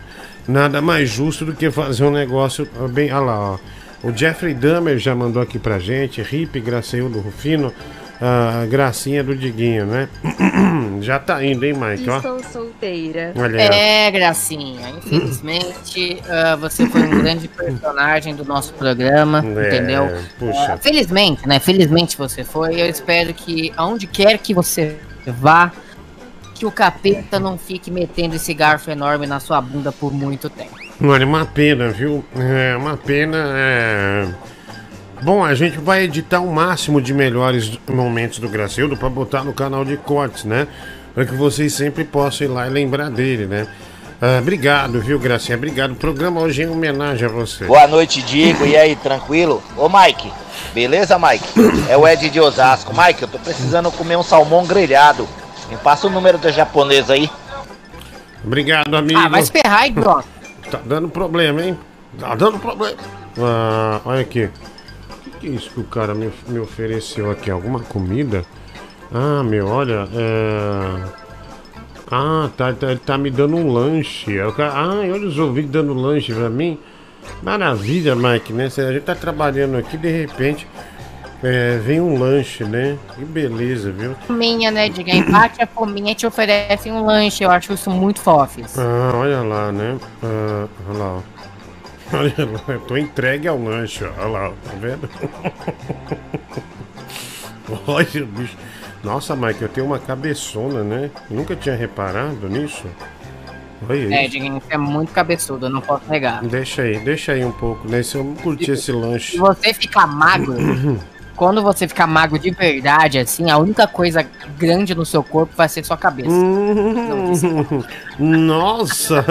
Nada mais justo do que fazer um negócio bem. Olha lá, ó. O Jeffrey Dahmer já mandou aqui pra gente. Hip, Graceildo Rufino. A gracinha do Diguinho, né? [clears throat] já tá indo, hein, Mike? Ó. Estou solteira. Olha ó. É, Gracinha, infelizmente ah, você foi um grande personagem do nosso programa, É, entendeu? puxa. Ah, felizmente, né? Felizmente você foi. Eu espero que aonde quer que você vá, que o capeta não fique metendo esse garfo enorme na sua bunda por muito tempo. Olha, uma pena, viu? É uma pena. É... Bom, a gente vai editar o máximo de melhores momentos do Gracildo pra botar no canal de cortes, né? Para que vocês sempre possam ir lá e lembrar dele, né? Ah, obrigado, viu, Gracinha? Obrigado. O programa hoje é em homenagem a você. Boa noite, Diego. E aí, tranquilo? Ô, Mike, beleza, Mike? É o Ed de Osasco. Mike, eu tô precisando comer um salmão grelhado. Me passa o número da japonesa aí. Obrigado, amigo. Ah, vai se ferrar aí, pronto. Tá dando problema, hein? Tá dando problema. Ah, olha aqui. O que, que é isso que o cara me, me ofereceu aqui? Alguma comida? Ah, meu, olha, é... Ah, tá, tá, ele tá me dando um lanche. Ca- ah, olha os ouvintes dando lanche pra mim. Maravilha, Mike, né? Se A gente tá trabalhando aqui, de repente, é, vem um lanche, né? Que beleza, viu? Fominha, né, Diguinho? Empate a fominha e te oferece um lanche. Eu acho isso muito fofes. Ah, olha lá, né? Ah, olha lá, ó. [laughs] Olha lá, eu tô entregue ao lanche, ó. Olha lá, tá vendo? [laughs] olha, bicho. Nossa, Mike, eu tenho uma cabeçona, né? Nunca tinha reparado nisso. Olha É. Diguinho, você é muito cabeçudo, eu não posso negar. Deixa aí, deixa aí um pouco, né? Se eu curtir esse lanche. Se você ficar magro, [clears throat] quando você ficar magro de verdade, assim, a única coisa grande no seu corpo vai ser sua cabeça. Hum, Nossa!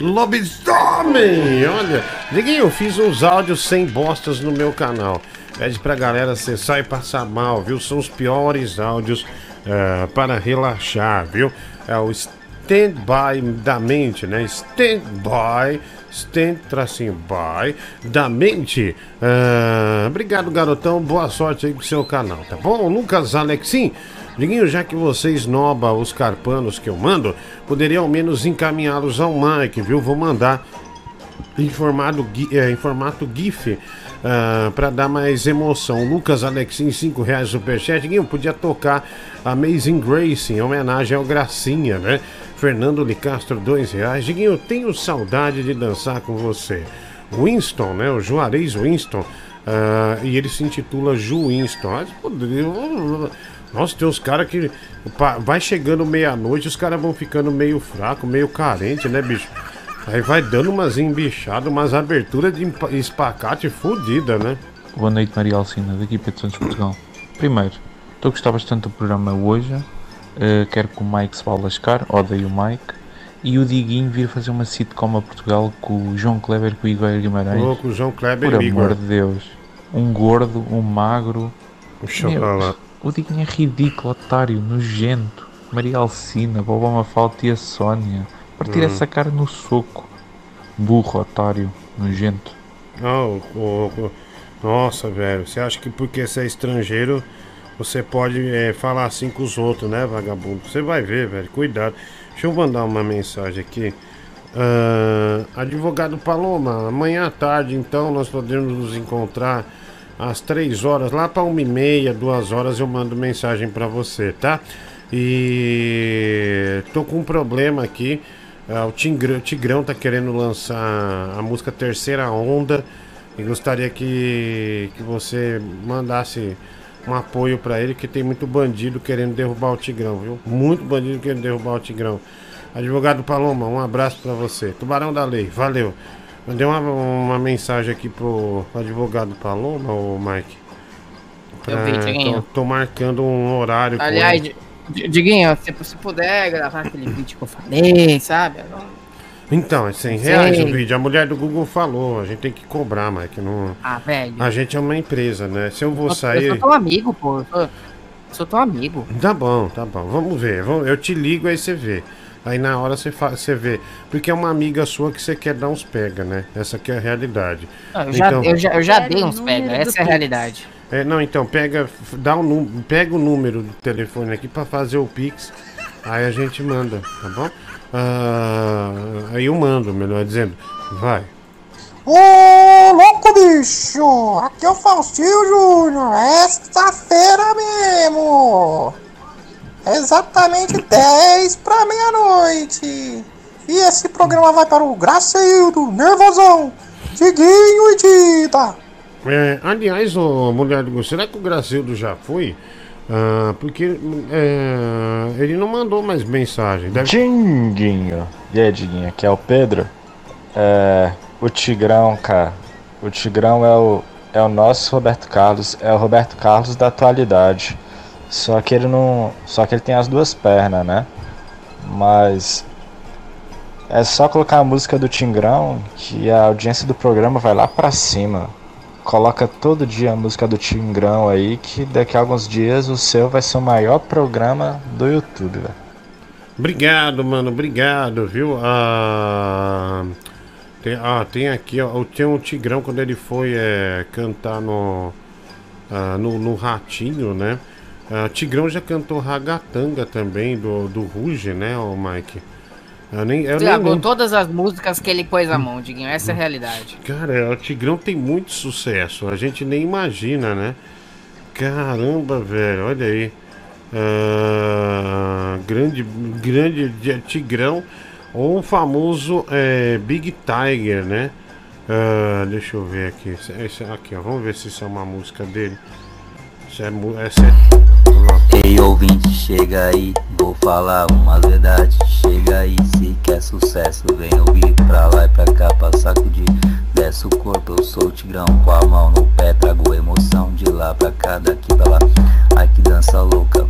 Lobisomem! Olha, Diguinho, eu fiz uns áudios sem bostas no meu canal. Pede pra galera acessar e passar mal, viu? São os piores áudios eh, para relaxar, viu? É o stand-by da mente, né? Stand-by, stand tracinho by da mente. Ah, obrigado, garotão. Boa sorte aí com seu canal, tá bom? Lucas Alexim. Diguinho, já que você esnoba os carpanos que eu mando, poderia ao menos encaminhá-los ao Mike, viu? Vou mandar em formato, gui- eh, em formato GIF para dar mais emoção. Lucas Alexim, 5 reais superchat. Diguinho, podia tocar Amazing Grace em homenagem ao Gracinha, né? Fernando Licastro, 2 reais. Diguinho, tenho saudade de dançar com você. Winston, né? O Juarez Winston. ah, e ele se intitula Ju Winston. Ah, Nossa, tem uns caras que. Vai chegando meia-noite, os caras vão ficando meio fraco, meio carente, né, bicho? Aí vai dando umas embichadas, umas aberturas de espacate fodida, né? Boa noite, Maria Alcina, daqui Pedro Santos, Portugal. Primeiro, estou a gostar bastante do programa hoje. Eh, quero que o Mike se vá lascar, odeio o Mike. E o Diguinho vir fazer uma sitcom a Portugal com o João Kleber e com o Igor Guimarães. Ô, com o João Kleber Por e amor Igor. de Deus. Um gordo, um magro. Meu, o Diguinho é ridículo, otário, nojento. Maria Alcina, Boba Mafalda e a Sónia. Partir Hum. essa cara no soco. Burro, otário, nojento. Ah, o- o- o- Nossa, velho, você acha que porque você é estrangeiro, você pode é, falar assim com os outros, né, vagabundo? Você vai ver, velho, cuidado. Deixa eu mandar uma mensagem aqui. Ah, advogado Paloma, amanhã à tarde, então, nós podemos nos encontrar às 3 horas, lá para 1 e meia, 2 horas, eu mando mensagem para você, tá? E tô com um problema aqui. Ah, o Tigrão, Tigrão tá querendo lançar a música Terceira Onda e gostaria que, que você mandasse um apoio pra ele, que tem muito bandido querendo derrubar o Tigrão, viu? Muito bandido querendo derrubar o Tigrão. Advogado Paloma, um abraço pra você. Tubarão da Lei, valeu. Mandei uma, uma mensagem aqui pro advogado Paloma, ô Mike. Eu vi, Diguinho. tô, tô marcando um horário Aliás, Diguinho, se você puder gravar aquele vídeo que eu falei, sabe? Então, é 100 Sei. reais o vídeo. A mulher do Google falou, a gente tem que cobrar, Mike. Não... Ah, velho. A gente é uma empresa, né? Se eu vou Eu sair. sou teu amigo, pô. Eu sou, eu sou teu amigo. Tá bom, tá bom. Vamos ver. Eu te ligo, aí você vê. Aí na hora você, fa... você vê. Porque é uma amiga sua que você quer dar uns pega, né? Essa aqui é a realidade. Ah, eu, já, eu, já, eu já dei uns pega, essa é a realidade. É, não, então, pega, dá o nú- pega o número do telefone aqui pra fazer o Pix. Aí a gente manda, tá bom? Ah, aí eu mando, melhor dizendo. Vai. Ô, louco bicho! Aqui é o Faustinho Júnior, sexta-feira mesmo! É exatamente [laughs] 10 pra meia-noite! E esse programa vai para o Graceildo, Nervosão, Diguinho e Dida! É, aliás, ô, mulher será que o Gracildo já foi? Ah, porque é, ele não mandou mais mensagem. Deve... Dinguinho. E aí, Diguinho, aqui é o Pedro. É. O Tigrão, cara. O Tigrão é o, é o nosso Roberto Carlos. É o Roberto Carlos da atualidade. Só que ele não. Só que ele tem as duas pernas, né? Mas. É só colocar a música do Tigrão que a audiência do programa vai lá pra cima. Coloca todo dia a música do Tigrão aí que daqui a alguns dias o seu vai ser o maior programa do YouTube, velho. Obrigado, mano, obrigado, viu? Ah, tem, ah, tem aqui, ó, tem um Tigrão quando ele foi é, cantar no, ah, no, no Ratinho, né? Ah, Tigrão já cantou Ragatanga também, do, do Ruge, né, ô Mike? Eu nem, eu lembro. todas as músicas que ele pôs a mão, Diguinho. Essa é a realidade. Cara, o Tigrão tem muito sucesso, a gente nem imagina, né? Caramba, velho, olha aí. Ah, grande, grande de- Tigrão ou o famoso é, Big Tiger, né? Ah, deixa eu ver aqui. Esse- aqui, ó, vamos ver se isso é uma música dele. Isso é, essa é... Ouvinte, chega aí, vou falar uma verdade. Chega aí, se quer sucesso, vem ouvir pra lá e pra cá pra sacudir. Desce o corpo, eu sou o tigrão, com a mão no pé, trago emoção de lá pra cá, daqui pra lá. Ai que dança louca,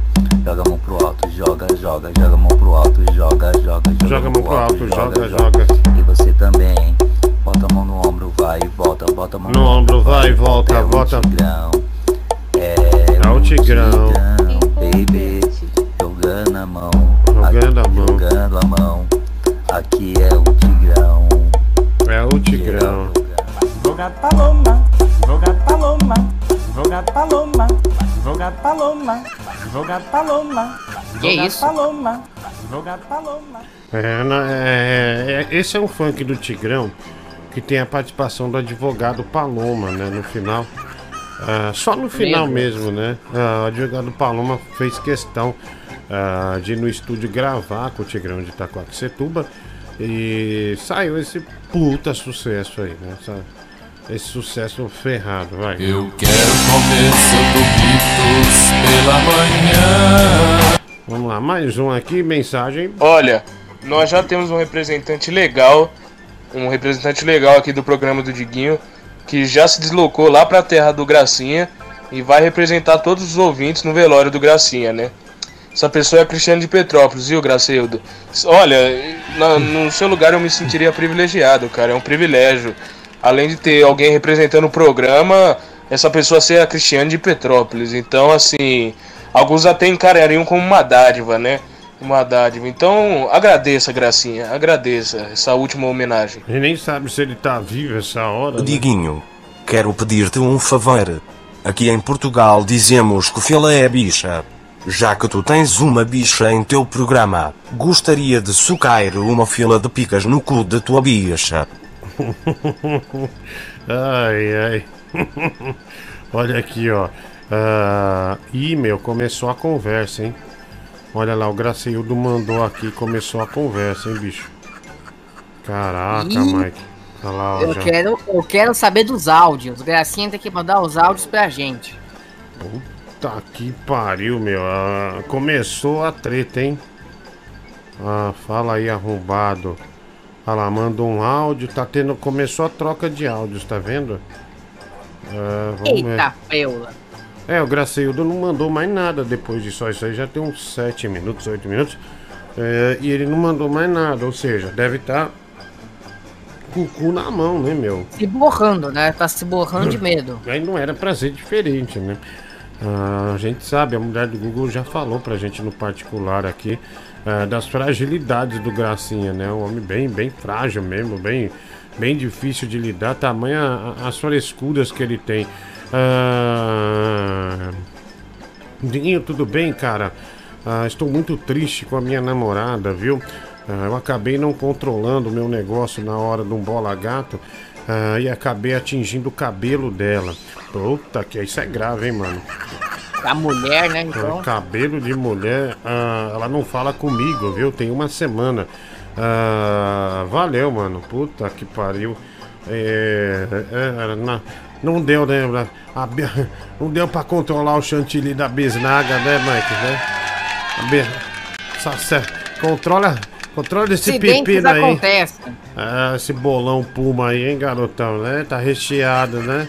joga a mão pro alto, joga, joga, joga a mão pro alto, joga, joga, joga, Joga a mão pro alto, joga, joga. E você também, hein? bota a mão no ombro, vai e volta, bota a mão No ombro, vai e volta, é o volta. Tigrão, é, É o Tigrão. Baby, jogando a mão, Jogando a mão. jogando a mão. Aqui é o Tigrão. É o Tigrão. Vogat Paloma, Vogat Paloma, Vogat Paloma, Vogat Paloma, Vogat Paloma, isso? Paloma, Vogat Paloma. É, na- é, é, esse é um funk do Tigrão que tem a participação do advogado Paloma, né? No final. Ah, só no final Mesmo? mesmo, né? Ah, o advogado Paloma fez questão ah, de ir no estúdio gravar com o Tigrão de Itacoaxetuba e saiu esse puta sucesso aí, né? Essa- esse sucesso ferrado, vai. Eu quero comer seu pela manhã. Vamos lá, mais um aqui, mensagem. Olha, nós já temos um representante legal, um representante legal aqui do programa do Diguinho, que já se deslocou lá pra terra do Gracinha e vai representar todos os ouvintes no velório do Gracinha, né? Essa pessoa é a Cristiane de Petrópolis, viu, Graceudo? Olha, na- no seu lugar eu me sentiria privilegiado, cara, é um privilégio. Além de ter alguém representando o programa, essa pessoa ser a Cristiane de Petrópolis. Então, assim, alguns até encarariam como uma dádiva, né? Uma dádiva. Então, agradeça, Gracinha, agradeça essa última homenagem. Gente nem sabe se ele tá vivo essa hora. né? Diguinho, quero pedir-te um favor. Aqui em Portugal dizemos que fila é bicha. Já que tu tens uma bicha em teu programa, gostaria de socar uma fila de picas no cu da tua bicha. [laughs] ai, ai. [laughs] Olha aqui, ó. Ih, meu, começou a conversa, hein? Olha lá, o Graceildo mandou aqui, começou a conversa, hein, bicho? Caraca, Ih. Mike. Olha lá, ó, Eu já. quero, eu quero saber dos áudios. Gracinha tem que mandar os áudios pra gente. Puta que pariu, meu. Ah, começou a treta, hein? Ah, fala aí, arrombado. Olha lá, manda um áudio, tá tendo. Começou a troca de áudios, tá vendo? Ah, vamos ver. Eita, peula. É, o Graceildo não mandou mais nada depois disso. Isso aí já tem uns 7 minutos, 8 minutos. É, e ele não mandou mais nada, ou seja, deve estar com o cu na mão, né, meu? Se borrando, né? Tá se borrando de medo. [laughs] Aí não era pra ser diferente, né? Ah, a gente sabe, a mulher do Google já falou pra gente no particular aqui ah, das fragilidades do Gracinha, né? Um homem bem, bem frágil mesmo, bem, bem difícil de lidar, tamanha a- as frescuras que ele tem. Ah, Dinho, tudo bem, cara? Ah, estou muito triste com a minha namorada, viu? Ah, eu acabei não controlando o meu negócio na hora de um bola gato ah, e acabei atingindo o cabelo dela. Puta, que isso é grave, hein, mano? A mulher, né? Ah, Então. Cabelo de mulher, ah, ela não fala comigo, viu? Tem uma semana. Ah, valeu, mano. Puta que pariu. É, é, na- não deu, né? A não deu pra controlar o chantilly da bisnaga, né, Mike? Né? A be- Controla, controla esse Acidentes pepino aí. acontecem. Ah, esse bolão puma aí, hein, garotão, né? Tá recheado, né?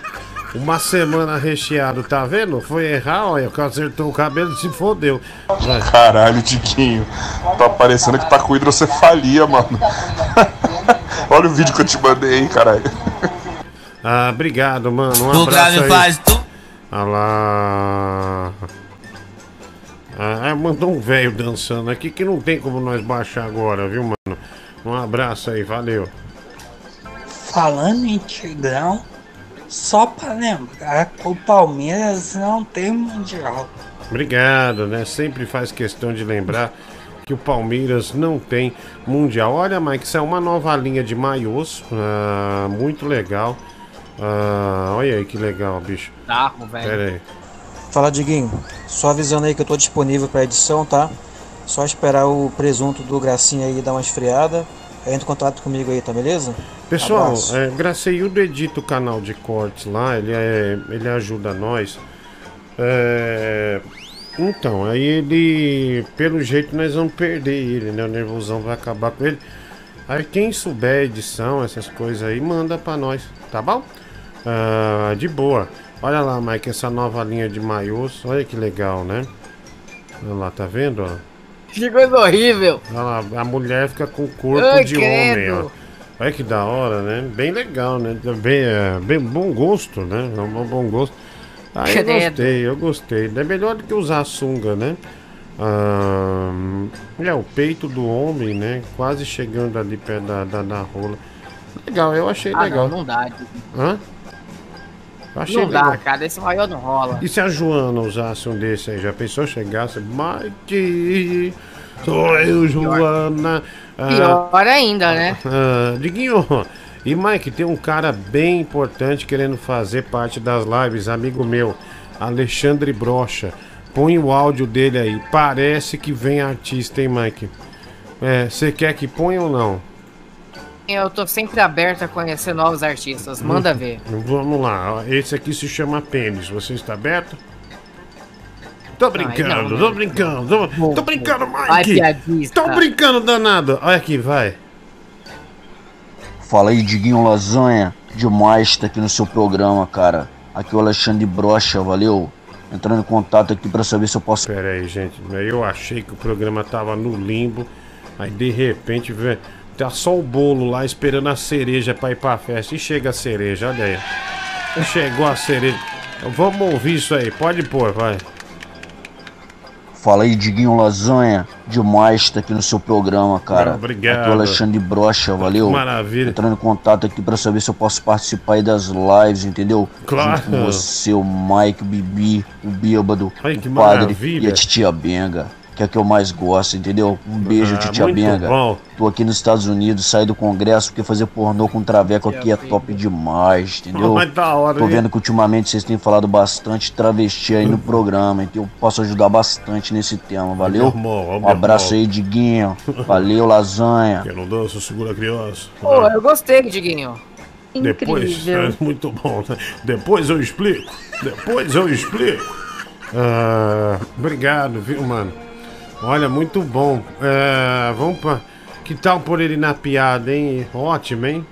Uma semana recheado, tá vendo? Foi errar, olha, que acertou o cabelo e se fodeu. Vai. Caralho, Tiquinho. Tá parecendo que tá com hidrocefalia, mano. [laughs] Olha o vídeo que eu te mandei, hein, caralho. Ah, obrigado, mano. Um O abraço grave aí. faz Ah lá. Ah, mandou um velho dançando aqui que não tem como nós baixar agora, viu, mano? Um abraço aí, valeu. Falando em Tigrão, só pra lembrar que o Palmeiras não tem mundial. Obrigado, né? Sempre faz questão de lembrar que o Palmeiras não tem mundial. Olha, Mike, isso é uma nova linha de maiôs, ah, muito legal. Ah, olha aí que legal, bicho. Carro, velho. Pera aí. Fala, Diguinho. Só avisando aí que eu tô disponível pra edição, tá? Só esperar o presunto do Gracinha aí dar uma esfriada. Aí entra em contato comigo aí, tá beleza? Pessoal, Abraço. é, Graceildo edita o canal de cortes lá, ele, é, ele ajuda nós. É, então, aí ele, pelo jeito, nós vamos perder ele, né? O nervosão vai acabar com ele. Aí quem souber edição, essas coisas aí, manda pra nós, tá bom? Ah, de boa. Olha lá, Mike, essa nova linha de maiôs, olha que legal, né? Olha lá, tá vendo? Que coisa horrível. Olha lá, a mulher fica com o corpo Ai, de credo. homem, ó. Olha que da hora, né? Bem legal, né? Bem, é, bem bom gosto, né? É um bom gosto. Ah, eu Credo. gostei, eu gostei. É melhor do que usar sunga, né? Ah, é, o peito do homem, né? Quase chegando ali perto da, da, da rola. Legal, eu achei Ah, legal. não, não dá. Hã? Achei Não dá, legal. cara. Esse maior não rola. E se a Joana usasse um desse aí? Já pensou chegasse? Mike, sou eu, Joana. Ah, Pior ainda, né? ah, Diguinho, e Mike, tem um cara bem importante querendo fazer parte das lives, amigo meu, Alexandre Brocha. Põe o áudio dele aí. Parece que vem artista, hein, Mike? É, você quer que ponha ou não? Eu tô sempre aberto a conhecer novos artistas. Manda ver. Vamos lá, esse aqui se chama Pênis. Você está aberto? Tô brincando, não, tô não. brincando, tô, tô brincando, Vai, Mike! piadista. Tô brincando, danado! Olha aqui, vai. Fala aí, Diguinho Lasanha. Demais estar aqui no seu programa, cara. Aqui é o Alexandre Brocha, valeu? Entrando em contato aqui pra saber se eu posso. Pera aí, gente. Eu achei que o programa tava no limbo. Aí de repente, vê, tá só o bolo lá esperando a cereja pra ir pra festa. E chega a cereja, olha aí. Chegou a cereja. Vamos ouvir isso aí, pode pôr, vai. Fala aí, Diguinho Lasanha. Demais estar aqui no seu programa, cara. Obrigado. Aqui é o Alexandre Brocha, valeu? Maravilha. Entrando em contato aqui pra saber se eu posso participar aí das lives, entendeu? Claro. Junto com você, o Mike, o Bibi, o Bêbado, Ai, o Padre maravilha. e a Titia Benga. Que é a que eu mais gosto, entendeu? Um beijo, Ah, Titia Benga. bom. Tô aqui nos Estados Unidos, saí do congresso porque fazer pornô com traveco aqui é top demais, entendeu? [laughs] Mas da hora, Tô vendo que ultimamente vocês têm falado bastante travesti aí no programa, então eu posso ajudar bastante nesse tema, valeu? Um abraço aí, Diguinho. [laughs] Valeu, lasanha. Quem não dança, segura a criança. Pô, eu gostei, Diguinho. Depois, [laughs] é muito bom. né? Depois eu explico. Depois eu explico. Ah, obrigado, viu, mano? Olha, muito bom. É, vamos pra. Que tal por ele na piada, hein? Ótimo, hein?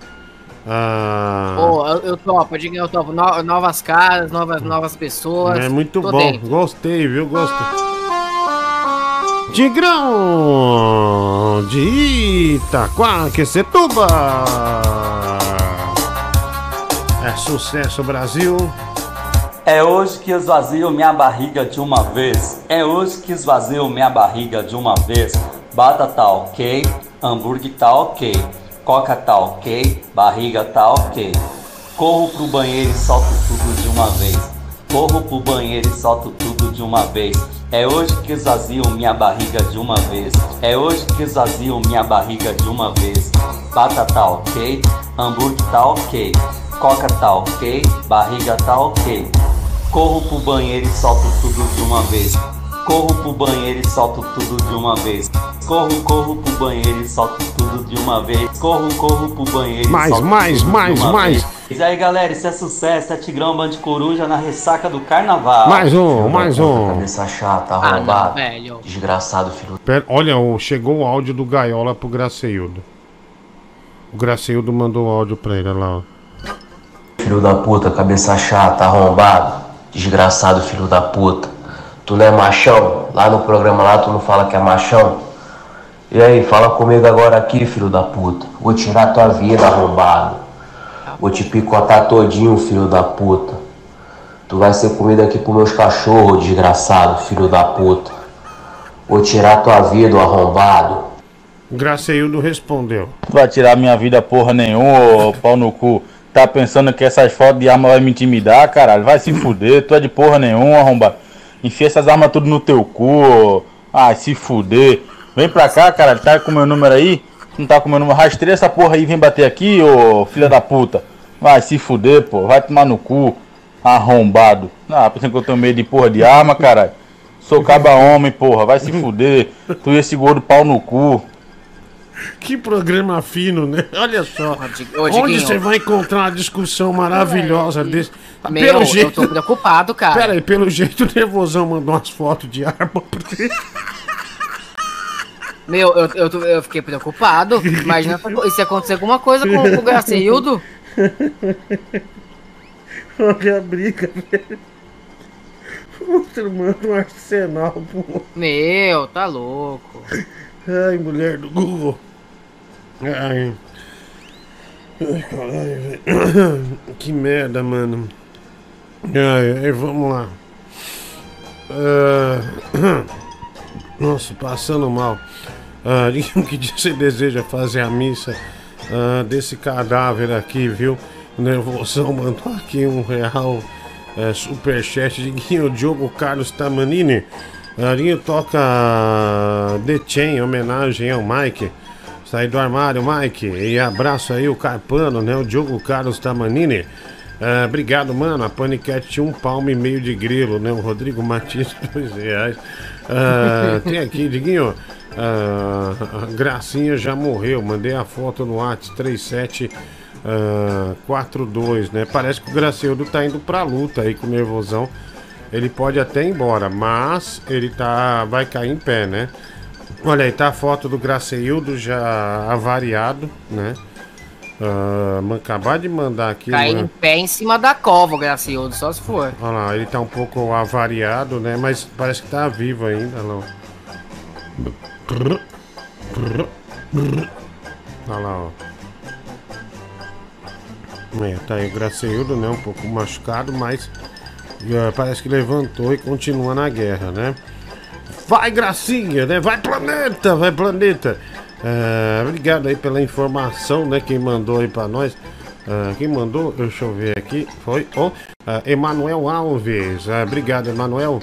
Ah, Pô, eu, eu topo, Diguinho, eu topo. No- novas caras, novas, novas pessoas. é muito Tô bom. dentro. Gostei, viu? Gostei. Tigrão de Itaquaquecetuba. É sucesso, Brasil. É hoje que esvazio minha barriga de uma vez. É hoje que esvazio minha barriga de uma vez. Batata tá ok, hambúrguer tá ok, coca tá ok, barriga tá ok. Corro pro banheiro e solto tudo de uma vez. Corro pro banheiro e solto tudo de uma vez. É hoje que esvazio minha barriga de uma vez. É hoje que esvazio minha barriga de uma vez. Batata tá ok, hambúrguer tá ok, coca tá ok, barriga tá ok. Corro pro banheiro e solto tudo de uma vez. Corro pro banheiro e solto tudo de uma vez. Corro, corro pro banheiro e solto tudo de uma vez. Corro, corro pro banheiro e Mais, solto mais, tudo de mais, uma mais. vez. E aí galera, isso é sucesso, é Tigrão Band Coruja na ressaca do carnaval. Mais um, mais um. Cabeça chata, Ah, não, arrombado. velho. Desgraçado, filho. Pera, olha, chegou o áudio do Gaiola pro Graceildo. O Graceildo mandou o áudio pra ele, olha lá. ó. Filho da puta, cabeça chata, arrombado. Desgraçado, filho da puta. Tu não é machão? Lá no programa lá tu não fala que é machão? E aí, fala comigo agora aqui, filho da puta. Vou tirar tua vida, arrombado. Vou te picotar todinho, filho da puta. Tu vai ser comida aqui pros meus cachorros, desgraçado, filho da puta. Vou tirar tua vida, arrombado. Graceildo respondeu. Vai tirar minha vida porra nenhuma, ô pau no cu. Tá pensando que essas fotos de arma vai me intimidar, caralho? Vai se fuder, tu é de porra nenhuma, arrombado. Enfia essas armas tudo no teu cu. Ah, se fuder. Vem pra cá, cara. Tá com meu número aí? Não tá com meu número? Rastreia essa porra aí, vem bater aqui, ô filha da puta. Vai se fuder, pô. Vai tomar no cu. Arrombado. Ah, pensando que eu tenho medo de porra de arma, caralho. Sou caba homem, porra. Vai se fuder. Tu e esse gordo pau no cu. Que programa fino, né? Olha só. ô, Onde você vai encontrar uma discussão maravilhosa desse? Ah, Meu, eu tô preocupado, cara. Pera aí, pelo jeito o Nervosão mandou umas fotos de arma você. Meu, eu, eu, eu fiquei preocupado. Imagina se- se acontecer alguma coisa com, com o Gracildo. [laughs] Olha a briga, velho. Outro manda um arsenal, pô. Meu, tá louco. Ai, mulher do Google. Ai. Ai, caralho. Que merda, mano. Ai, ai, vamos lá. Ah, Nossa, passando mal. Ah, [laughs] diga que dia você deseja fazer a missa ah, desse cadáver aqui, viu? O Nervosão mandou aqui um real é, superchat. Diguinho, Diogo Carlos Tamanini. Arinho toca The Chain, em homenagem ao Mike. Sai do armário, Mike. E abraço aí o Carpano, né? O Diogo Carlos Tamanini. Ah, obrigado, mano. A Panicat um palmo e meio de grilo, né? O Rodrigo Matias, [laughs] dois reais. Ah, tem aqui, Diguinho. a Gracinha já morreu. Mandei a foto no WhatsApp 3742, né? Parece que o Gracildo tá indo pra luta aí com o nervosão. Ele pode até ir embora, mas ele tá. vai cair em pé, né? Olha aí, tá a foto do Graceildo já avariado, né? Man- acabar de mandar aqui. Cair uma- em pé em cima da cova, o Gracildo, só se for. Olha lá, ele tá um pouco avariado, né? Mas parece que tá vivo ainda, olha lá. ó. Olha lá, ó. É, tá aí o Graceildo, né? Um pouco machucado, mas eh, parece que levantou e continua na guerra, né? Vai, Gracinha, né? Vai, planeta, vai, planeta. É, obrigado aí pela informação, né? Quem mandou aí pra nós. Ah, quem mandou, deixa eu ver aqui, foi o ah, Emanuel Alves. Ah, obrigado, Emanuel.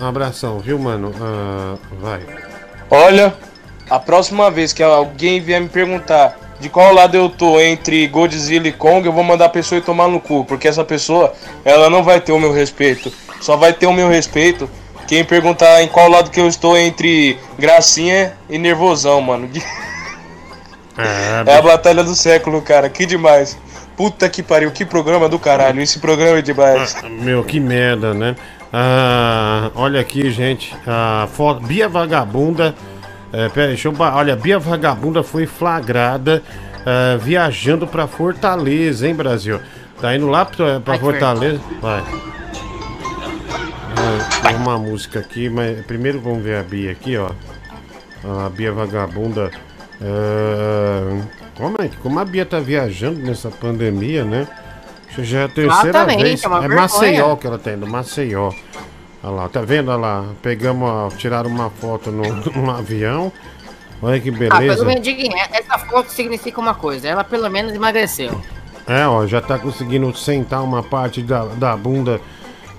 Um abração, viu, mano? Vai. Olha, a próxima vez que alguém vier me perguntar de qual lado eu tô entre Godzilla e Kong, eu vou mandar a pessoa ir tomar no cu, porque essa pessoa, ela não vai ter o meu respeito. Só vai ter o meu respeito quem perguntar em qual lado que eu estou entre Gracinha e Nervosão, mano. [laughs] É a batalha do século, cara. Que demais. Puta que pariu, que programa do caralho. Esse programa é demais. Meu, que merda, né? Ah, olha aqui, gente. A foto. Bia Vagabunda. É, pera aí, deixa eu. Olha, Bia Vagabunda foi flagrada ah, viajando pra Fortaleza, hein, Brasil? Tá indo lá pra, pra Fortaleza? Vai. Tem uma música aqui, mas primeiro vamos ver a Bia aqui, ó. A Bia Vagabunda. ah, como é que como a Bia tá viajando nessa pandemia, né? Já é a terceira vez. é é. Maceió que ela tá indo, Maceió. Olha lá, tá vendo? Olha lá, pegamos, tiraram uma foto no, [laughs] num avião. Olha que Ah, pelo beleza. menos, Diguinho, essa foto significa uma coisa. Ela pelo menos emagreceu. É, ó, já tá conseguindo sentar uma parte da, da bunda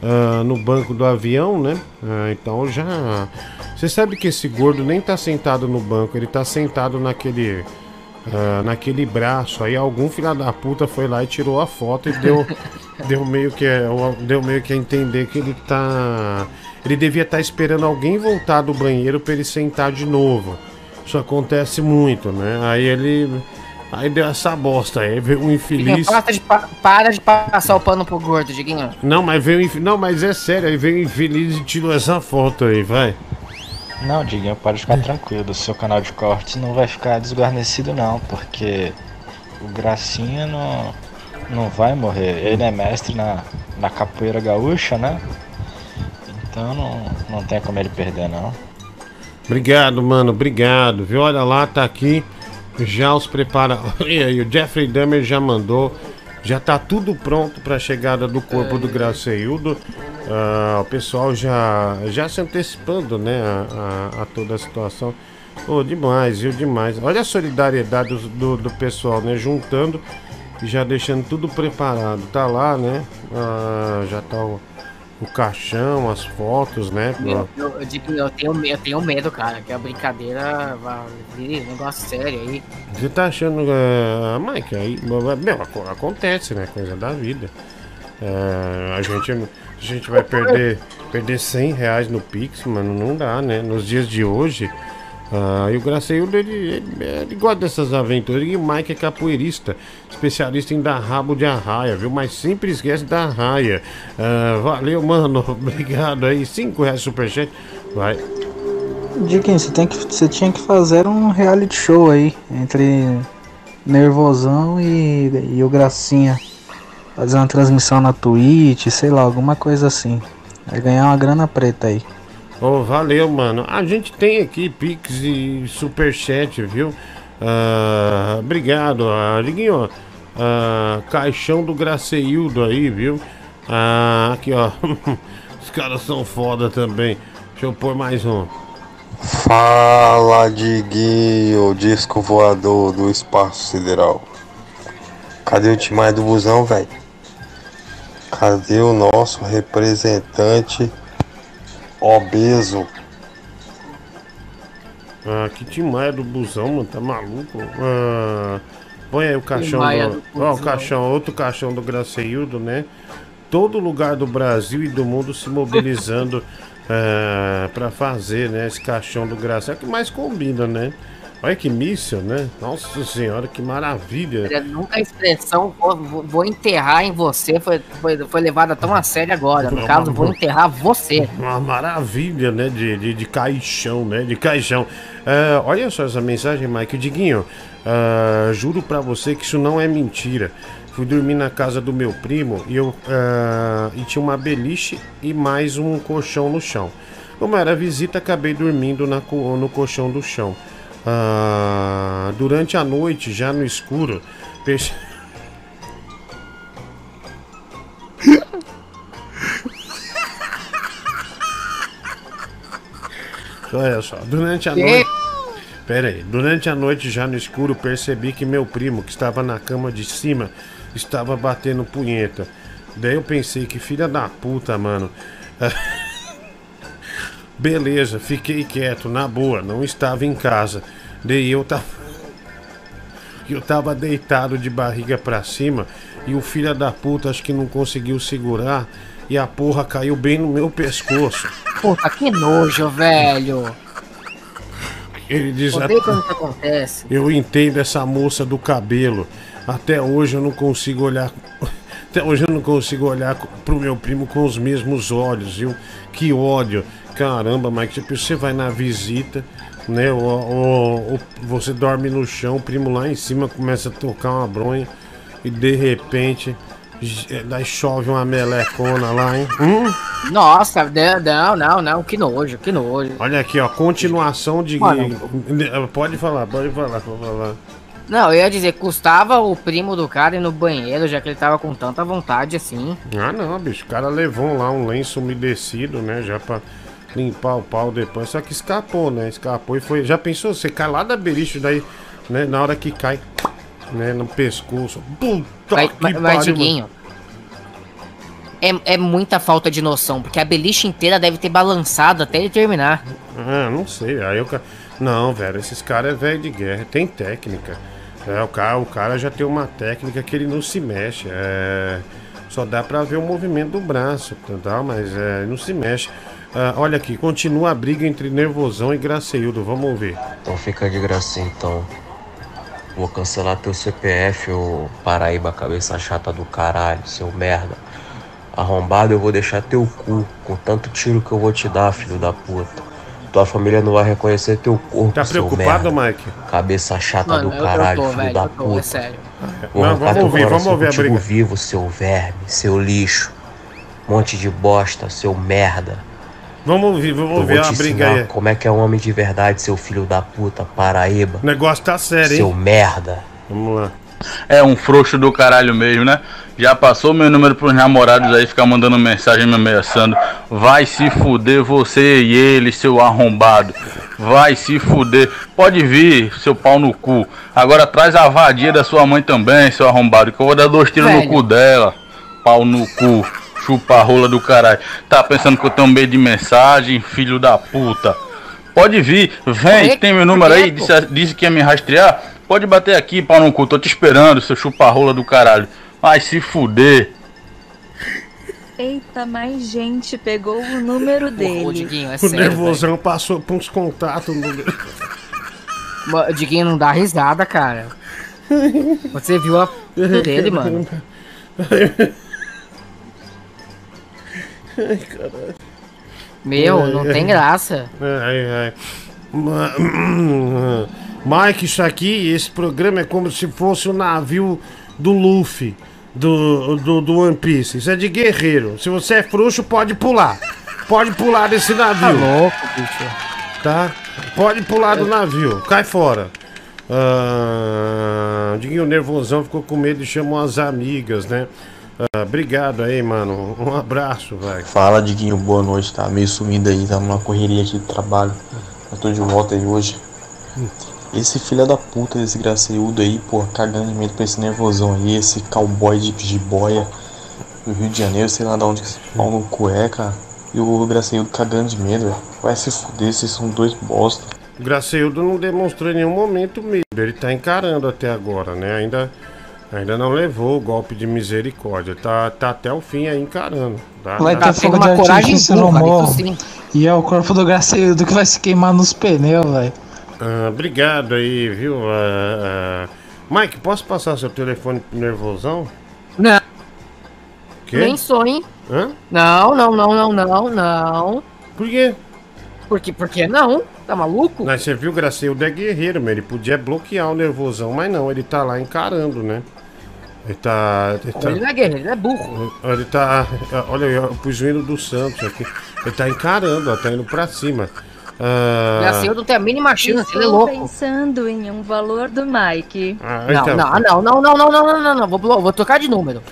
ah, no banco do avião, né? Ah, então já. Você sabe que esse gordo nem tá sentado no banco, ele tá sentado naquele. ah, naquele braço. Aí algum filho da puta foi lá e tirou a foto e deu, [laughs] deu meio que deu meio que a entender que ele tá ele devia estar esperando alguém voltar do banheiro para ele sentar de novo. Isso acontece muito, né? Aí ele aí deu essa bosta aí, veio um infeliz. Para de, pa- para de passar o pano pro gordo, Diguinho. Não, mas veio inf- não, mas é sério, aí veio um infeliz e tirou essa foto aí, vai. Não, Diguinho, pode ficar tranquilo. O seu canal de cortes não vai ficar desguarnecido, não, porque o Gracinha não, não vai morrer. Ele é mestre na, na capoeira gaúcha, né? Então não, não tem como ele perder, não. Obrigado, mano, obrigado. Viu? Olha lá, tá aqui. Já os prepara. [laughs] E aí, o Jeffrey Dahmer já mandou. Já tá tudo pronto pra chegada do corpo do Graceildo. Ah, o pessoal já, já se antecipando, né, a, a- a toda a situação. Ô, demais, viu? Demais. Olha a solidariedade do, do, do pessoal, né? Juntando e já deixando tudo preparado. Tá lá, né? Ah, já tá o, o caixão, as fotos, né? pro- Eu, eu, digo, eu tenho, eu tenho medo, cara, que a brincadeira vai vir um negócio sério aí. Você tá achando, uh, Mike, aí, meu, aco- acontece, né? Coisa da vida. É, a gente, a gente vai perder, perder 100 reais no Pix, mano, não dá, né? Nos dias de hoje. Ah, e o Graceildo, ele, ele, ele gosta dessas aventuras. E o Mike é capoeirista, especialista em dar rabo de arraia, viu? Mas sempre esquece da arraia. Ah, valeu, mano. [laughs] Obrigado aí. 5 reais superchat. Vai. Diquinho, você, tem que, você tinha que fazer um reality show aí entre Nervosão e, e o Gracinha. Fazer uma transmissão na Twitch, sei lá, alguma coisa assim. Vai ganhar uma grana preta aí. Ô, valeu, mano. A gente tem aqui Pix e Superchat, viu? Ah, obrigado, ah, Liguinho. Ah, caixão do Graceildo aí, viu? Ah, aqui, ó. [laughs] Os caras são foda também. Deixa eu pôr mais um. Fala, Diguinho, disco voador do espaço sideral. Cadê o timai do busão, velho? Cadê o nosso representante obeso? Ah, que timaya do busão, mano, tá maluco? Ah, põe aí o caixão do. do Ó, o caixão, outro caixão do Graceildo, né? Todo lugar do Brasil e do mundo se mobilizando ah, [laughs] pra fazer, né? Esse caixão do Graceildo. É o que mais combina, né? Olha que míssil, né? Nossa senhora, que maravilha. Nunca a expressão vou, vou- enterrar em você foi, foi, foi levada tão a sério agora. No caso, vou enterrar você. Uma maravilha, né? De, de, de caixão, né? De caixão. Ah, olha só essa mensagem, Mike. Diguinho, ah, juro pra você que isso não é mentira. Fui dormir na casa do meu primo e eu ah, e tinha uma beliche e mais um colchão no chão. Como era visita, acabei dormindo na, no colchão do chão. Ah, durante a noite, já no escuro, perce- [laughs] Olha só, durante a noite. Pera aí, durante a noite, já no escuro, percebi que meu primo, que estava na cama de cima, estava batendo punheta. Daí eu pensei que filha da puta, mano. [laughs] Beleza, fiquei quieto, na boa, não estava em casa. Daí eu tava. Eu tava deitado de barriga pra cima e o filho da puta acho que não conseguiu segurar e a porra caiu bem no meu pescoço. Puta, que nojo, velho. Ele diz Odeio quando isso acontece. Eu entendo essa moça do cabelo. Até hoje eu não consigo olhar. [laughs] Até hoje eu não consigo olhar pro meu primo com os mesmos olhos, viu? Que ódio. Caramba, Mike, tipo, você vai na visita, né? O, você dorme no chão, o primo lá em cima começa a tocar uma bronha e de repente. j- Daí chove uma melecona lá, hein? Hum? Nossa, não, não, não, não, que nojo, que nojo. Olha aqui, ó, continuação de. Mano. Pode falar, pode falar, pode falar. Não, eu ia dizer, custava o primo do cara ir no banheiro, já que ele tava com tanta vontade assim. Ah não, bicho, o cara levou lá um lenço umedecido, né? Já pra limpar o pau depois. Só que escapou, né? Escapou e foi. Já pensou? Você cai lá da beliche, daí, né? Na hora que cai, né? No pescoço. Puta Mas, que mano. Diguinho, é, é muita falta de noção, porque a beliche inteira deve ter balançado até ele terminar. Ah, não sei. Aí eu. Não, velho, esses caras é velho de guerra, tem técnica. É, o cara, o cara já tem uma técnica que ele não se mexe. É, só dá pra ver o movimento do braço, tal, mas é, não se mexe. Ah, olha aqui, continua a briga entre Nervosão e Graceildo, vamos ouvir. Então fica de gracinha então. Vou cancelar teu CPF, ô Paraíba cabeça chata do caralho, seu merda. Arrombado, eu vou deixar teu cu com tanto tiro que eu vou te dar, filho da puta. Tua família não vai reconhecer teu corpo, Tá seu preocupado, merda. Mike? Cabeça chata Mano, do eu- eu caralho, tô, filho velho, da eu tô, é puta. sério. Vou Não, arrancar vamos teu ouvir, vamos ouvir a contigo briga. vivo, seu verme, seu lixo. Monte de bosta, seu merda. Vamos ouvir, vamos ouvir vou a te briga aí. como é que é um homem de verdade, seu filho da puta, Paraíba. O negócio tá sério, Seu hein? merda. Vamos lá. É um frouxo do caralho mesmo, né? Já passou meu número pros namorados aí, ficar mandando mensagem me ameaçando. Vai se fuder você e ele, seu arrombado. Vai se fuder. Pode vir, seu pau no cu. Agora traz a vadia da sua mãe também, seu arrombado, que eu vou dar dois tiros no Velho. cu dela. Pau no cu. Chupa rola do caralho. Tá pensando que eu tenho medo de mensagem, filho da puta. Pode vir, vem, tem meu número aí, disse, disse que ia me rastrear. Pode bater aqui, pau no cu, tô te esperando, seu chupa rola do caralho. Vai se fuder. Eita, mais gente pegou o número dele. Diguinho, é O sério, nervosão passou por uns contatos. No... Diguinho não dá risada, cara. Você viu a foto dele, mano? [laughs] Ai, caralho. Meu, não tem graça. Ai, ai. [clears throat] Mike, isso aqui, esse programa é como se fosse o navio do Luffy, do, do, do One Piece. Isso é de guerreiro. Se você é frouxo, pode pular. Pode pular desse navio. Tá louco, bicho. Tá? Pode pular do navio. Cai fora. Ah, Diguinho nervosão ficou com medo e chamou as amigas, né? Ah, obrigado aí, mano. Um abraço, vai. Fala, Diguinho, boa noite. Tá meio sumido aí, tá numa correria aqui de trabalho. Eu tô de volta aí hoje. Esse filho da puta, esse graceudo aí, pô, cagando de medo pra esse nervosão aí, esse cowboy de jiboia do Rio de Janeiro, sei lá de onde que esse pau no cu é, cara. E o graceudo cagando de medo, velho. Vai se fuder, vocês são dois bosta. O Graceildo não demonstrou em nenhum momento medo. Ele tá encarando até agora, né? Ainda, ainda não levou o golpe de misericórdia. Tá, tá até o fim aí encarando. Tá, Vai tá ter fogo de artifício no morro. E é o corpo do Graceildo que vai se queimar nos pneus, velho. Ah, obrigado aí, viu? Ah, ah. Mike, posso passar seu telefone pro nervosão? Não. Quê? Nem sonhe. Hã? Não, não, não, não, não, não. Por quê? Porque, por que não? Tá maluco? Mas você viu, o Graceildo é guerreiro, mas ele podia bloquear o nervosão, mas não, ele tá lá encarando, né? Ele tá. Ele, tá, Ele não é guerreiro, ele é burro. ele tá. Olha, eu pus o hino do Santos aqui. Ele tá encarando, ó, tá indo pra cima. Ah, Gracieldo não tem a mínima chance, ele é Estou louco. pensando em um valor do Mike. Ah, Não, então. não, não, não, não, não, não, não, não, não. Vou, vou trocar de número.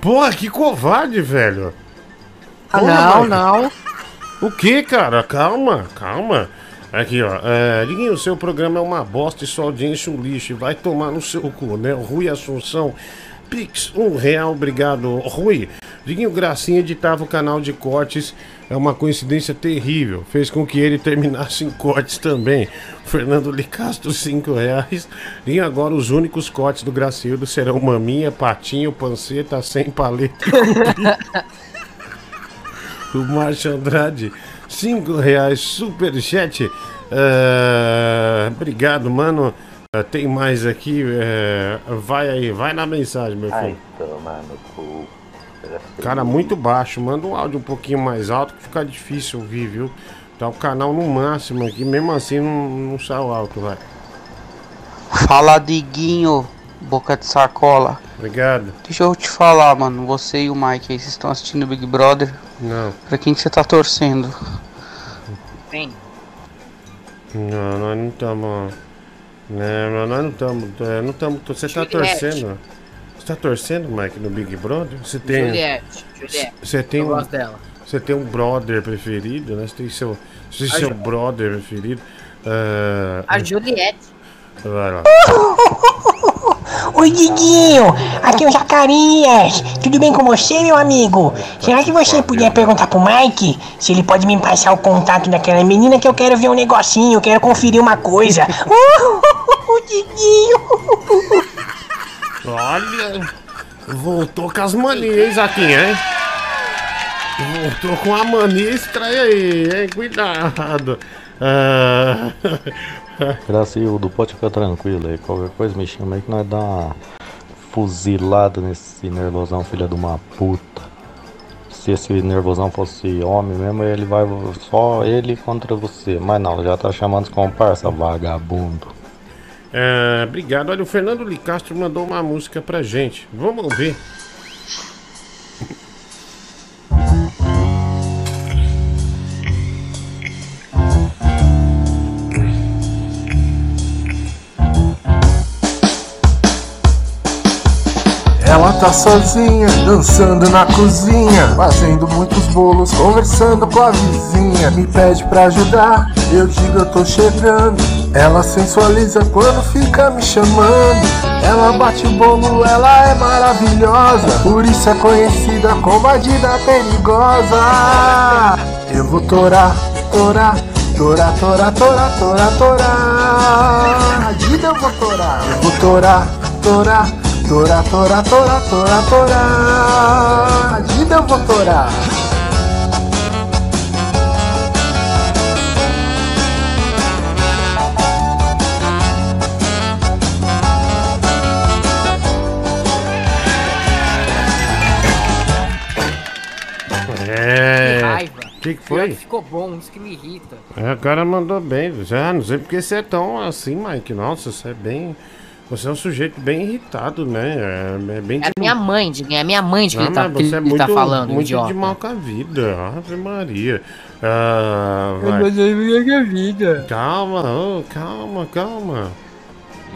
Porra, que covarde, velho. Ah, Porra, não, Mike. não. O que, cara? Calma, calma. Aqui, ó. É, o seu programa é uma bosta e sua audiência um lixo. Vai tomar no seu cu, né? Rui Assunção. Pix, um real, obrigado. Rui, Diguinho Gracinha editava o canal de cortes. É uma coincidência terrível. Fez com que ele terminasse em cortes também. Fernando Licastro, cinco reais. E agora os únicos cortes do Gracildo serão maminha, patinho, panceta, sem paleta. [laughs] O Márcio Andrade, 5 reais, superchat. É, obrigado, mano. É, tem mais aqui. é, vai aí, vai na mensagem, meu filho. no cu. Cara, muito baixo. Manda um áudio um pouquinho mais alto que fica difícil ouvir, viu? Tá o canal no máximo aqui, mesmo assim não, não saiu alto, vai. Fala, Diguinho, boca de sacola. Obrigado. Deixa eu te falar, mano. Você e o Mike aí, vocês estão assistindo o Big Brother? Não. Pra quem que você tá torcendo? Sim. Não, nós não estamos. Não, nós não estamos. Não estamos. Você tá Juliette. torcendo? Você tá torcendo, Mike, no Big Brother? Você tem. Juliette, Juliette. Você tem Eu um, gosto dela. Você tem um brother preferido, né? Você tem seu, você tem seu Ju- brother preferido. Ah, A Juliette. vai lá. [laughs] Oi, Diguinho! Aqui é o Zacarias! Tudo bem com você, meu amigo? Será que você podia perguntar pro Mike se ele pode me passar o contato daquela menina que eu quero ver um negocinho, eu quero conferir uma coisa? [laughs] Uh, Diguinho! Olha, voltou com as manias aqui, hein? Voltou com a mania estranha aí, hein? Cuidado. Ah, Gracildo, pode ficar tranquilo aí. Qualquer coisa me chama aí que nós dá uma fuzilada nesse nervosão, filha de uma puta. Se esse nervosão fosse homem mesmo, ele vai só ele contra você. Mas não, já tá chamando os comparsa, vagabundo. ah, obrigado. Olha, o Fernando Licastro mandou uma música pra gente. Vamos ouvir. Tá sozinha, dançando na cozinha, fazendo muitos bolos, conversando com a vizinha. Me pede pra ajudar, eu digo eu tô chegando. Ela sensualiza quando fica me chamando. Ela bate o bolo, ela é maravilhosa. Por isso é conhecida como a Dida perigosa. Eu vou torar, torar, torar, torar, torar, torar, torar. A eu vou torar. Eu vou torar, torar, torar, torar, torar, torar, torar. A Dida eu vou torar. É. Que raiva. Que que Pior foi? que ficou bom, isso que me irrita. É, o cara mandou bem. Já não sei porque você é tão assim, Mike. Nossa, você é bem. Você é um sujeito bem irritado, né? É, é bem É a minha mãe, Diguinho, é a minha mãe de que Não, ele tá, você é muito, tá falando, muito idiota. de mal com a vida. Ave Maria. Ah, Eu vai. o que é vida. Calma, ô, calma, calma.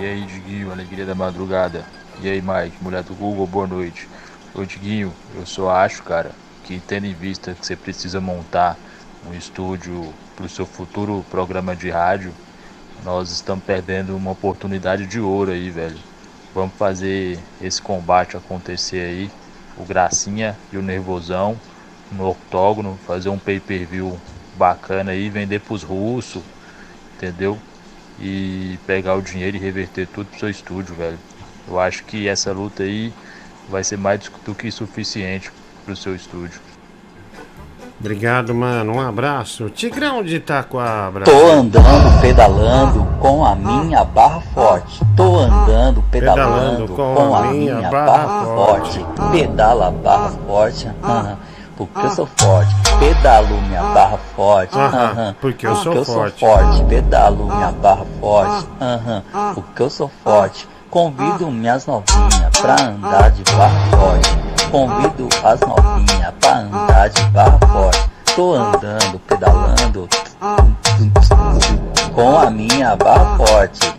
E aí, Diguinho, alegria da madrugada. E aí, Mike, mulher do Google, boa noite. Ô, Diguinho, eu só acho, cara, que tendo em vista que você precisa montar um estúdio pro seu futuro programa de rádio, nós estamos perdendo uma oportunidade de ouro aí, velho. Vamos fazer esse combate acontecer aí. O Gracinha e o Nervosão no octógono, fazer um pay-per-view bacana aí, vender pros russos, entendeu? E pegar o dinheiro e reverter tudo pro seu estúdio, velho. Eu acho que essa luta aí vai ser mais do que suficiente pro seu estúdio. Obrigado, mano. Um abraço. Tigrão de Itaquabra. Tô andando, pedalando com a minha barra forte. Tô andando, pedalando com a minha barra forte. Pedala barra forte, aham, porque eu sou forte. Pedalo minha barra forte, Aham, aham, porque eu sou forte. forte. Pedalo minha barra forte, aham, porque eu sou forte. Convido minhas novinhas pra andar de barra forte. Convido as novinhas pra andar de barra forte. Tô andando, pedalando com a minha barra forte.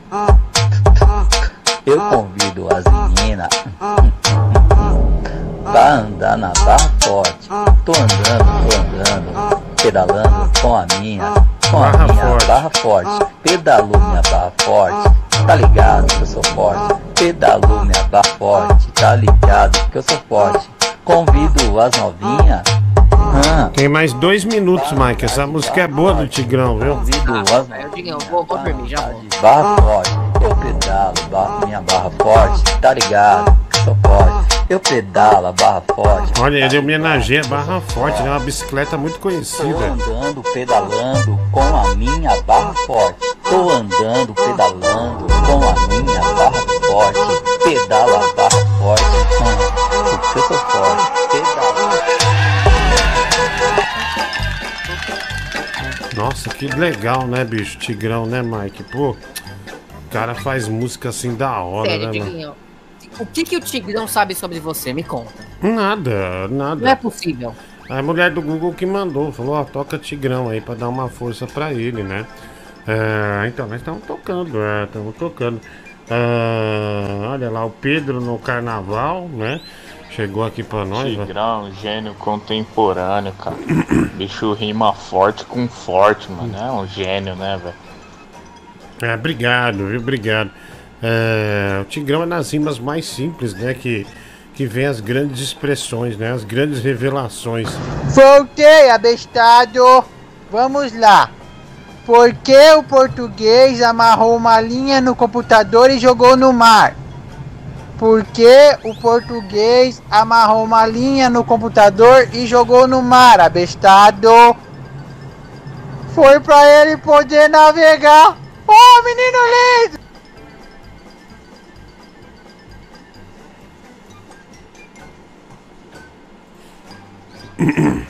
Eu convido as meninas pra andar na barra forte. Tô andando, tô andando, pedalando com a minha, com a minha barra forte. Pedalo minha barra forte, tá ligado que eu sou forte. Pedalo minha barra forte, tá ligado que eu sou forte. Convido as novinhas. Ah, Tem mais dois minutos, Mike. Essa música é boa do Tigrão, viu? convido as eu digo, eu vou, vou dormir, já vou. barra forte, eu pedalo, barra, minha barra forte, tá ligado? Sou forte, eu pedalo a barra forte. Olha, ele homenageia a Barra Forte, né? Uma bicicleta muito Tô conhecida. andando, pedalando com a minha barra forte. Tô andando, pedalando com a minha barra forte. Pedala a barra forte, hum, porque eu sou forte. Pedala. Nossa, que legal, né, bicho? Tigrão, né, Mike? Pô, o cara faz música assim da hora, Sério, né, mano? O que, que o Tigrão sabe sobre você? Me conta. Nada, nada. Não é possível. A mulher do Google que mandou, falou, ó, toca Tigrão aí pra dar uma força pra ele, né? É, então, nós estamos tocando, é, estamos tocando. Ah, olha lá, o Pedro no carnaval, né? Chegou aqui pra nós. Tigrão, gênio contemporâneo, cara. [coughs] Bicho rima forte com forte, mano. É um gênio, né, velho? É, obrigado, viu? Obrigado. É, o Tigrão é nas rimas mais simples, né? Que, que vem as grandes expressões, né? As grandes revelações. Voltei, abestado. Vamos lá. Por que o português amarrou uma linha no computador e jogou no mar? Por que o português amarrou uma linha no computador e jogou no mar, abestado? Foi pra ele poder navegar. Ô, menino lindo!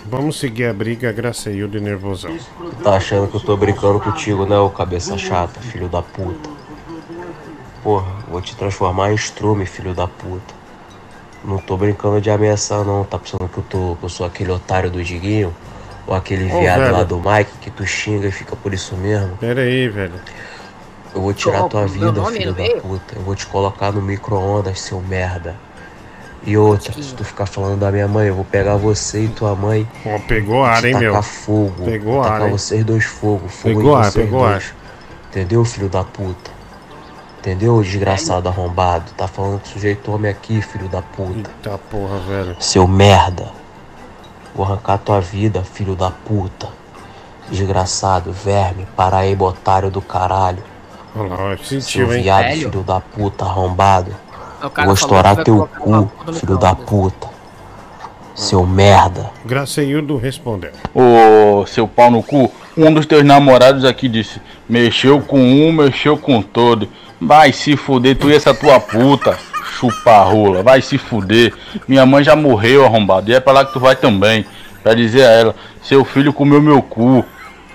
Vamos seguir a briga, Graceildo e Nervosão. Tá achando que eu tô brincando contigo, né, ô cabeça chata, filho da puta? Porra, vou te transformar em estrume, filho da puta. Não tô brincando de ameaçar, não. Tá pensando que eu, tô, que eu sou aquele otário do Diguinho? Ou aquele Ô, viado velho. lá do Mike que tu xinga e fica por isso mesmo? Pera aí, velho. Eu vou tirar Ô, tua meu vida, nome filho da puta. Eu vou te colocar no micro-ondas, seu merda. E outra, se tu ficar falando da minha mãe, eu vou pegar você e tua mãe. Ó, pegou ar, hein, meu? fogo. Pegou vou ar, tacar hein? vocês dois fogo. Fogo Pegou ar, pegou dois. ar. Entendeu, filho da puta? Entendeu, desgraçado arrombado? Tá falando que sujeito homem aqui, filho da puta. Eita porra, velho. Seu merda. Vou arrancar tua vida, filho da puta. Desgraçado, verme, paraíba, otário do caralho. Olha lá, sentiu, hein? viado, filho da puta, arrombado. O cara Vou estourar teu cu, filho da puta. Seu merda. Graceildo respondeu. Ô, seu pau no cu, um dos teus namorados aqui disse: mexeu com um, mexeu com todo. Vai se fuder, tu e essa tua puta, chupa rola, vai se fuder. Minha mãe já morreu, arrombado, e é pra lá que tu vai também. Pra dizer a ela: seu filho comeu meu cu,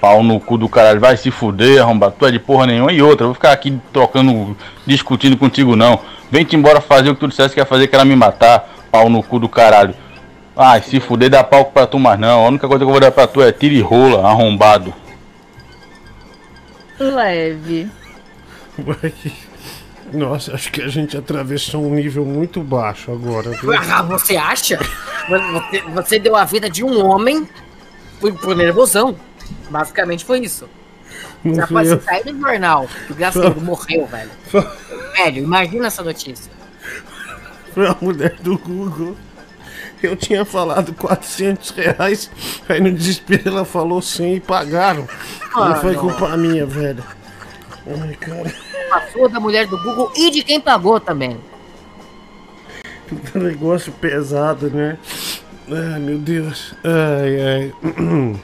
pau no cu do caralho, vai se fuder, arrombado, tu é de porra nenhuma. E outra, vou ficar aqui trocando, discutindo contigo não. Vem-te embora fazer o que tu dissesse que ia fazer, que era me matar, pau no cu do caralho. Ai, se fuder, dá palco pra tu mais não. A única coisa que eu vou dar pra tu é tiro e rola, arrombado. Leve. Nossa, acho que a gente atravessou um nível muito baixo agora. viu? Ah, você acha? Você, você deu a vida de um homem por, por nervosão. Basicamente foi isso. Não Já pode sair no jornal o Graciano morreu, velho. Velho, imagina essa notícia. Foi a mulher do Google. Eu tinha falado 400 reais, aí no desespero ela falou 100 e pagaram. Ah, não foi não. culpa minha, velho. Ai, cara. Passou da mulher do Google e de quem pagou também. Negócio pesado, né? Ai, meu Deus. Ai, ai.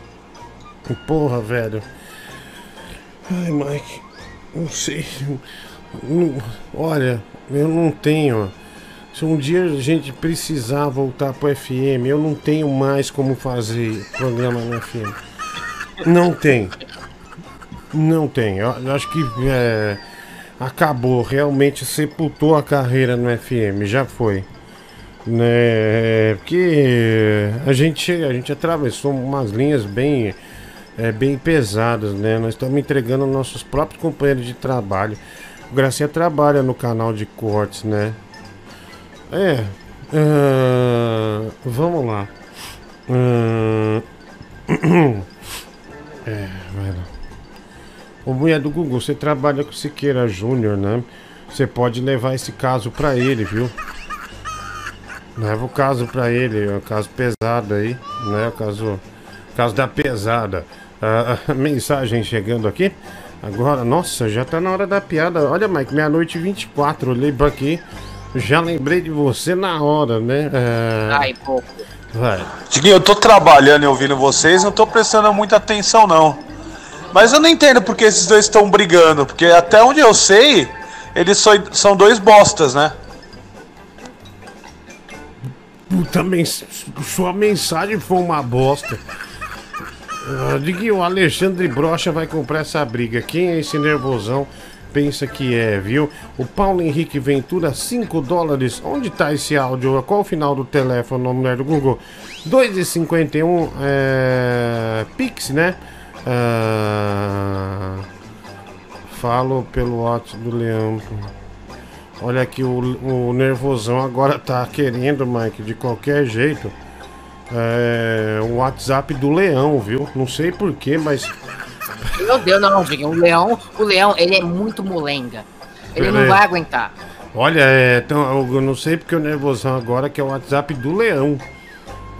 [clears throat] Porra, velho. Ai, Mike. Não sei. Não- Olha, eu não tenho. Se um dia a gente precisar voltar pro FM, eu não tenho mais como fazer programa no FM. Não tem. Não tem. Eu eu acho que é, acabou. Realmente sepultou a carreira no FM. Já foi. Né? Porque a gente, a gente atravessou umas linhas bem, é, bem pesadas, né? Nós estamos entregando nossos próprios companheiros de trabalho. O Gracinha trabalha no canal de cortes, né? É. ah, vamos lá. Ah, [clears throat] é. Ô mulher do Google, você trabalha com Siqueira Júnior, né? Você pode levar esse caso pra ele, viu? Leva o caso pra ele, é um caso pesado aí, né? O caso, caso da pesada. Ah, a [laughs] mensagem chegando aqui. Agora, nossa, já tá na hora da piada. Olha, Mike, meia-noite e 24. Olhei pra aqui. Já lembrei de você na hora, né? Ah, Ai, pouco. vai. Eu tô trabalhando e ouvindo vocês, não tô prestando muita atenção não. Mas eu não entendo porque esses dois estão brigando, porque até onde eu sei, eles só- são dois bostas, né? Puta, mens... sua mensagem foi uma bosta. Ah, Diguinho, o Alexandre Brocha vai comprar essa briga. Quem é esse nervosão? Pensa que é, viu? O Paulo Henrique Ventura, 5 dólares. Onde tá esse áudio? Qual o final do telefone, a mulher do Google? 2,51 é... Pix, né? Ah, Falo pelo WhatsApp do Leão. Olha aqui, o, o nervosão agora tá querendo, Mike, de qualquer jeito. É, o WhatsApp do Leão, viu? Não sei porquê, mas. Meu Deus, não, Diguinho. O leão, o leão, ele é muito molenga. Ele não Peraí. vai aguentar. Olha, é, então, eu não sei porque o nervosão agora que é o WhatsApp do Leão.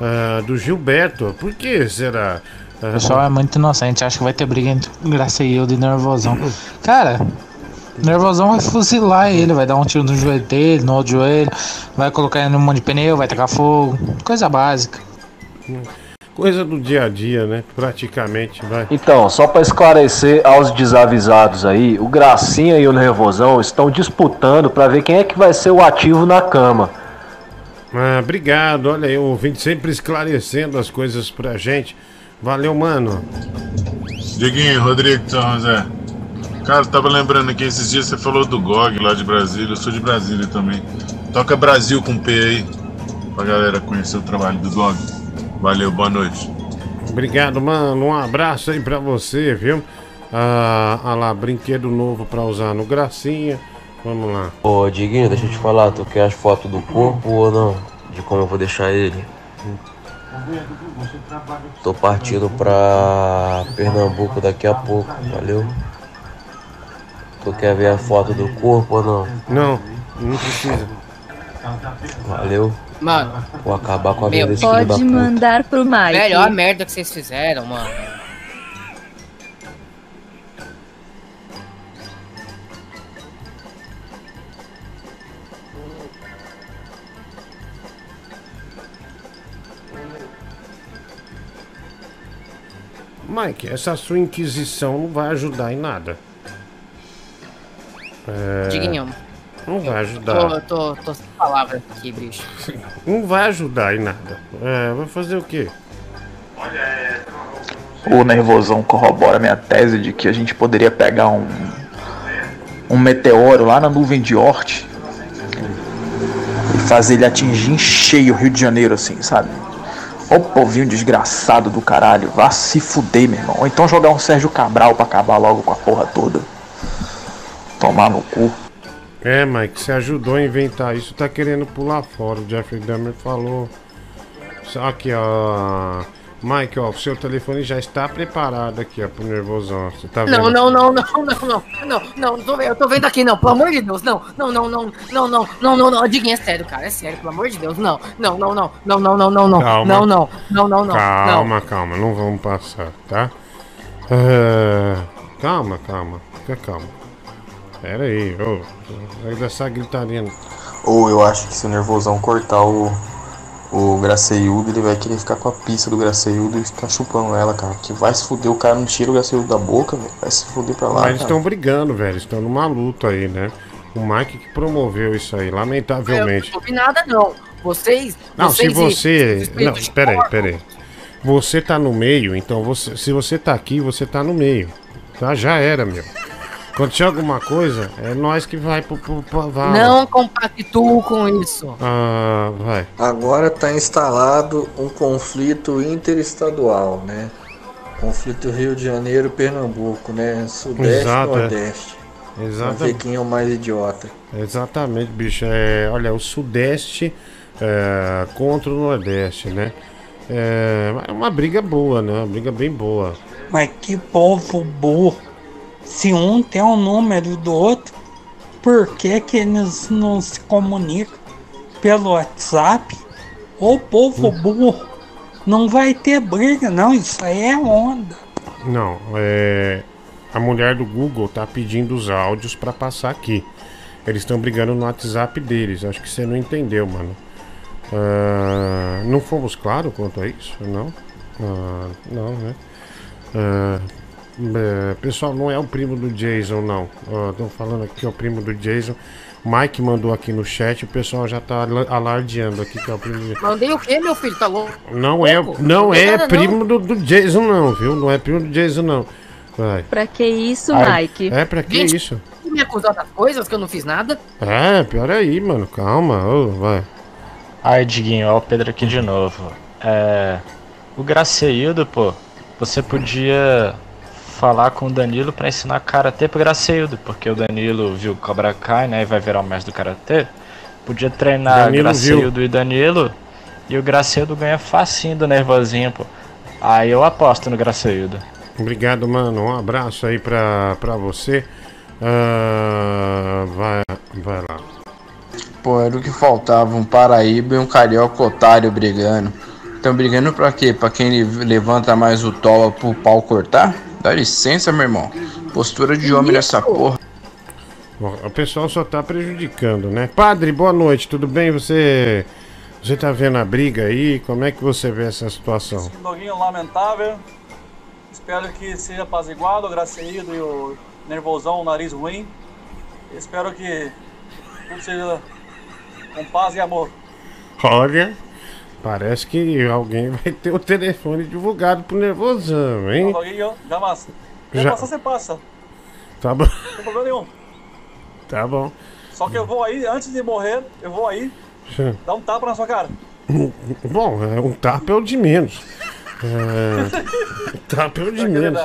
ah, do Gilberto. Por que será? Ah, O pessoal é muito inocente, acho que vai ter briga entre Graceildo e Nervosão. Cara, Nervosão vai fuzilar ele, vai dar um tiro no joelho dele, no outro joelho, vai colocar ele num monte de pneu, vai tacar fogo, coisa básica. Coisa do dia a dia, né? Praticamente, vai. Então, só para esclarecer aos desavisados aí, o Gracinha e o Nervosão estão disputando para ver quem é que vai ser o ativo na cama. Ah, obrigado, olha aí, o ouvinte sempre esclarecendo as coisas pra gente. Valeu, mano. Diguinho, Rodrigo de São José. Cara, tava lembrando aqui, esses dias você falou do GOG lá de Brasília, eu sou de Brasília também. Toca Brasil com P aí, pra galera conhecer o trabalho do GOG. Valeu, boa noite. Obrigado, mano. Um abraço aí pra você, viu? Ah, ah lá, brinquedo novo pra usar no Gracinha. Vamos lá. Ô, Diguinho, deixa eu te falar, tu quer as fotos do corpo ou não? De como eu vou deixar ele? Tô partindo pra Pernambuco daqui a pouco, valeu? Tu quer ver a foto do corpo ou não? Não, não precisa. Valeu. Mano, Vou acabar com a Meu, vida desse filho da Pode puta. mandar pro Mike. velho, olha a merda que vocês fizeram, mano. Mike, essa sua inquisição não vai ajudar em nada. É... Diguinho. Não vai Tô, ajudar. tô, tô sem palavras aqui, bicho. [laughs] Não vai ajudar em nada. É, vai fazer o quê? O nervosão corrobora minha tese de que a gente poderia pegar um, um meteoro lá na nuvem de Oort e fazer ele atingir em cheio o Rio de Janeiro, assim, sabe? Ô povinho desgraçado do caralho, vá se fuder, meu irmão. Ou então jogar um Sérgio Cabral pra acabar logo com a porra toda. Tomar no cu. É, Mike, você ajudou a inventar isso, tá querendo pular fora. O Jeffrey Dahmer falou. Só Aqui, ó. Mike, ó, o seu telefone já está preparado aqui, ó, pro nervosão. Você tá vendo? Não, não, não, não, não, não, não, não, não tô vendo, eu tô vendo aqui, não, pelo amor de Deus, não, não, não, não, não, não, não, não, não, Diguinho, é sério, cara, é sério, pelo amor de Deus, não, não, não, não, não, não, não, não, não, Calma. não, não, não, não, não, Calma, calma, não vamos passar, tá? É, Calma, calma, fica calma. Pera aí, ô. Vai dessa gritaria. Ou eu acho que se o nervosão cortar o, o Graceiudo, ele vai querer ficar com a pista do Graceiudo e ficar chupando ela, cara. Que vai se fuder, o cara não tira o Graceiudo da boca, velho. Vai se fuder pra lá. Mas eles estão brigando, velho. Estão numa luta aí, né? O Mike que promoveu isso aí, Eu lamentavelmente. não ouvi nada, não, vocês, Não, se vocês e- você. esses Não, peraí, peraí. Você tá no meio, então você. Se você tá aqui, você tá no meio. Tá? Já era, meu. Quando tiver alguma coisa, é nós que vai pro, pro, pro vala. Não compactuo com isso. Ah, vai. Agora está instalado um conflito interestadual, né? Conflito Rio de Janeiro-Pernambuco, né? Sudeste Exato, é. Nordeste. Ver Exatamente. quem é o mais idiota. Exatamente, bicho. É, olha, o Sudeste é, contra o Nordeste, né? É é uma briga boa, né? Uma briga bem boa. Mas que povo burro. Se um tem o número do outro, por que que eles não se comunicam pelo WhatsApp? Ô povo burro, não vai ter briga não, isso aí é onda. Não, é. A mulher do Google tá pedindo os áudios pra passar aqui. Eles estão brigando no WhatsApp deles. Acho que você não entendeu, mano. Ah, não fomos claros quanto a isso? Não? Ah, não, né? Ah, é, pessoal, não é o primo do Jason, não. Estão falando aqui, ó, o primo do Jason. Mike mandou aqui no chat, o pessoal já tá ala- alardeando aqui que é o primo do Mandei o quê, meu filho, tá louco? Não é, não é nada, primo do, do Jason, não, viu? Não é primo do Jason, não. Vai. Pra que isso, Ai, Mike? É, pra que Gente, isso? Você me acusou das coisas que eu não fiz nada? É, pior aí, mano. Calma, ô, vai. Aí, Diguinho, ó o Pedro aqui de novo. É. O Graceildo, pô, você podia falar com o Danilo pra ensinar karatê pro Graceildo, porque o Danilo viu Cobra Kai, né, e vai virar o mestre do karatê. Podia treinar Danilo Graceildo e Danilo, e o Graceildo ganha facinho do nervosinho, pô. Aí eu aposto no Graceildo. Obrigado, mano. Um abraço aí pra, pra você. Ah, vai, vai lá. Pô, era o que faltava, um paraíba e um carioca otário brigando. Estão brigando pra quê? Pra quem le- levanta mais o toba pro pau cortar? Dá licença, meu irmão. Postura de homem nessa porra. Bom, o pessoal só tá prejudicando, né? Padre, boa noite, tudo bem? Você. Você tá vendo a briga aí? Como é que você vê essa situação? Doguinho lamentável. Espero que seja apaziguado o Graceído e o Nervosão, o nariz ruim. Espero que tudo seja com paz e amor. Olha, parece que alguém [laughs] vai ter o telefone divulgado pro nervosão, hein? Doguinho, já Já. passar, você passa. Tá bom, Não tem problema nenhum. tá bom. Só que eu vou aí, antes de morrer, eu vou aí dar um tapa na sua cara. [laughs] Bom, é, um tapa é o de menos. É, um [laughs] tapa é o de menos.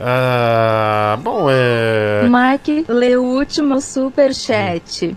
Ah, bom, é. Mike, lê o último superchat.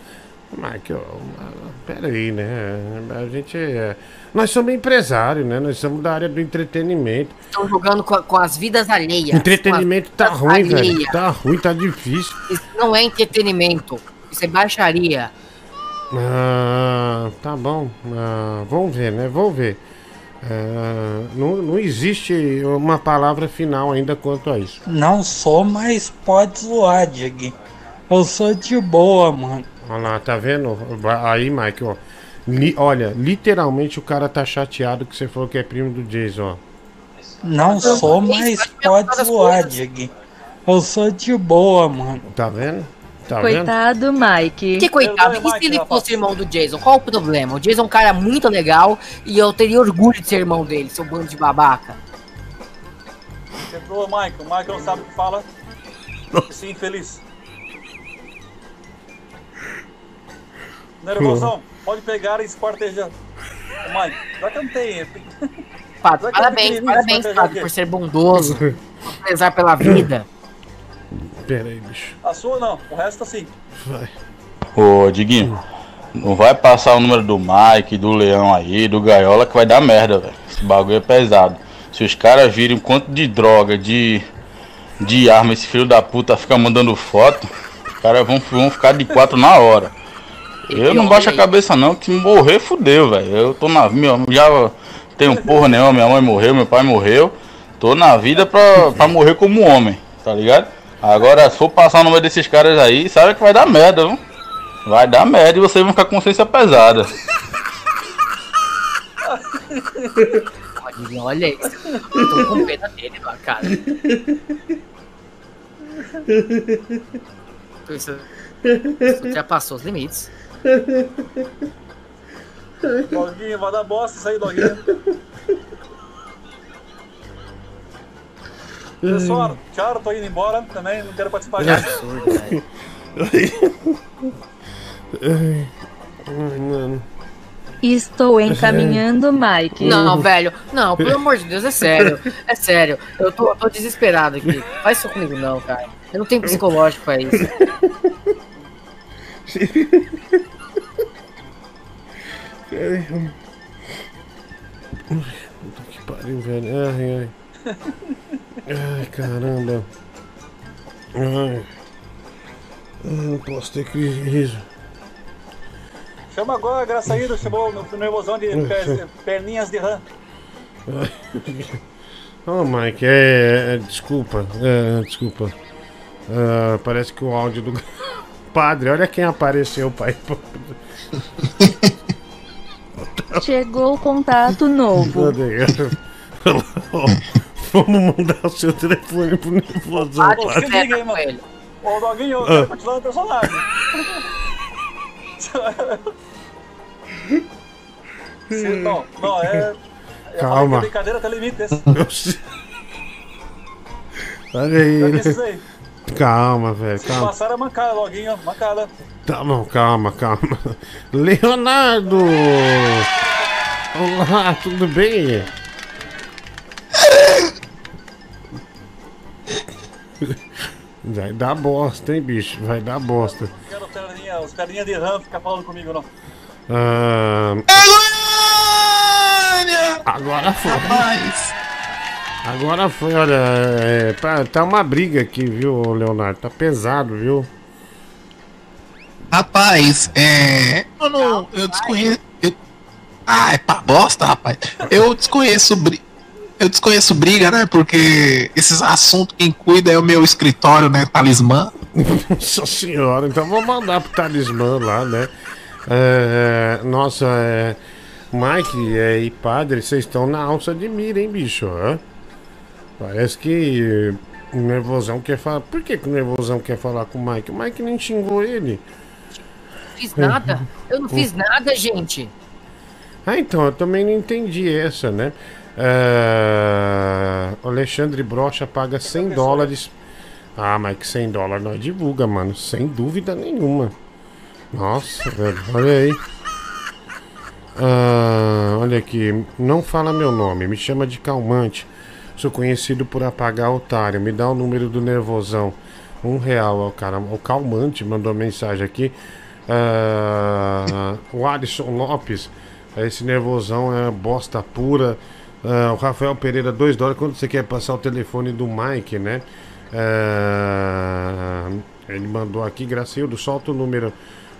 Mike, ó, peraí, né? A gente é. Nós somos empresários, né? Nós somos da área do entretenimento. Estão jogando com, com as vidas alheias. Entretenimento tá ruim, vidas velho. Tá ruim, tá difícil. Isso não é entretenimento. Isso é baixaria. Ah, tá bom. Ah, vamos ver, né? Vamos ver. Ah, não, não existe uma palavra final ainda quanto a isso. Não sou, mas pode zoar, Diego. Eu sou de boa, mano. Olha lá, tá vendo? Aí, Mike, ó. Li- olha, literalmente o cara tá chateado que você falou que é primo do Jason, ó. Não sou, mas pode zoar, Diego. Eu sou de boa, mano. Tá vendo? Tá vendo? Coitado, Mike. Que coitado. E se ele fosse irmão do Jason? Qual o problema? O Jason é um cara muito legal e eu teria orgulho de ser irmão dele, seu bando de babaca. Quebrou o Michael. O Michael não sabe o que fala. Esse infeliz. Nervosão, pode pegar e esquartejar. O Michael, já cantei. Pato, Vai que é parabéns, parabéns, Pato, por ser bondoso, por prezar pela vida. Pera aí, bicho. A sua não, o resto sim. Vai. Ô, Diguinho, não vai passar o número do Mike, do Leão aí, do Gaiola, que vai dar merda, velho. Esse bagulho é pesado. Se os caras virem o quanto de droga, de, de arma esse filho da puta fica mandando foto, os caras vão, vão ficar de quatro na hora. Eu não baixo a cabeça não, que morrer, fudeu, velho. Eu tô na minha, já tenho porra nenhuma, minha mãe morreu, meu pai morreu. Tô na vida pra, pra morrer como homem, tá ligado? Agora, se for passar no meio desses caras aí, sabe que vai dar merda, viu? Vai dar merda e vocês vão ficar com consciência pesada. Olha, isso. Eu tô com pena dele, cara. Isso, isso já passou os limites. Doguinho, vai dar bosta isso aí, Doguinho. Pessoal, tchau, tô indo embora também, não quero participar Que disso. absurdo, velho. Ai, ai, mano. Estou encaminhando, Mike. Não, velho. Não, pelo amor de Deus, é sério. É sério. Eu tô, eu tô desesperado aqui. Faz isso comigo não, cara. Eu não tenho psicológico pra isso. [laughs] Ai, Puta que pariu, velho. Ai, ai. Ai, caramba. Ai. Eu não posso ter crise de riso. Chama agora, Graçaído, chamou no nervosão de per- perninhas de rã. Ô, Mike, é, é- desculpa, é, desculpa. Ah, parece que o áudio do [laughs] padre, olha quem apareceu, pai. [laughs] Chegou o contato novo. [laughs] Vamos mandar o seu telefone pro Ô, se padre. liga aí, mano. Ô, Doguinho, eu Ah. quero continuar no personagem. Não, não, é. é Calma. Brincadeira até limite esse. Oxi. Olha Eu aí. Calma, velho, Se calma. passar é mancada, Doguinho, mancada. Tá bom, calma, calma. [laughs] Leonardo! Olá, tudo bem? Vai dar bosta, hein, bicho? Vai dar bosta. Não quero perninha, os perninhas de rã ficar falando comigo, não. Ah, Agora foi. Agora foi, olha. é, tá, tá uma briga aqui, viu, Leonardo? Tá pesado, viu? Rapaz, é. Eu não. Eu desconheço. Eu... Ah, é pra bosta, rapaz. Eu desconheço. bri- Eu desconheço briga, né? Porque esses assuntos quem cuida é o meu escritório, né? Talismã. [laughs] Nossa senhora, então vou mandar pro talismã lá, né? É, nossa, é, Mike é, e padre, vocês estão na alça de mira, hein, bicho? hã? Parece que o nervosão quer falar. Por que, que o nervosão quer falar com o Mike? O Mike nem xingou ele. Fiz nada. Eu não fiz nada, gente. Ah, então, eu também não entendi essa, né? O Alexandre Brocha paga 100 dólares Ah, que 100 dólares nós divulga, mano. Sem dúvida nenhuma. Nossa, velho, olha aí. Ah, olha aqui, não fala meu nome, me chama de calmante. Sou conhecido por apagar otário. Me dá o número do nervosão. Um real, ó, cara. O calmante mandou mensagem aqui. Ah, o Alisson Lopes. Esse nervosão é bosta pura. Ah, o Rafael Pereira, 2 dólares. Quando você quer passar o telefone do Mike, né? Ah, ele mandou aqui, Gracildo, solta o número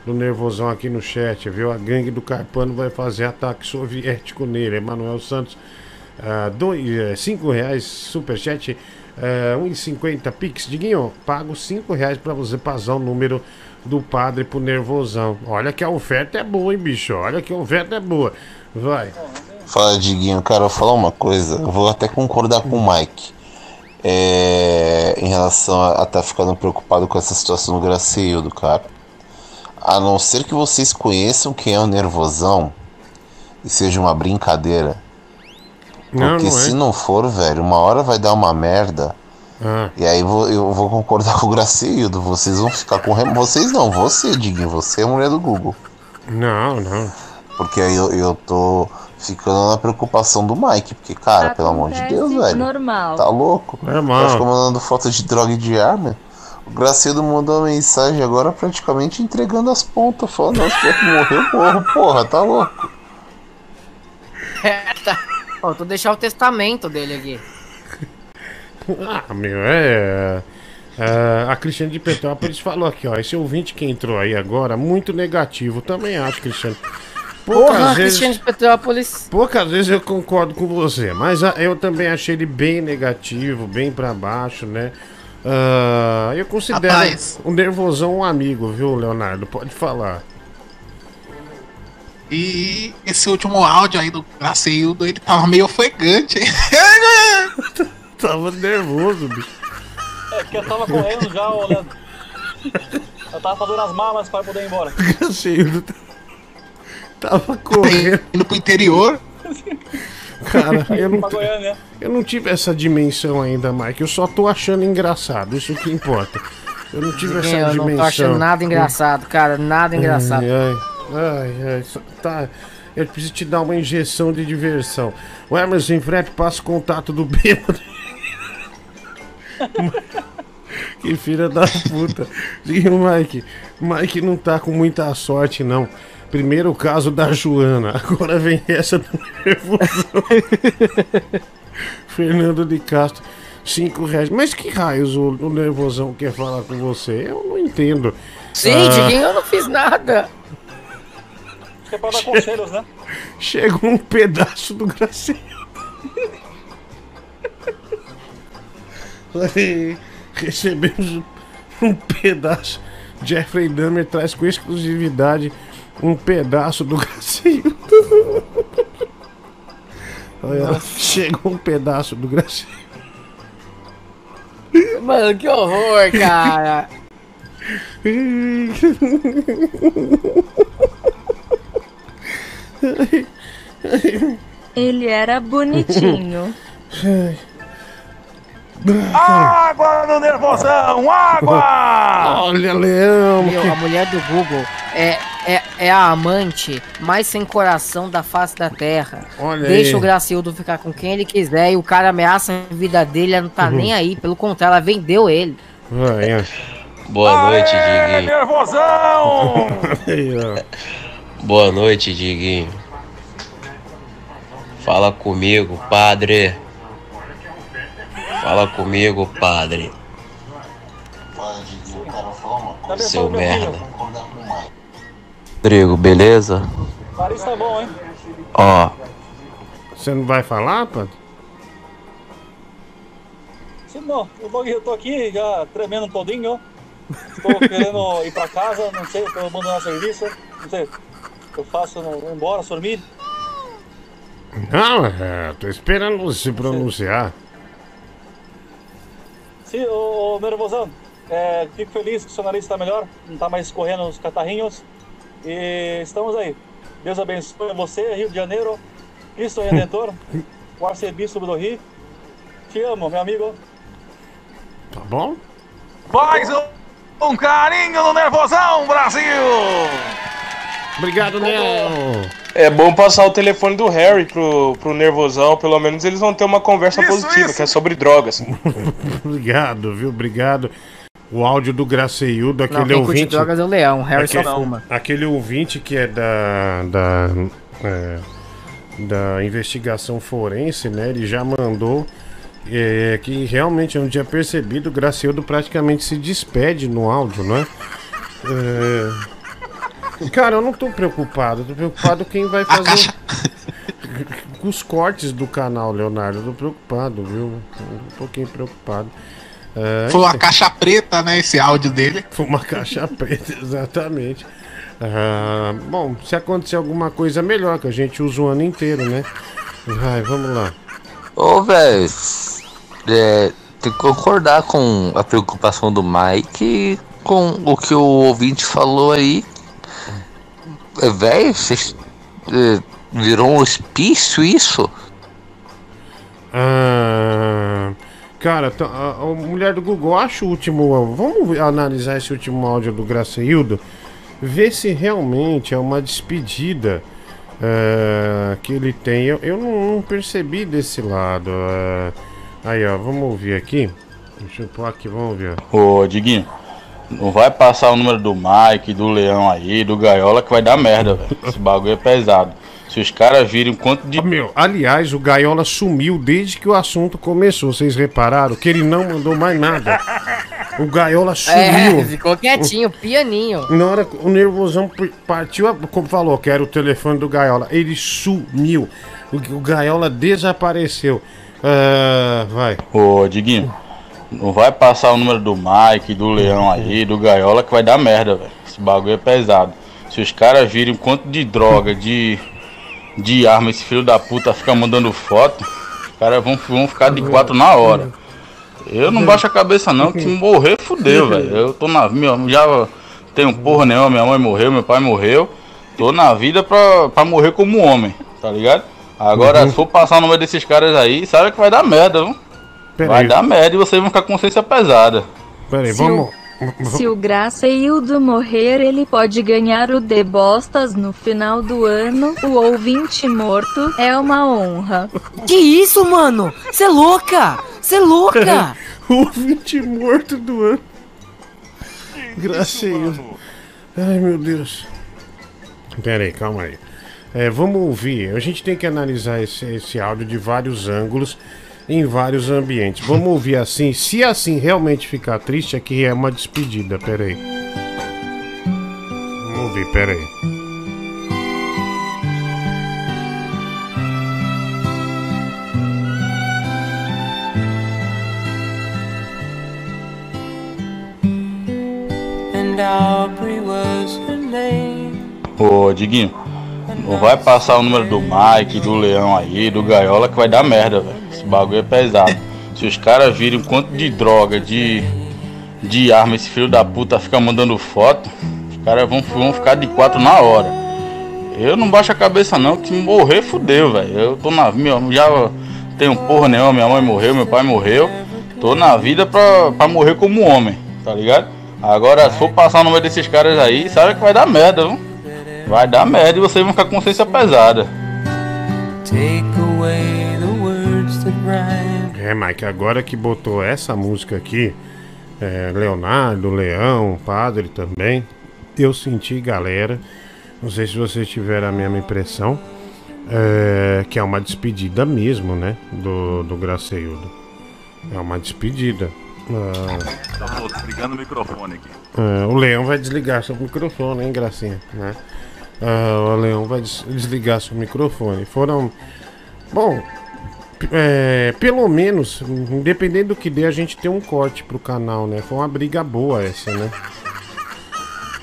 do nervosão aqui no chat, viu? A gangue do Carpano vai fazer ataque soviético nele. Emanuel Santos, ah, dois, eh, cinco reais, superchat, eh, 1,50 Pix. Diguinho, pago cinco reais pra você passar o número do padre pro nervosão. Olha que a oferta é boa, hein, bicho? Olha que a oferta é boa. Vai. Fala, Diguinho, cara, eu vou falar uma coisa. Eu vou até concordar com o Mike. É, em relação a estar ficando preocupado com essa situação do Graceildo, cara. A não ser que vocês conheçam quem é o nervosão e seja uma brincadeira. Não, Porque não é. se não for, velho, uma hora vai dar uma merda. Ah. E aí vou- eu vou concordar [laughs] com o Graceildo. Vocês vão ficar com. rem- Vocês não, você, Diguinho, você é a mulher do Google. Não, não. Porque aí eu, eu tô ficando na preocupação do Mike. Porque, cara, pelo amor de Deus, velho. Normal. Tá louco? Normal. Tá ficando mandando foto de droga e de arma. O Graceildo mandou uma mensagem agora praticamente entregando as pontas. Falando, não, se tiver que morrer, eu morro, porra, tá louco. [laughs] É, tá. Ó, tô deixar o testamento dele aqui. [laughs] Ah, meu, é. é, a Cristiane de Petrópolis falou aqui, ó. Esse ouvinte que entrou aí agora, muito negativo. Também acho, Cristiane. Porra, Cristiane de Petrópolis. Poucas vezes eu concordo com você, mas ah, eu também achei ele bem negativo, bem pra baixo, né? Ah, eu considero Rapaz. o nervosão um amigo, viu, Leonardo? Pode falar. E esse último áudio aí do Graceildo, ele tava meio ofegante, hein? [laughs] tava nervoso, bicho. É que eu tava correndo já, ô Leandro. Eu tava fazendo as malas pra poder ir embora. [laughs] Graceildo tava correndo. Indo pro interior. Cara, [laughs] eu não, Goiânia. eu não tive essa dimensão ainda, Mike. Eu só tô achando engraçado, isso que importa. Eu não tive essa eu dimensão. não tô achando nada engraçado, cara. Nada engraçado. Ai, ai, ai, ai, só- tá. Eu preciso te dar uma injeção de diversão. O Emerson em frete passa o contato do bêbado. [laughs] que filha da puta. E o Mike? Mike não tá com muita sorte, não. Primeiro o caso da Joana, agora vem essa do nervosão. [laughs] Fernando de Castro, 5 reais. Mas que raios o, o nervosão quer falar com você? Eu não entendo. Sim, Ah, eu não fiz nada. Que é pra dar conselhos, né? [laughs] Chegou um pedaço do Graciano. Recebemos um pedaço. Jeffrey Dahmer traz com exclusividade um pedaço do Graciano. Olha, chegou um pedaço do Graciano. Mano, que horror, cara. [laughs] Ele era bonitinho. Água no nervosão! Água! Olha, Leão. Meu, a mulher do Google é, é, é a amante mais sem coração da face da terra. Olha Deixa aí. o Gracildo ficar com quem ele quiser e o cara ameaça a vida dele, ela não tá Uhum. nem aí. Pelo contrário, ela vendeu ele. Vai, ó. Boa noite, É, Diguinho. nervosão! [laughs] Boa noite, Diguinho. Fala comigo, padre. Fala comigo, padre. Seu merda. Rodrigo, beleza? O nariz tá bom, hein? Ó, Você não vai falar? Sim, não, eu tô, eu tô aqui já tremendo todinho, ó. Estou querendo [laughs] ir pra casa, não sei, tô abandonando o serviço, não sei. Eu faço, não vou embora, dormir. Não, é, tô esperando você pronunciar. Sim, ô, ô nervosão, é, fico feliz que o seu nariz está melhor, não tá mais correndo os catarrinhos. E estamos aí. Deus abençoe você, Rio de Janeiro, Cristo Redentor, [laughs] o arcebispo do Rio. Te amo, meu amigo. Tá bom? Faz um, um carinho no nervosão, Brasil! Obrigado, Léo. É bom passar o telefone do Harry pro, pro Nervosão, pelo menos eles vão ter uma conversa positiva, que é sobre drogas. [laughs] Obrigado, viu? Obrigado. O áudio do Graceildo, aquele Não, ouvinte. drogas é o Leão, o Harry só aquele, fuma. aquele ouvinte que é da. da. é, da investigação forense, né? Ele já mandou. é, que realmente eu não tinha percebido, o Graceildo praticamente se despede no áudio, né? É, Cara, eu não tô preocupado, tô preocupado quem vai fazer com [laughs] os cortes do canal, Leonardo. Eu tô preocupado, viu? Tô um pouquinho preocupado. É, Foi uma caixa preta, né? Esse áudio dele. Foi uma caixa [laughs] preta, exatamente. Ah, bom, se acontecer alguma coisa melhor, que a gente usa o ano inteiro, né? Vai, vamos lá. Ô, velho, é, tem que concordar com a preocupação do Mike com o que o ouvinte falou aí. É, velho, vocês, é, virou um hospício isso? Ah, cara, a, a mulher do Google, acha o último. Vamos analisar esse último áudio do Graceildo, ver se realmente é uma despedida ah, que ele tem. Eu, eu não, não percebi desse lado. ah. aí, ó, vamos ouvir aqui. Deixa eu pôr aqui, vamos ouvir. ó. Ô, Diguinho, não vai passar o número do Mike, do Leão aí, do Gaiola, que vai dar merda, velho. Esse bagulho é pesado. Se os caras virem quanto de. Meu, aliás, o Gaiola sumiu desde que o assunto começou. Vocês repararam que ele não mandou mais nada. O Gaiola sumiu. É, ficou quietinho, pianinho. Na hora que o nervosão partiu, como falou, que era o telefone do Gaiola, ele sumiu. O, o Gaiola desapareceu. Ah, vai. Ô, Diguinho, não vai passar o número do Mike, do Leão aí, do Gaiola, que vai dar merda, velho. Esse bagulho é pesado. Se os caras virem quanto de droga, de, de arma, esse filho da puta fica mandando foto, os caras vão, vão ficar de quatro na hora. Eu não baixo a cabeça não, que morrer fudeu, velho. Eu tô na minha, já tenho porra nenhuma, minha mãe morreu, meu pai morreu. Tô na vida pra, pra morrer como homem, tá ligado? Agora, Uhum. se for passar o número desses caras aí, sabe que vai dar merda, viu? Pera vai aí. dar merda e vocês vão ficar com consciência pesada. Peraí, Se o- Se o Graceildo morrer, ele pode ganhar o The Bostas no final do ano. O ouvinte morto é uma honra. Que isso, mano? Você é louca? Você é louca? o ouvinte morto do ano. Gracinha. Ai, meu Deus. Pera aí, calma aí. É, vamos ouvir. A gente tem que analisar esse, esse áudio de vários ângulos, em vários ambientes. Vamos ouvir assim. Se assim realmente ficar triste, aqui é uma despedida. Pera aí. Vamos ouvir, pera aí. Ô, Diguinho, não vai passar o número do Mike, do Leão aí, do Gaiola, que vai dar merda, velho. Bagulho é pesado. Se os caras virem quanto de droga, de, de arma, esse filho da puta fica mandando foto, os caras vão, vão ficar de quatro na hora. Eu não baixo a cabeça não, que morrer fudeu, velho. Eu tô na minha, já tenho porra nenhuma, minha mãe morreu, meu pai morreu. Tô na vida pra, pra morrer como homem, tá ligado? Agora, se for passar o número desses caras aí, sabe que vai dar merda, viu? Vai dar merda e vocês vão ficar com consciência pesada. Take away É, Mike, agora que botou essa música aqui, é, Leonardo, Leão, Padre também, eu senti, galera, não sei se vocês tiveram a mesma impressão, é, que é uma despedida mesmo, né, do, do Graceildo. É uma despedida. Ah, Tá desligando o microfone aqui. é, o Leão vai desligar seu microfone, hein, Gracinha, né? Ah, o Leão vai des- desligar seu microfone. Foram... Bom, é, pelo menos, independente do que dê, a gente tem um corte pro canal, né? Foi uma briga boa essa, né?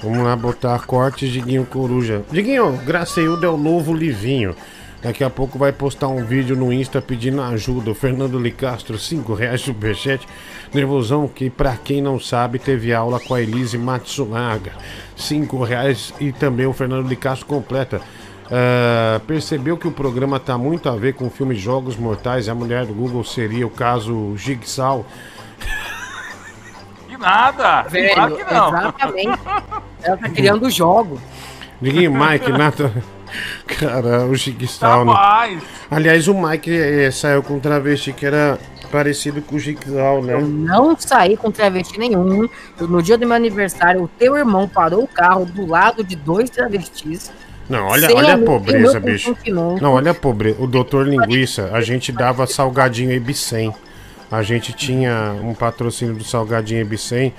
Vamos lá botar cortes Diguinho Coruja. Diguinho, Graceildo é o novo Livinho. Daqui a pouco vai postar um vídeo no Insta pedindo ajuda. O Fernando Licastro, 5 reais superchat. Nervosão, que pra quem não sabe, teve aula com a Elise Matsunaga. 5 reais. E também o Fernando Licastro completa. Ah, percebeu que o programa tá muito a ver com o filme Jogos Mortais. A mulher do Google seria o caso Jigsaw. nada. Velho, claro que não. exatamente. Ela tá criando jogo. Diguinho, Mike, Nata. Cara, o Jigsaw, né? Aliás, o Mike eh, saiu com um travesti que era parecido com o Jigsaw, né? Eu não saí com travesti nenhum. No dia do meu aniversário, o teu irmão parou o carro do lado de dois travestis. Não, olha, Sem olha a pobreza, bicho. Não, olha a pobreza. O doutor Linguiça, a gente dava salgadinho Ebicem. A gente tinha um patrocínio do salgadinho Ebicem.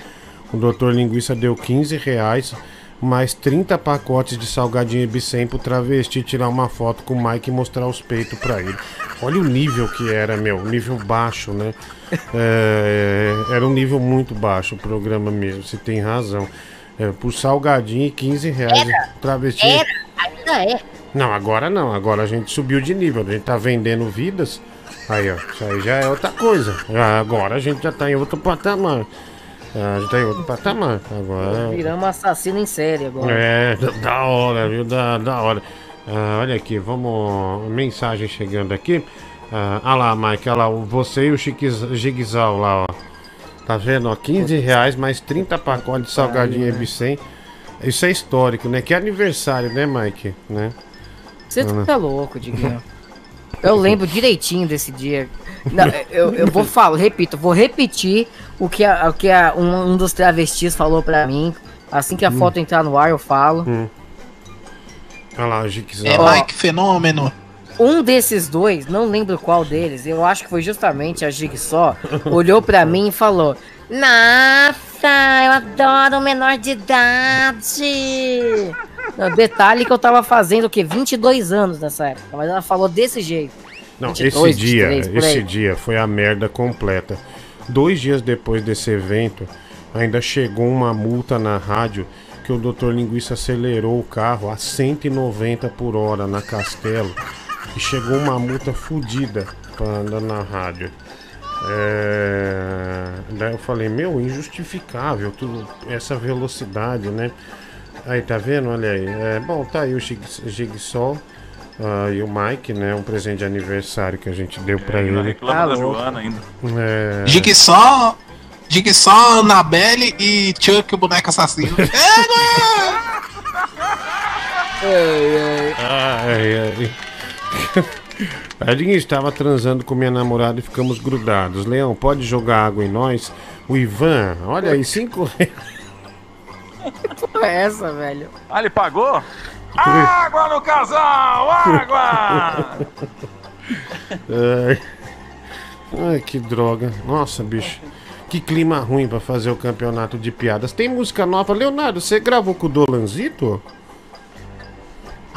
O doutor Linguiça deu 15 reais, mais 30 pacotes de salgadinho Ebicem pro travesti tirar uma foto com o Mike e mostrar os peitos pra ele. Olha o nível que era, meu. Nível baixo, né? É, era um nível muito baixo o programa mesmo, você tem razão. É, por salgadinho e 15 reais. Era, travesti. Era, ainda é. Não, agora não. Agora a gente subiu de nível. A gente tá vendendo vidas. Aí, ó. Isso aí já é outra coisa. Ah, Agora a gente já tá em outro patamar. Ah, A gente tá em outro patamar. Agora. Viramos assassino em série agora. É, [laughs] da- hora, viu? Da, da hora. Ah, olha aqui, vamos. Mensagem chegando aqui. Ah, ah lá, Mike, olha lá, você e o Chiquiz- Jigsaw lá, ó. Tá vendo? Ó, 15 reais mais 30 pacotes de salgadinho Ebicem. Isso é histórico, né? Que é aniversário, né, Mike? Né? Você Ah, tá louco, Diguinho. [laughs] Eu lembro direitinho desse dia. Não, eu, eu vou falar, repito, vou repetir o que, a, o que a- um, um dos travestis falou pra mim. Assim que a Hum. foto entrar no ar, eu falo. Hum. Olha lá, o. É Mike Fenômeno. Um desses dois, não lembro qual deles, eu acho que foi justamente a Jigsaw, olhou pra mim e falou: Nossa, eu adoro menor de idade. Detalhe que eu tava fazendo o quê? 22 anos nessa época, mas ela falou desse jeito. Não, 22, esse dia, 23, por esse dia foi a merda completa. Dois dias depois desse evento, ainda chegou uma multa na rádio que o Dr. Linguiça acelerou o carro a 190 por hora na Castelo. E chegou uma multa fodida pra andar na rádio. É... Daí eu falei, meu, injustificável tudo, essa velocidade, né? Aí, tá vendo? Olha aí. É, bom, tá aí o Jig- Jigsaw ah, e o Mike, né? Um presente de aniversário que a gente deu pra ainda ele. reclama da Joana ainda. É... Jigsaw, Jigsaw, Anabelle e Chuck, o boneco assassino. [laughs] Ai, ai. A gente estava transando com minha namorada e ficamos grudados. Leão, pode jogar água em nós? O Ivan, olha aí, cinco [laughs] Porra é essa, velho? Ah, ele pagou? Água no casal! Água! Ai. Ai, que droga. Nossa, bicho. Que clima ruim pra fazer o campeonato de piadas. Tem música nova. Leonardo, você gravou com o Dolanzito?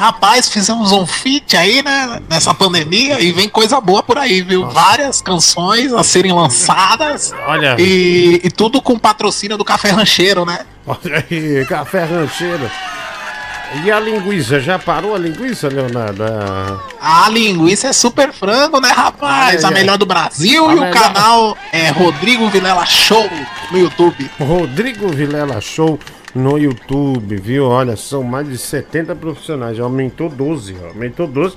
Rapaz, fizemos um feat aí, né? Nessa pandemia e vem coisa boa por aí, viu? Várias canções a serem lançadas. Olha. E, e tudo com patrocínio do Café Rancheiro, né? Olha aí, café rancheiro. E a linguiça? Já parou a linguiça, Leonardo? Ah, A linguiça é super frango, né, rapaz? Ai, a melhor do Brasil e o melhor- canal é Rodrigo Vilela Show no YouTube. Rodrigo Vilela Show no YouTube, viu? Olha, são mais de 70 profissionais, já aumentou 12, ó, aumentou 12.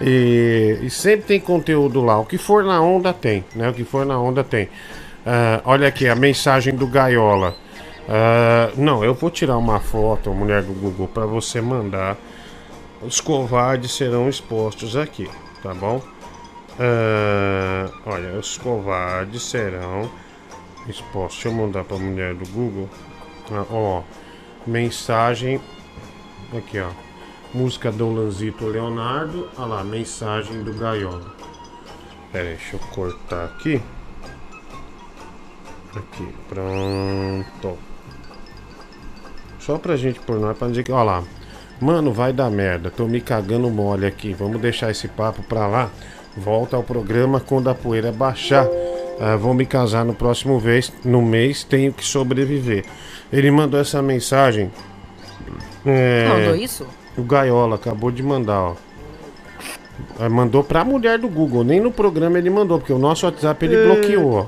E, e sempre tem conteúdo lá. O que for na onda tem, né? O que for na onda tem. Ah, olha aqui a mensagem do Gaiola. Ah, não, eu vou tirar uma foto, mulher do Google, para você mandar. Os covardes serão expostos aqui, tá bom? Ah, olha, os covardes serão expostos. Deixa eu mandar para a mulher do Google. Ó, mensagem. Aqui, ó. Música do Lanzito Leonardo. Olha lá, mensagem do Gaiola. Pera aí, deixa eu cortar aqui. Aqui, pronto. Só pra gente pôr nós, pra dizer que, ó lá. Mano, vai dar merda. Tô me cagando mole aqui. Vamos deixar esse papo pra lá. Volta ao programa quando a poeira baixar. Ah, vou me casar no próximo vez, no mês. Tenho que sobreviver. Ele mandou essa mensagem. É, Mandou isso? O Gaiola acabou de mandar, ó. Ah, Mandou pra mulher do Google, nem no programa ele mandou, porque o nosso WhatsApp ele É. bloqueou, ó.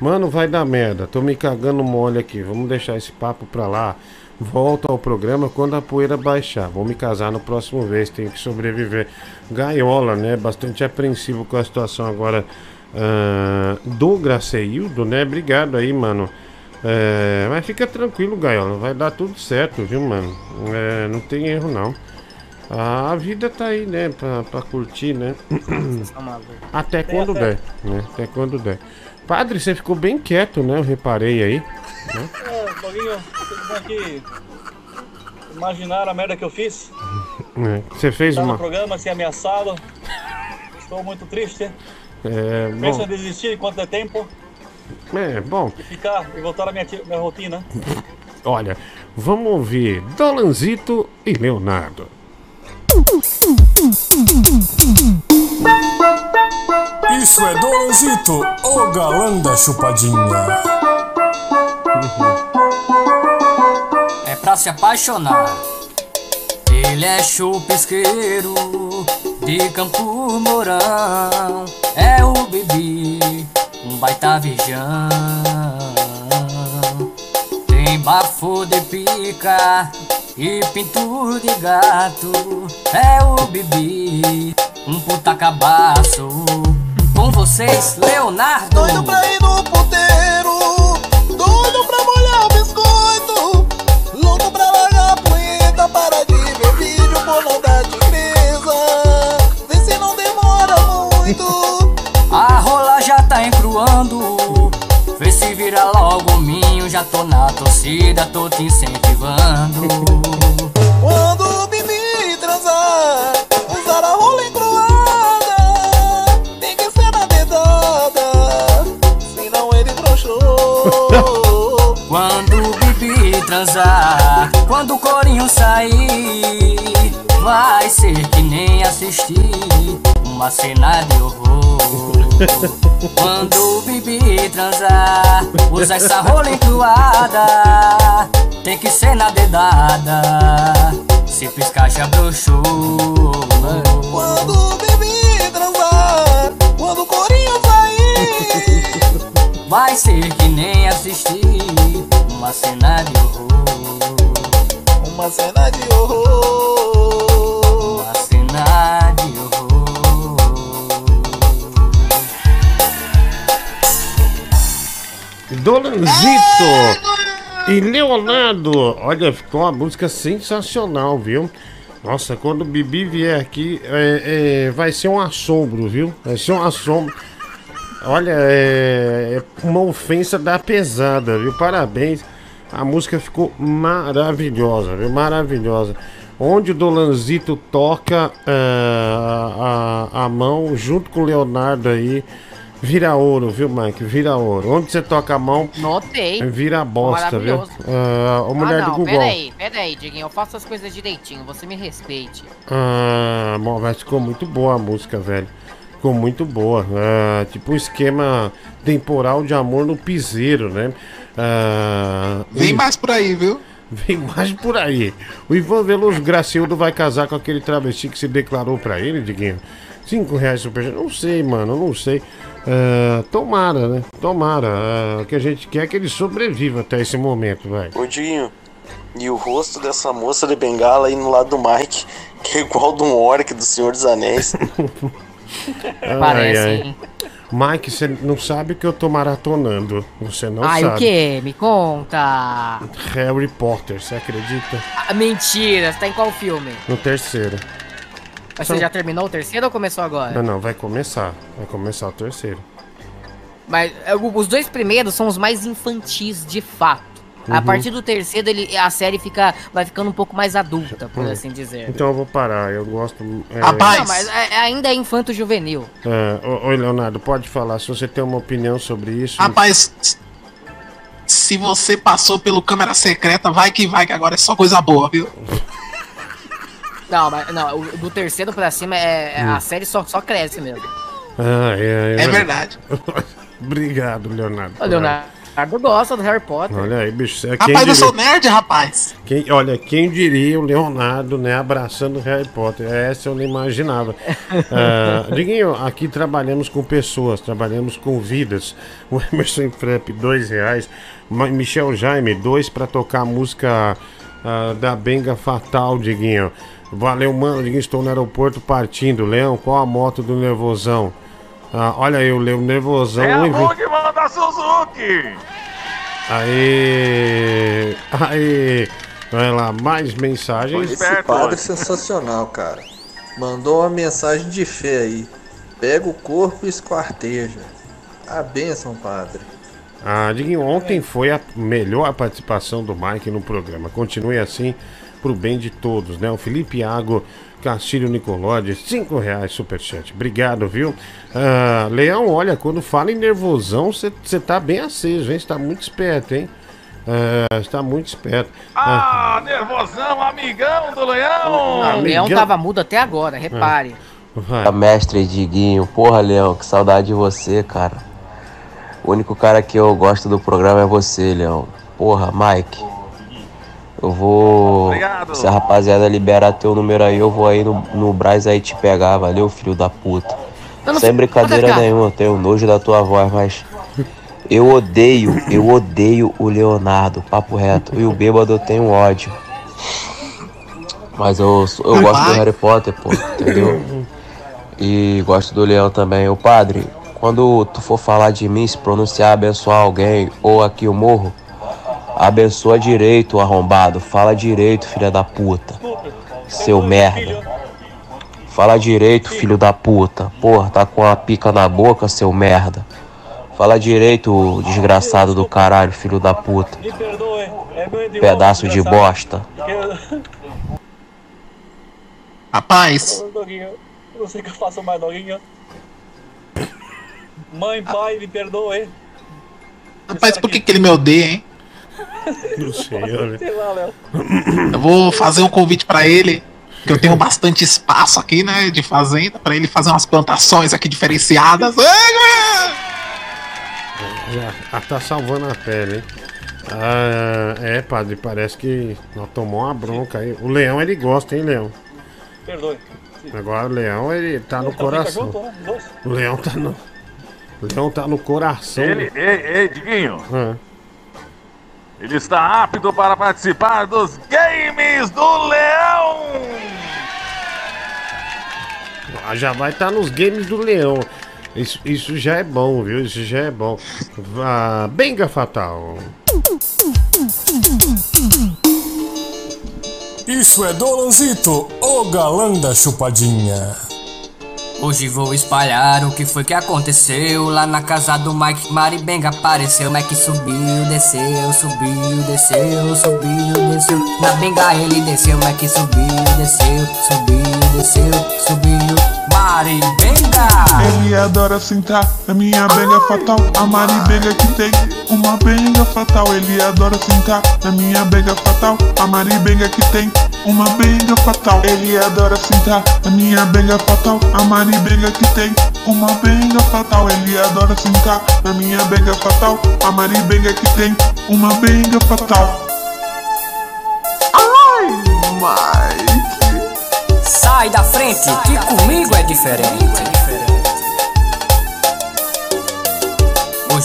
Mano, vai dar merda, tô me cagando mole aqui, vamos deixar esse papo pra lá. Volta ao programa quando a poeira baixar. Vou me casar no próximo vez, tenho que sobreviver. Gaiola, né? Bastante apreensivo com a situação agora ah, do Graceildo, né? Obrigado aí, mano. É, mas fica tranquilo, Gaiola. Vai dar tudo certo, viu, mano? É, não tem erro, não. A vida tá aí, né? Pra, pra curtir, né? Até quando der, né? Até quando der. Padre, você ficou bem quieto, né? Eu reparei aí. né? É, Doguinho, vocês vão aqui imaginar a merda que eu fiz. É, Você fez Tá no uma. programa, ser ameaçado. [laughs] Estou muito triste. É, Penso bom, em desistir enquanto é tempo é, bom, e ficar e voltar à minha, minha rotina. olha, vamos ouvir Dolanzito e Leonardo. Isso é Dolanzito, o galã da chupadinha. É pra se apaixonar. Ele é chupisqueiro de Campo Mourão. É o um baita virgão. Tem bafo de pica e pinto de gato. É o Bibi, um puta cabaço. Com vocês, Leonardo. Doido pra ir no puteiro, doido pra molhar encruando. Vê se vira logo o minho. Já tô na torcida, tô te incentivando. Quando o Bibi transar, usar a rola encruada, tem que ser na dedada, senão ele broxou. Quando o Bibi transar, quando o corinho sair, vai ser que nem assistir uma cena de horror. Quando o Bibi transar, usa essa rola encruada, tem que ser na dedada. Se piscar já broxou. Quando o Bibi transar, quando o corinho sair, Vai ser que nem assistir uma cena de horror. uma cena de horror. Dolanzito e Leonardo. Olha, ficou uma música sensacional, viu? Nossa, quando o Bibi vier aqui, é, é, vai ser um assombro, viu? Vai ser um assombro. Olha, é, é uma ofensa da pesada, viu? Parabéns. A música ficou maravilhosa, viu? Maravilhosa. Onde o Dolanzito toca é, a, a, a mão junto com o Leonardo aí, vira ouro, viu, Mike? Vira ouro. Onde você toca a mão, Notei. vira bosta, viu? Maravilhoso. Ah, a mulher ah, do não, Google. peraí, peraí, Diguinho, eu faço as coisas direitinho, você me respeite. Ah, bom, mas ficou muito boa a música, velho. Ficou muito boa. Ah, tipo um esquema temporal de amor no piseiro, né? Ah, Vem o- mais por aí, viu? Vem mais por aí. O Ivan Veloso Gracildo vai casar com aquele travesti que se declarou pra ele, Diguinho. Cinco reais super. Não sei, mano, não sei. Ah, tomara, né? Tomara. Ah, o que a gente quer é que ele sobreviva até esse momento, vai. Ô e o rosto dessa moça de bengala aí no lado do Mike, que é igual de um orc do Senhor dos Anéis. [laughs] Parece, ai. hein? Mike, você não sabe o que eu tô maratonando. Você não Ai, sabe. o que? Me conta. Harry Potter, você acredita? Ah, mentira, você tá em qual filme? No terceiro. Mas você já terminou o terceiro ou começou agora? Não, não, vai começar. Vai começar o terceiro. Mas é, os dois primeiros são os mais infantis de fato. A Uhum. partir do terceiro, ele, a série fica, vai ficando um pouco mais adulta, por Hum. assim dizer. Então eu vou parar, eu gosto. É, Não, mas é- ainda é infanto-juvenil. é, Oi, Leonardo, pode falar. Se você tem uma opinião sobre isso. Rapaz, se você passou pelo câmera secreta, vai que vai, que agora é só coisa boa, viu? [laughs] Não, mas não, o- do terceiro pra cima, é, é- Hum. a série só, só cresce mesmo. Ah, é, É verdade. [laughs] Obrigado, Leonardo. O Leonardo gosta do Harry Potter. Olha aí, bicho. é Rapaz, quem eu diria- sou nerd, rapaz. Quem, olha, quem diria o Leonardo, né, abraçando o Harry Potter? Essa eu não imaginava. [laughs] Ah, Diguinho, aqui trabalhamos com pessoas, trabalhamos com vidas. O Emerson Frepp, dois reais. Michel Jaime, dois pra tocar a música ah, da Benga Fatal, Diguinho. Valeu, mano. Estou no aeroporto partindo. Leão, qual a moto do Nervosão? Ah, olha aí, o Leo Nervosão. É a 1,20. Bug manda Suzuki! Aê! Aê! Vai lá, mais mensagens. Esse padre sensacional, cara. Mandou uma mensagem de fé aí. Pega o corpo e esquarteja. A bênção, padre. Ah, Diguinho, ontem foi a melhor participação do Mike no programa. Continue assim pro bem de todos, né? O Felipe Iago Castilho Nicolodi, 5 reais superchat. Obrigado, viu? Ah, Leão, olha, quando fala em nervosão, você tá bem aceso, hein? Você tá muito esperto, hein? Ah, Você tá muito esperto. Ah, nervosão, amigão do Leão! O Leão tava mudo até agora, repare. Vai. A mestre Diguinho, porra, Leão, que saudade de você, cara. O único cara que eu gosto do programa é você, Leão. Porra, Mike. Eu vou. Obrigado. Se a rapaziada liberar teu número aí, eu vou aí no, no Braz aí te pegar, valeu, filho da puta. Não Sem brincadeira ficar. nenhuma, eu tenho nojo da tua voz, mas. Eu odeio, eu odeio o Leonardo, papo reto. E o bêbado eu tenho ódio. Mas eu, eu gosto do Harry Potter, pô, entendeu? E gosto do Leão também. O padre, quando tu for falar de mim, se pronunciar abençoar alguém ou aqui o morro, abençoa direito, arrombado. Fala direito, filha da puta. Seu merda. Fala direito, filho da puta. Porra, tá com a pica na boca, seu merda. Fala direito, desgraçado do caralho, filho da puta. Pedaço de bosta. Rapaz, eu sei o que eu faço mais, Doguinho. Mãe, pai, me perdoe. rapaz, por que, que ele me odeia, hein? Não sei, olha. Sei lá, Léo. Eu vou fazer um convite pra ele, que eu tenho bastante espaço aqui, né, de fazenda, pra ele fazer umas plantações aqui diferenciadas. Já ah, tá salvando a pele, hein? Ah, é, padre, parece que nós tomou uma bronca aí. O leão ele gosta, hein, leão? Perdoe. Agora o leão ele tá no fica coração. né? O leão tá no. O leão tá no coração. Ele, ei, ei, Diguinho, Ah, ele está apto para participar dos games do Leão! ah, já vai estar nos games do leão. Isso, isso já é bom, viu? Isso já é bom. Vá, Benga Fatal. Isso é Dolanzito, o galã da chupadinha. Hoje vou espalhar o que foi que aconteceu. Lá na casa do Mike Maribenga apareceu. Mike subiu, desceu, subiu, desceu, subiu, desceu. Na benga ele desceu, Mike subiu, desceu, subiu, desceu, subiu Maribenga! Ele adora sentar na minha benga fatal. A maribenga que tem uma benga fatal. Ele adora sentar na minha benga fatal. A maribenga que tem uma benga fatal. Ele adora sentar na minha benga fatal. A maribenga que tem uma benga fatal. Ele adora sentar na minha benga fatal. A maribenga que tem uma benga fatal. Ai, Mike. Sai da frente, que comigo é diferente.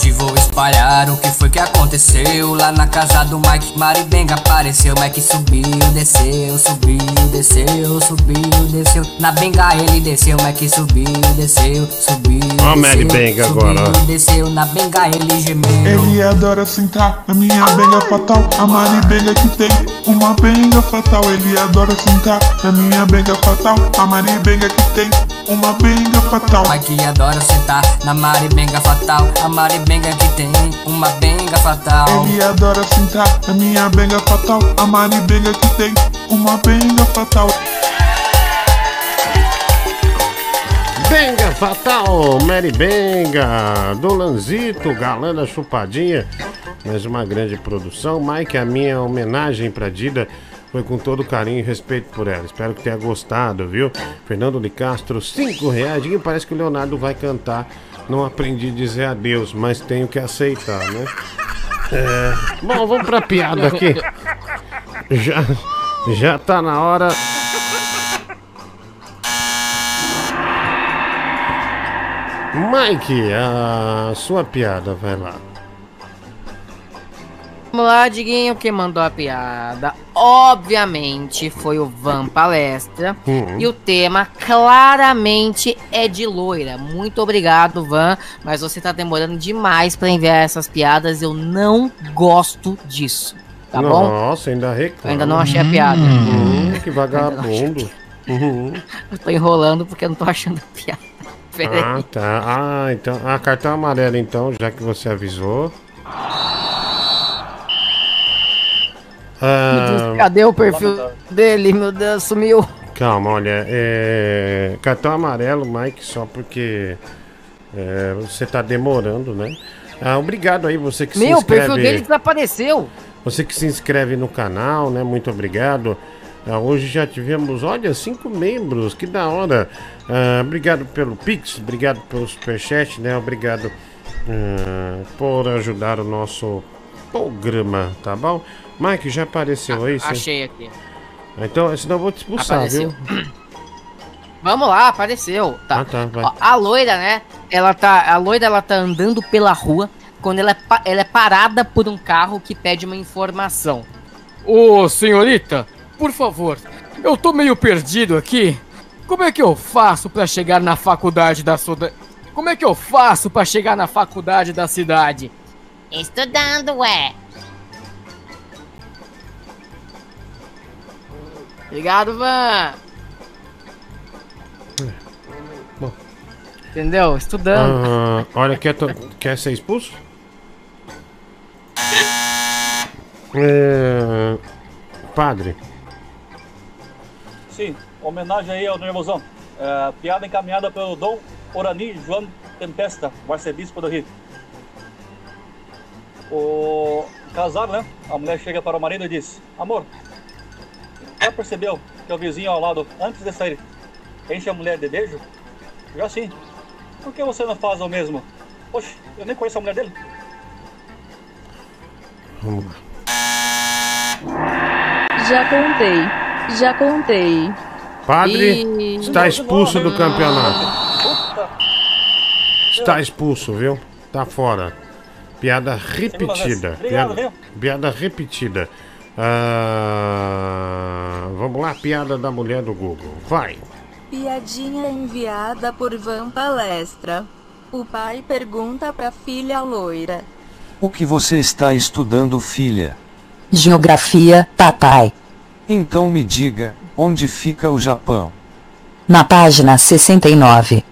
Hoje vou espalhar o que foi que aconteceu Lá na casa do Mike Maribenga apareceu Mike subiu, desceu, subiu, desceu, subiu, desceu Na benga ele desceu, Mike subiu, desceu, subiu, Ó, desceu, Maribenga agora, desceu Na benga ele gemeu Ele adora sentar na minha benga fatal. A maribenga que tem uma benga fatal. Ele adora sentar na minha benga fatal. A maribenga que tem uma benga fatal. Mike adora sentar na maribenga fatal A maribenga que tem uma benga fatal Ele adora sentar na minha benga fatal. A maribenga que tem uma benga fatal. Benga Fatal, Mary Benga, Dolanzito, Galã da Chupadinha. Mais uma grande produção. Mike, a minha homenagem pra Dida foi com todo carinho e respeito por ela. Espero que tenha gostado, viu? Fernando de Castro, 5 reais. Diguinho, parece que o Leonardo vai cantar. Não aprendi a dizer adeus, mas tenho que aceitar, né? É... Bom, vamos pra piada aqui. Já, já tá na hora. Mike, a sua piada, vai lá. Vamos lá, Diguinho, quem mandou a piada, obviamente, foi o Van Palestra. Hum. E o tema claramente é de loira. Muito obrigado, Van, mas você tá demorando demais pra enviar essas piadas. Eu não gosto disso. Tá bom? Nossa, ainda reclama. Ainda não achei a piada. Hum, que vagabundo. Uhum. Eu tô enrolando porque eu não tô achando a piada. Ah, tá. Ah, então. Ah, cartão amarelo, então, já que você avisou. Deus, Ah, cadê o perfil dele? Meu Deus, sumiu. calma, olha. É, cartão amarelo, Mike, só porque é, você tá demorando, né? Ah, obrigado aí, você que se Meu, o inscreve. perfil dele desapareceu. Você que se inscreve no canal, né? Muito obrigado. Ah, hoje já tivemos, olha, cinco membros, que da hora. Ah, obrigado pelo Pix, obrigado pelo Superchat, né? Obrigado ah, por ajudar o nosso programa, tá bom? Mike, já apareceu aí? Cê- Achei aqui. Então, senão eu vou te expulsar, Apareceu. viu? [clears throat] Vamos lá, apareceu. Tá. Ah, tá, vai. Ó, a loira, né? Ela tá, a loira ela tá andando pela rua quando ela é, pa- ela é parada por um carro que pede uma informação. Ô, senhorita, por favor, eu tô meio perdido aqui. Como é que eu faço pra chegar na faculdade da sua... Como é que eu faço pra chegar na faculdade da cidade? Estudando, ué. Obrigado, Van. Bom. Entendeu? Estudando. Ah, olha, quer, to- quer ser expulso? É, Padre, Sim, homenagem aí ao Nervosão. É, piada encaminhada pelo Dom Orani João Tempesta, o arcebispo do Rio. O casado, né? A mulher chega para o marido e diz: Amor, já percebeu que o vizinho ao lado, antes de sair, enche a mulher de beijo? Já sim. Por que você não faz o mesmo? Poxa, eu nem conheço a mulher dele. vamos lá. Já contei. Já contei. Padre Ih. está expulso do campeonato. Está expulso, viu? Tá fora. Piada repetida. Obrigado, Piada, piada repetida. Ah, vamos lá, piada da mulher do Google. Vai. Piadinha enviada por Van Palestra. O pai pergunta pra filha loira. O que você está estudando, filha? Geografia, papai. Então me diga, onde fica o Japão? Na página 69.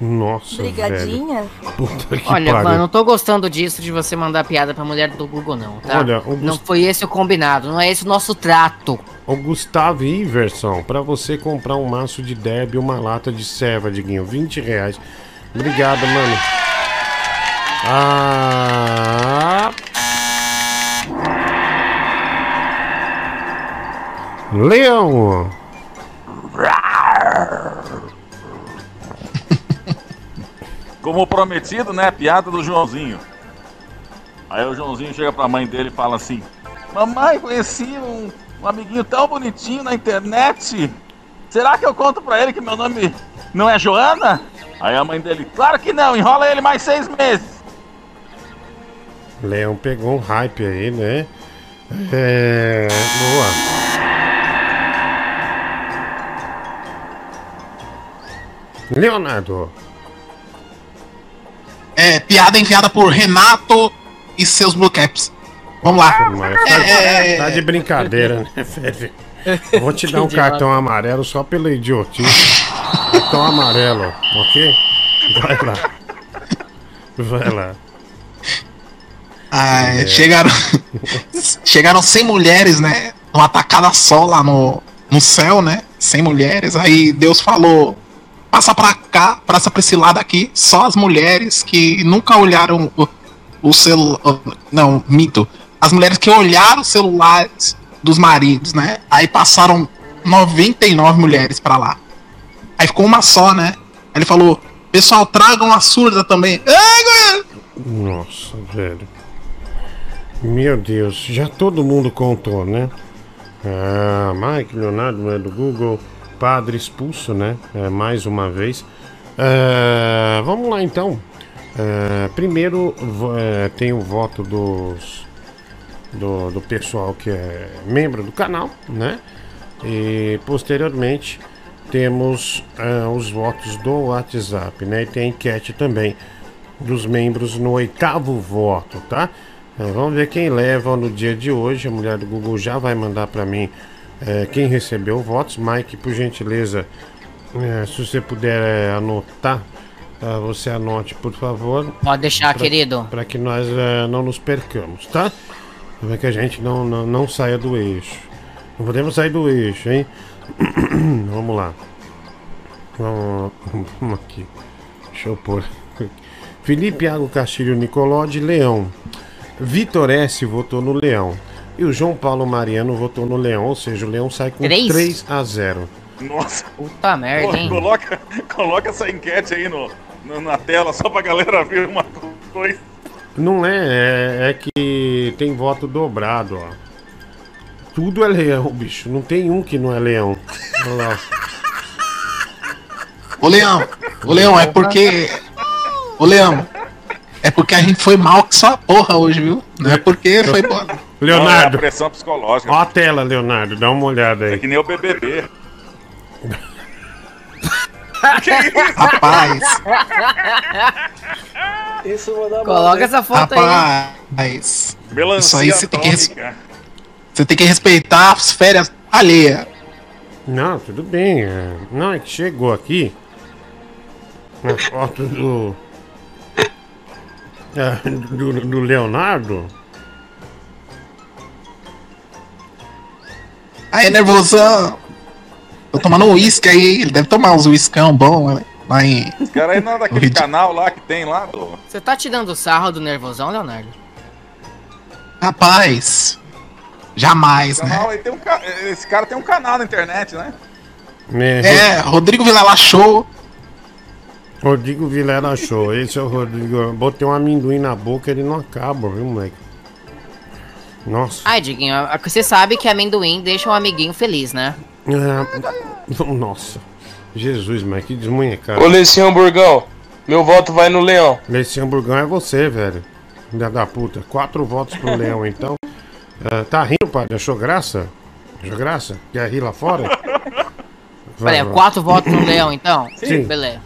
Nossa, Brigadinha? Puta que Olha, pariu. Van, não tô gostando disso de você mandar piada pra mulher do Google, não, tá? Olha, o Não foi esse o combinado, não é esse o nosso trato. O Gustavo Iverson, pra você comprar um maço de Deb e uma lata de ceva, Diguinho, 20 reais. Obrigado, mano. Ah. Leão! Como prometido, né? Piada do Joãozinho. Aí o Joãozinho chega pra mãe dele e fala assim: Mamãe, conheci um, um amiguinho tão bonitinho na internet. Será que eu conto pra ele que meu nome não é Joana? Aí a mãe dele: Claro que não, enrola ele mais seis meses. Leão pegou um hype aí, né? É. Boa. Leonardo. É, piada enviada por Renato e seus Blue Caps. Vamos lá. Tá, É, tá de brincadeira, né, velho? Eu vou te dar um cartão amarelo só pela idiotice. cartão amarelo, ok? Vai lá. Vai lá. Ah, É. chegaram, chegaram 100 mulheres, né? Numa tacada só lá no, no céu, né? 100 mulheres. Aí Deus falou: passa pra cá, passa pra esse lado aqui. Só as mulheres que nunca olharam o, o celular. Não, mito. As mulheres que olharam os celulares dos maridos, né? Aí passaram 99 mulheres pra lá. Aí ficou uma só, né? Aí ele falou: pessoal, tragam a surda também. Nossa, velho. Meu Deus, já todo mundo contou, né? Ah, Mike, Leonardo, né, do Google, padre expulso, né? É, mais uma vez. Ah, vamos lá então. Ah, primeiro eh, tem o voto dos do, do pessoal que é membro do canal, né? E posteriormente temos os votos do WhatsApp, né? E tem enquete também dos membros no oitavo voto, tá? Vamos ver quem leva no dia de hoje. A mulher do Google já vai mandar para mim eh, quem recebeu votos. Mike, por gentileza, eh, se você puder eh, anotar, ah, você anote, por favor. Pode deixar, querido. Para que nós eh, não nos percamos, tá? Para que a gente não, não, não saia do eixo. Não podemos sair do eixo, hein? [clears throat] Vamos lá. Vamos, vamos aqui. Deixa eu pôr. Felipe Iago Castilho Nicoló de Leão. Vitor S votou no Leão. E o João Paulo Mariano votou no Leão, ou seja, o Leão sai com Três? 3 a 0. Nossa. Puta merda, Pô, hein? coloca, coloca essa enquete aí no, no- na tela só pra galera ver uma coisa. Não é, é, é que tem voto dobrado, ó. Tudo é leão, bicho. Não tem um que não é leão. Olha lá. Ô Leão, ô Leão, é porque. Ô Leão, é porque a gente foi mal com sua porra hoje, viu? Não é porque foi bom. Não, é a Leonardo, pressão psicológica. ó a tela, Leonardo. Dá uma olhada É aí. que nem o BBB. [laughs] Rapaz, Isso vai dar Coloca merda, essa foto aí. rapaz. Isso aí você tem que res-. Você tem que respeitar as férias alheias. Não, tudo bem. é. Não, é que chegou aqui. A foto do. É, do, do Leonardo. Aí, nervosão. Tô tomando um uísque aí, ele deve tomar uns uiscão bom né? lá em. Esse cara aí não é [laughs] daquele canal lá que tem lá, do... Você tá te dando sarro do nervosão, Leonardo? Rapaz, jamais, né? canal tem um Esse cara tem um canal na internet, né? né, É, Rodrigo Vilela Show. Rodrigo Vilela Show. Esse é o Rodrigo. Botei um amendoim na boca, ele não acaba, viu, moleque? Nossa. Ai, Diguinho, você sabe que amendoim deixa um amiguinho feliz, né? É, Nossa. Jesus, mas que desmunhecado. Ô, Leci Hamburgão, meu voto vai no Leão. Esse hamburgão é você, velho. Filha da puta. Quatro votos pro Leão, então. É, tá rindo, padre? Achou graça? Achou graça? Quer rir lá fora? Vai, Peraí, quatro votos no leão, então? Sim. Beleza.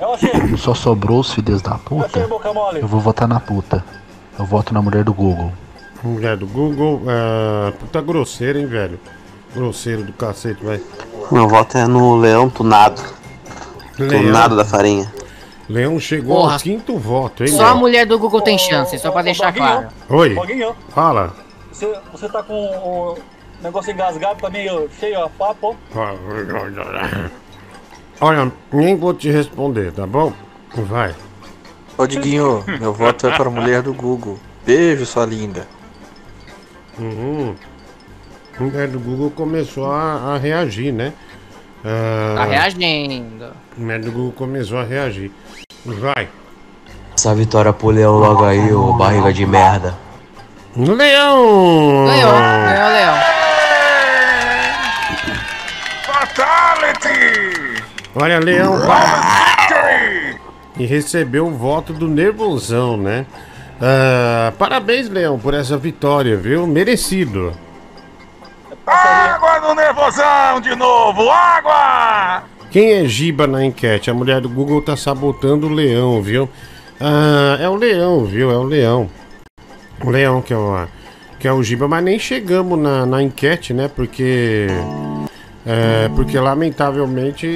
Eu achei, [laughs] Só sobrou os filhos da eu achei puta. boca mole. Eu vou votar na puta. Eu voto na mulher do Google. Mulher do Google. É... Puta grosseiro, hein, velho? Grosseiro do cacete, vai. Meu voto é no Leão Tunado. Tunado da farinha. Leão chegou Porra. ao quinto voto, hein? Só a Leão? mulher do Google tem chance, só pra deixar claro. Oi. Fala. você, você tá com o negócio engasgado, tá meio cheio a papo. [laughs] Olha, nem vou te responder, tá bom? Vai. Ô Diguinho, meu voto é pra mulher do Google. Beijo, sua linda. Uhum. A mulher do Google começou a, a reagir, né? Ah, Tá reagindo. A mulher do Google começou a reagir. Vai. Essa vitória pro Leão logo aí, ô barriga de merda. Leão! Ganhou, ganhou, Leão. Olha, Leão. E recebeu o voto do Nervosão, né? Ah, parabéns, Leão, por essa vitória, viu? Merecido. Água no nervosão de novo! Água! Quem é Giba na enquete? A mulher do Google tá sabotando o leão, viu? Ah, é o leão, viu? É o leão. O leão que é o, que é o Giba, mas nem chegamos na, na enquete, né? Porque. É, porque lamentavelmente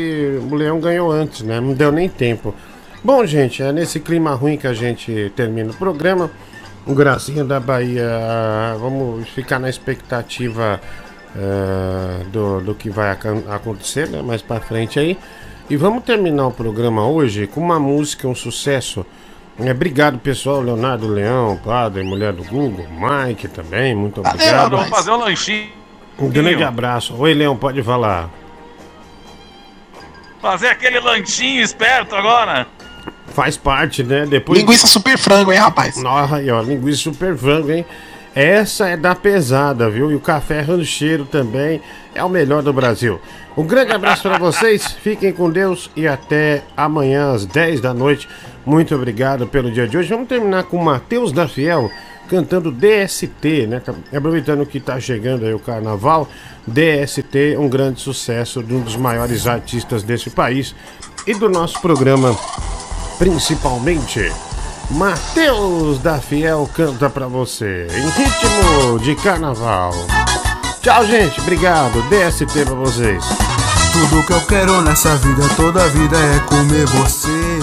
o leão ganhou antes, né? Não deu nem tempo. Bom, gente, é nesse clima ruim que a gente termina o programa. O Gracinha da Bahia, ah, vamos ficar na expectativa ah, do, do que vai acontecer né, mais pra frente aí. E vamos terminar o programa hoje com uma música, um sucesso. É, obrigado, pessoal. Leonardo Leão, padre, mulher do Google, Mike também, muito obrigado. Vamos fazer um lanchinho. Um grande abraço. Oi, Leão, pode falar. Fazer aquele lanchinho esperto agora. Faz parte, né? Depois... Linguiça super frango, hein, rapaz? Nossa, aí, ó, linguiça super frango, hein? Essa é da pesada, viu? E o café rancheiro também é o melhor do Brasil. Um grande abraço para [laughs] vocês, fiquem com Deus e até amanhã às 10 da noite. Muito obrigado pelo dia de hoje. Vamos terminar com Matheus da Fiel cantando DST, né? Tá- Aproveitando que tá chegando aí o carnaval, DST, um grande sucesso de um dos maiores artistas desse país e do nosso programa principalmente. Matheus da Fiel canta pra você em ritmo de carnaval. Tchau, gente. Obrigado. DST pra vocês. Tudo que eu quero nessa vida, toda vida é comer você.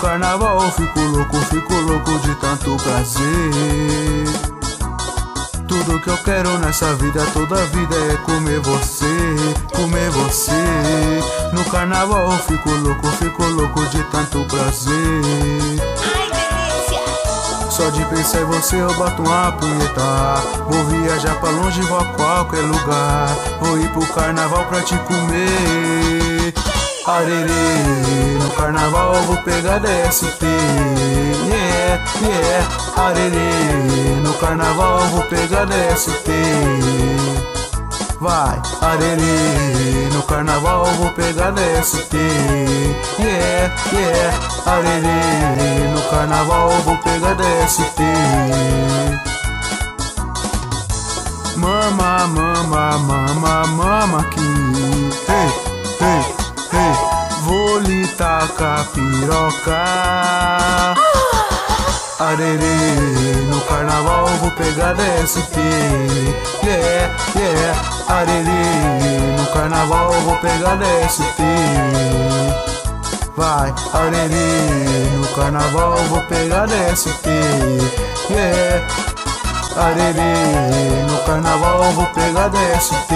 No carnaval fico louco, fico louco de tanto prazer. Tudo que eu quero nessa vida, toda vida é comer você, comer você. No carnaval eu fico louco, fico louco de tanto prazer. Só de pensar em você eu boto uma punheta Vou viajar pra longe, vou a qualquer lugar Vou ir pro carnaval pra te comer Arerê, no carnaval vou pegar DST Yeah, yeah, arerê, no carnaval vou pegar DST Vai, arerê, no carnaval vou pegar DST Yeah, yeah, arerê, no carnaval vou pegar DST Mama, mama, mama, mama aqui Ei, ei, ei, vou lhe tacar piroca Arerê, no carnaval vou pegar DST Yeah, yeah, arerê, no carnaval vou pegar DST Vai, arerê, no carnaval vou pegar DST Yeah, arerê, no carnaval vou pegar DST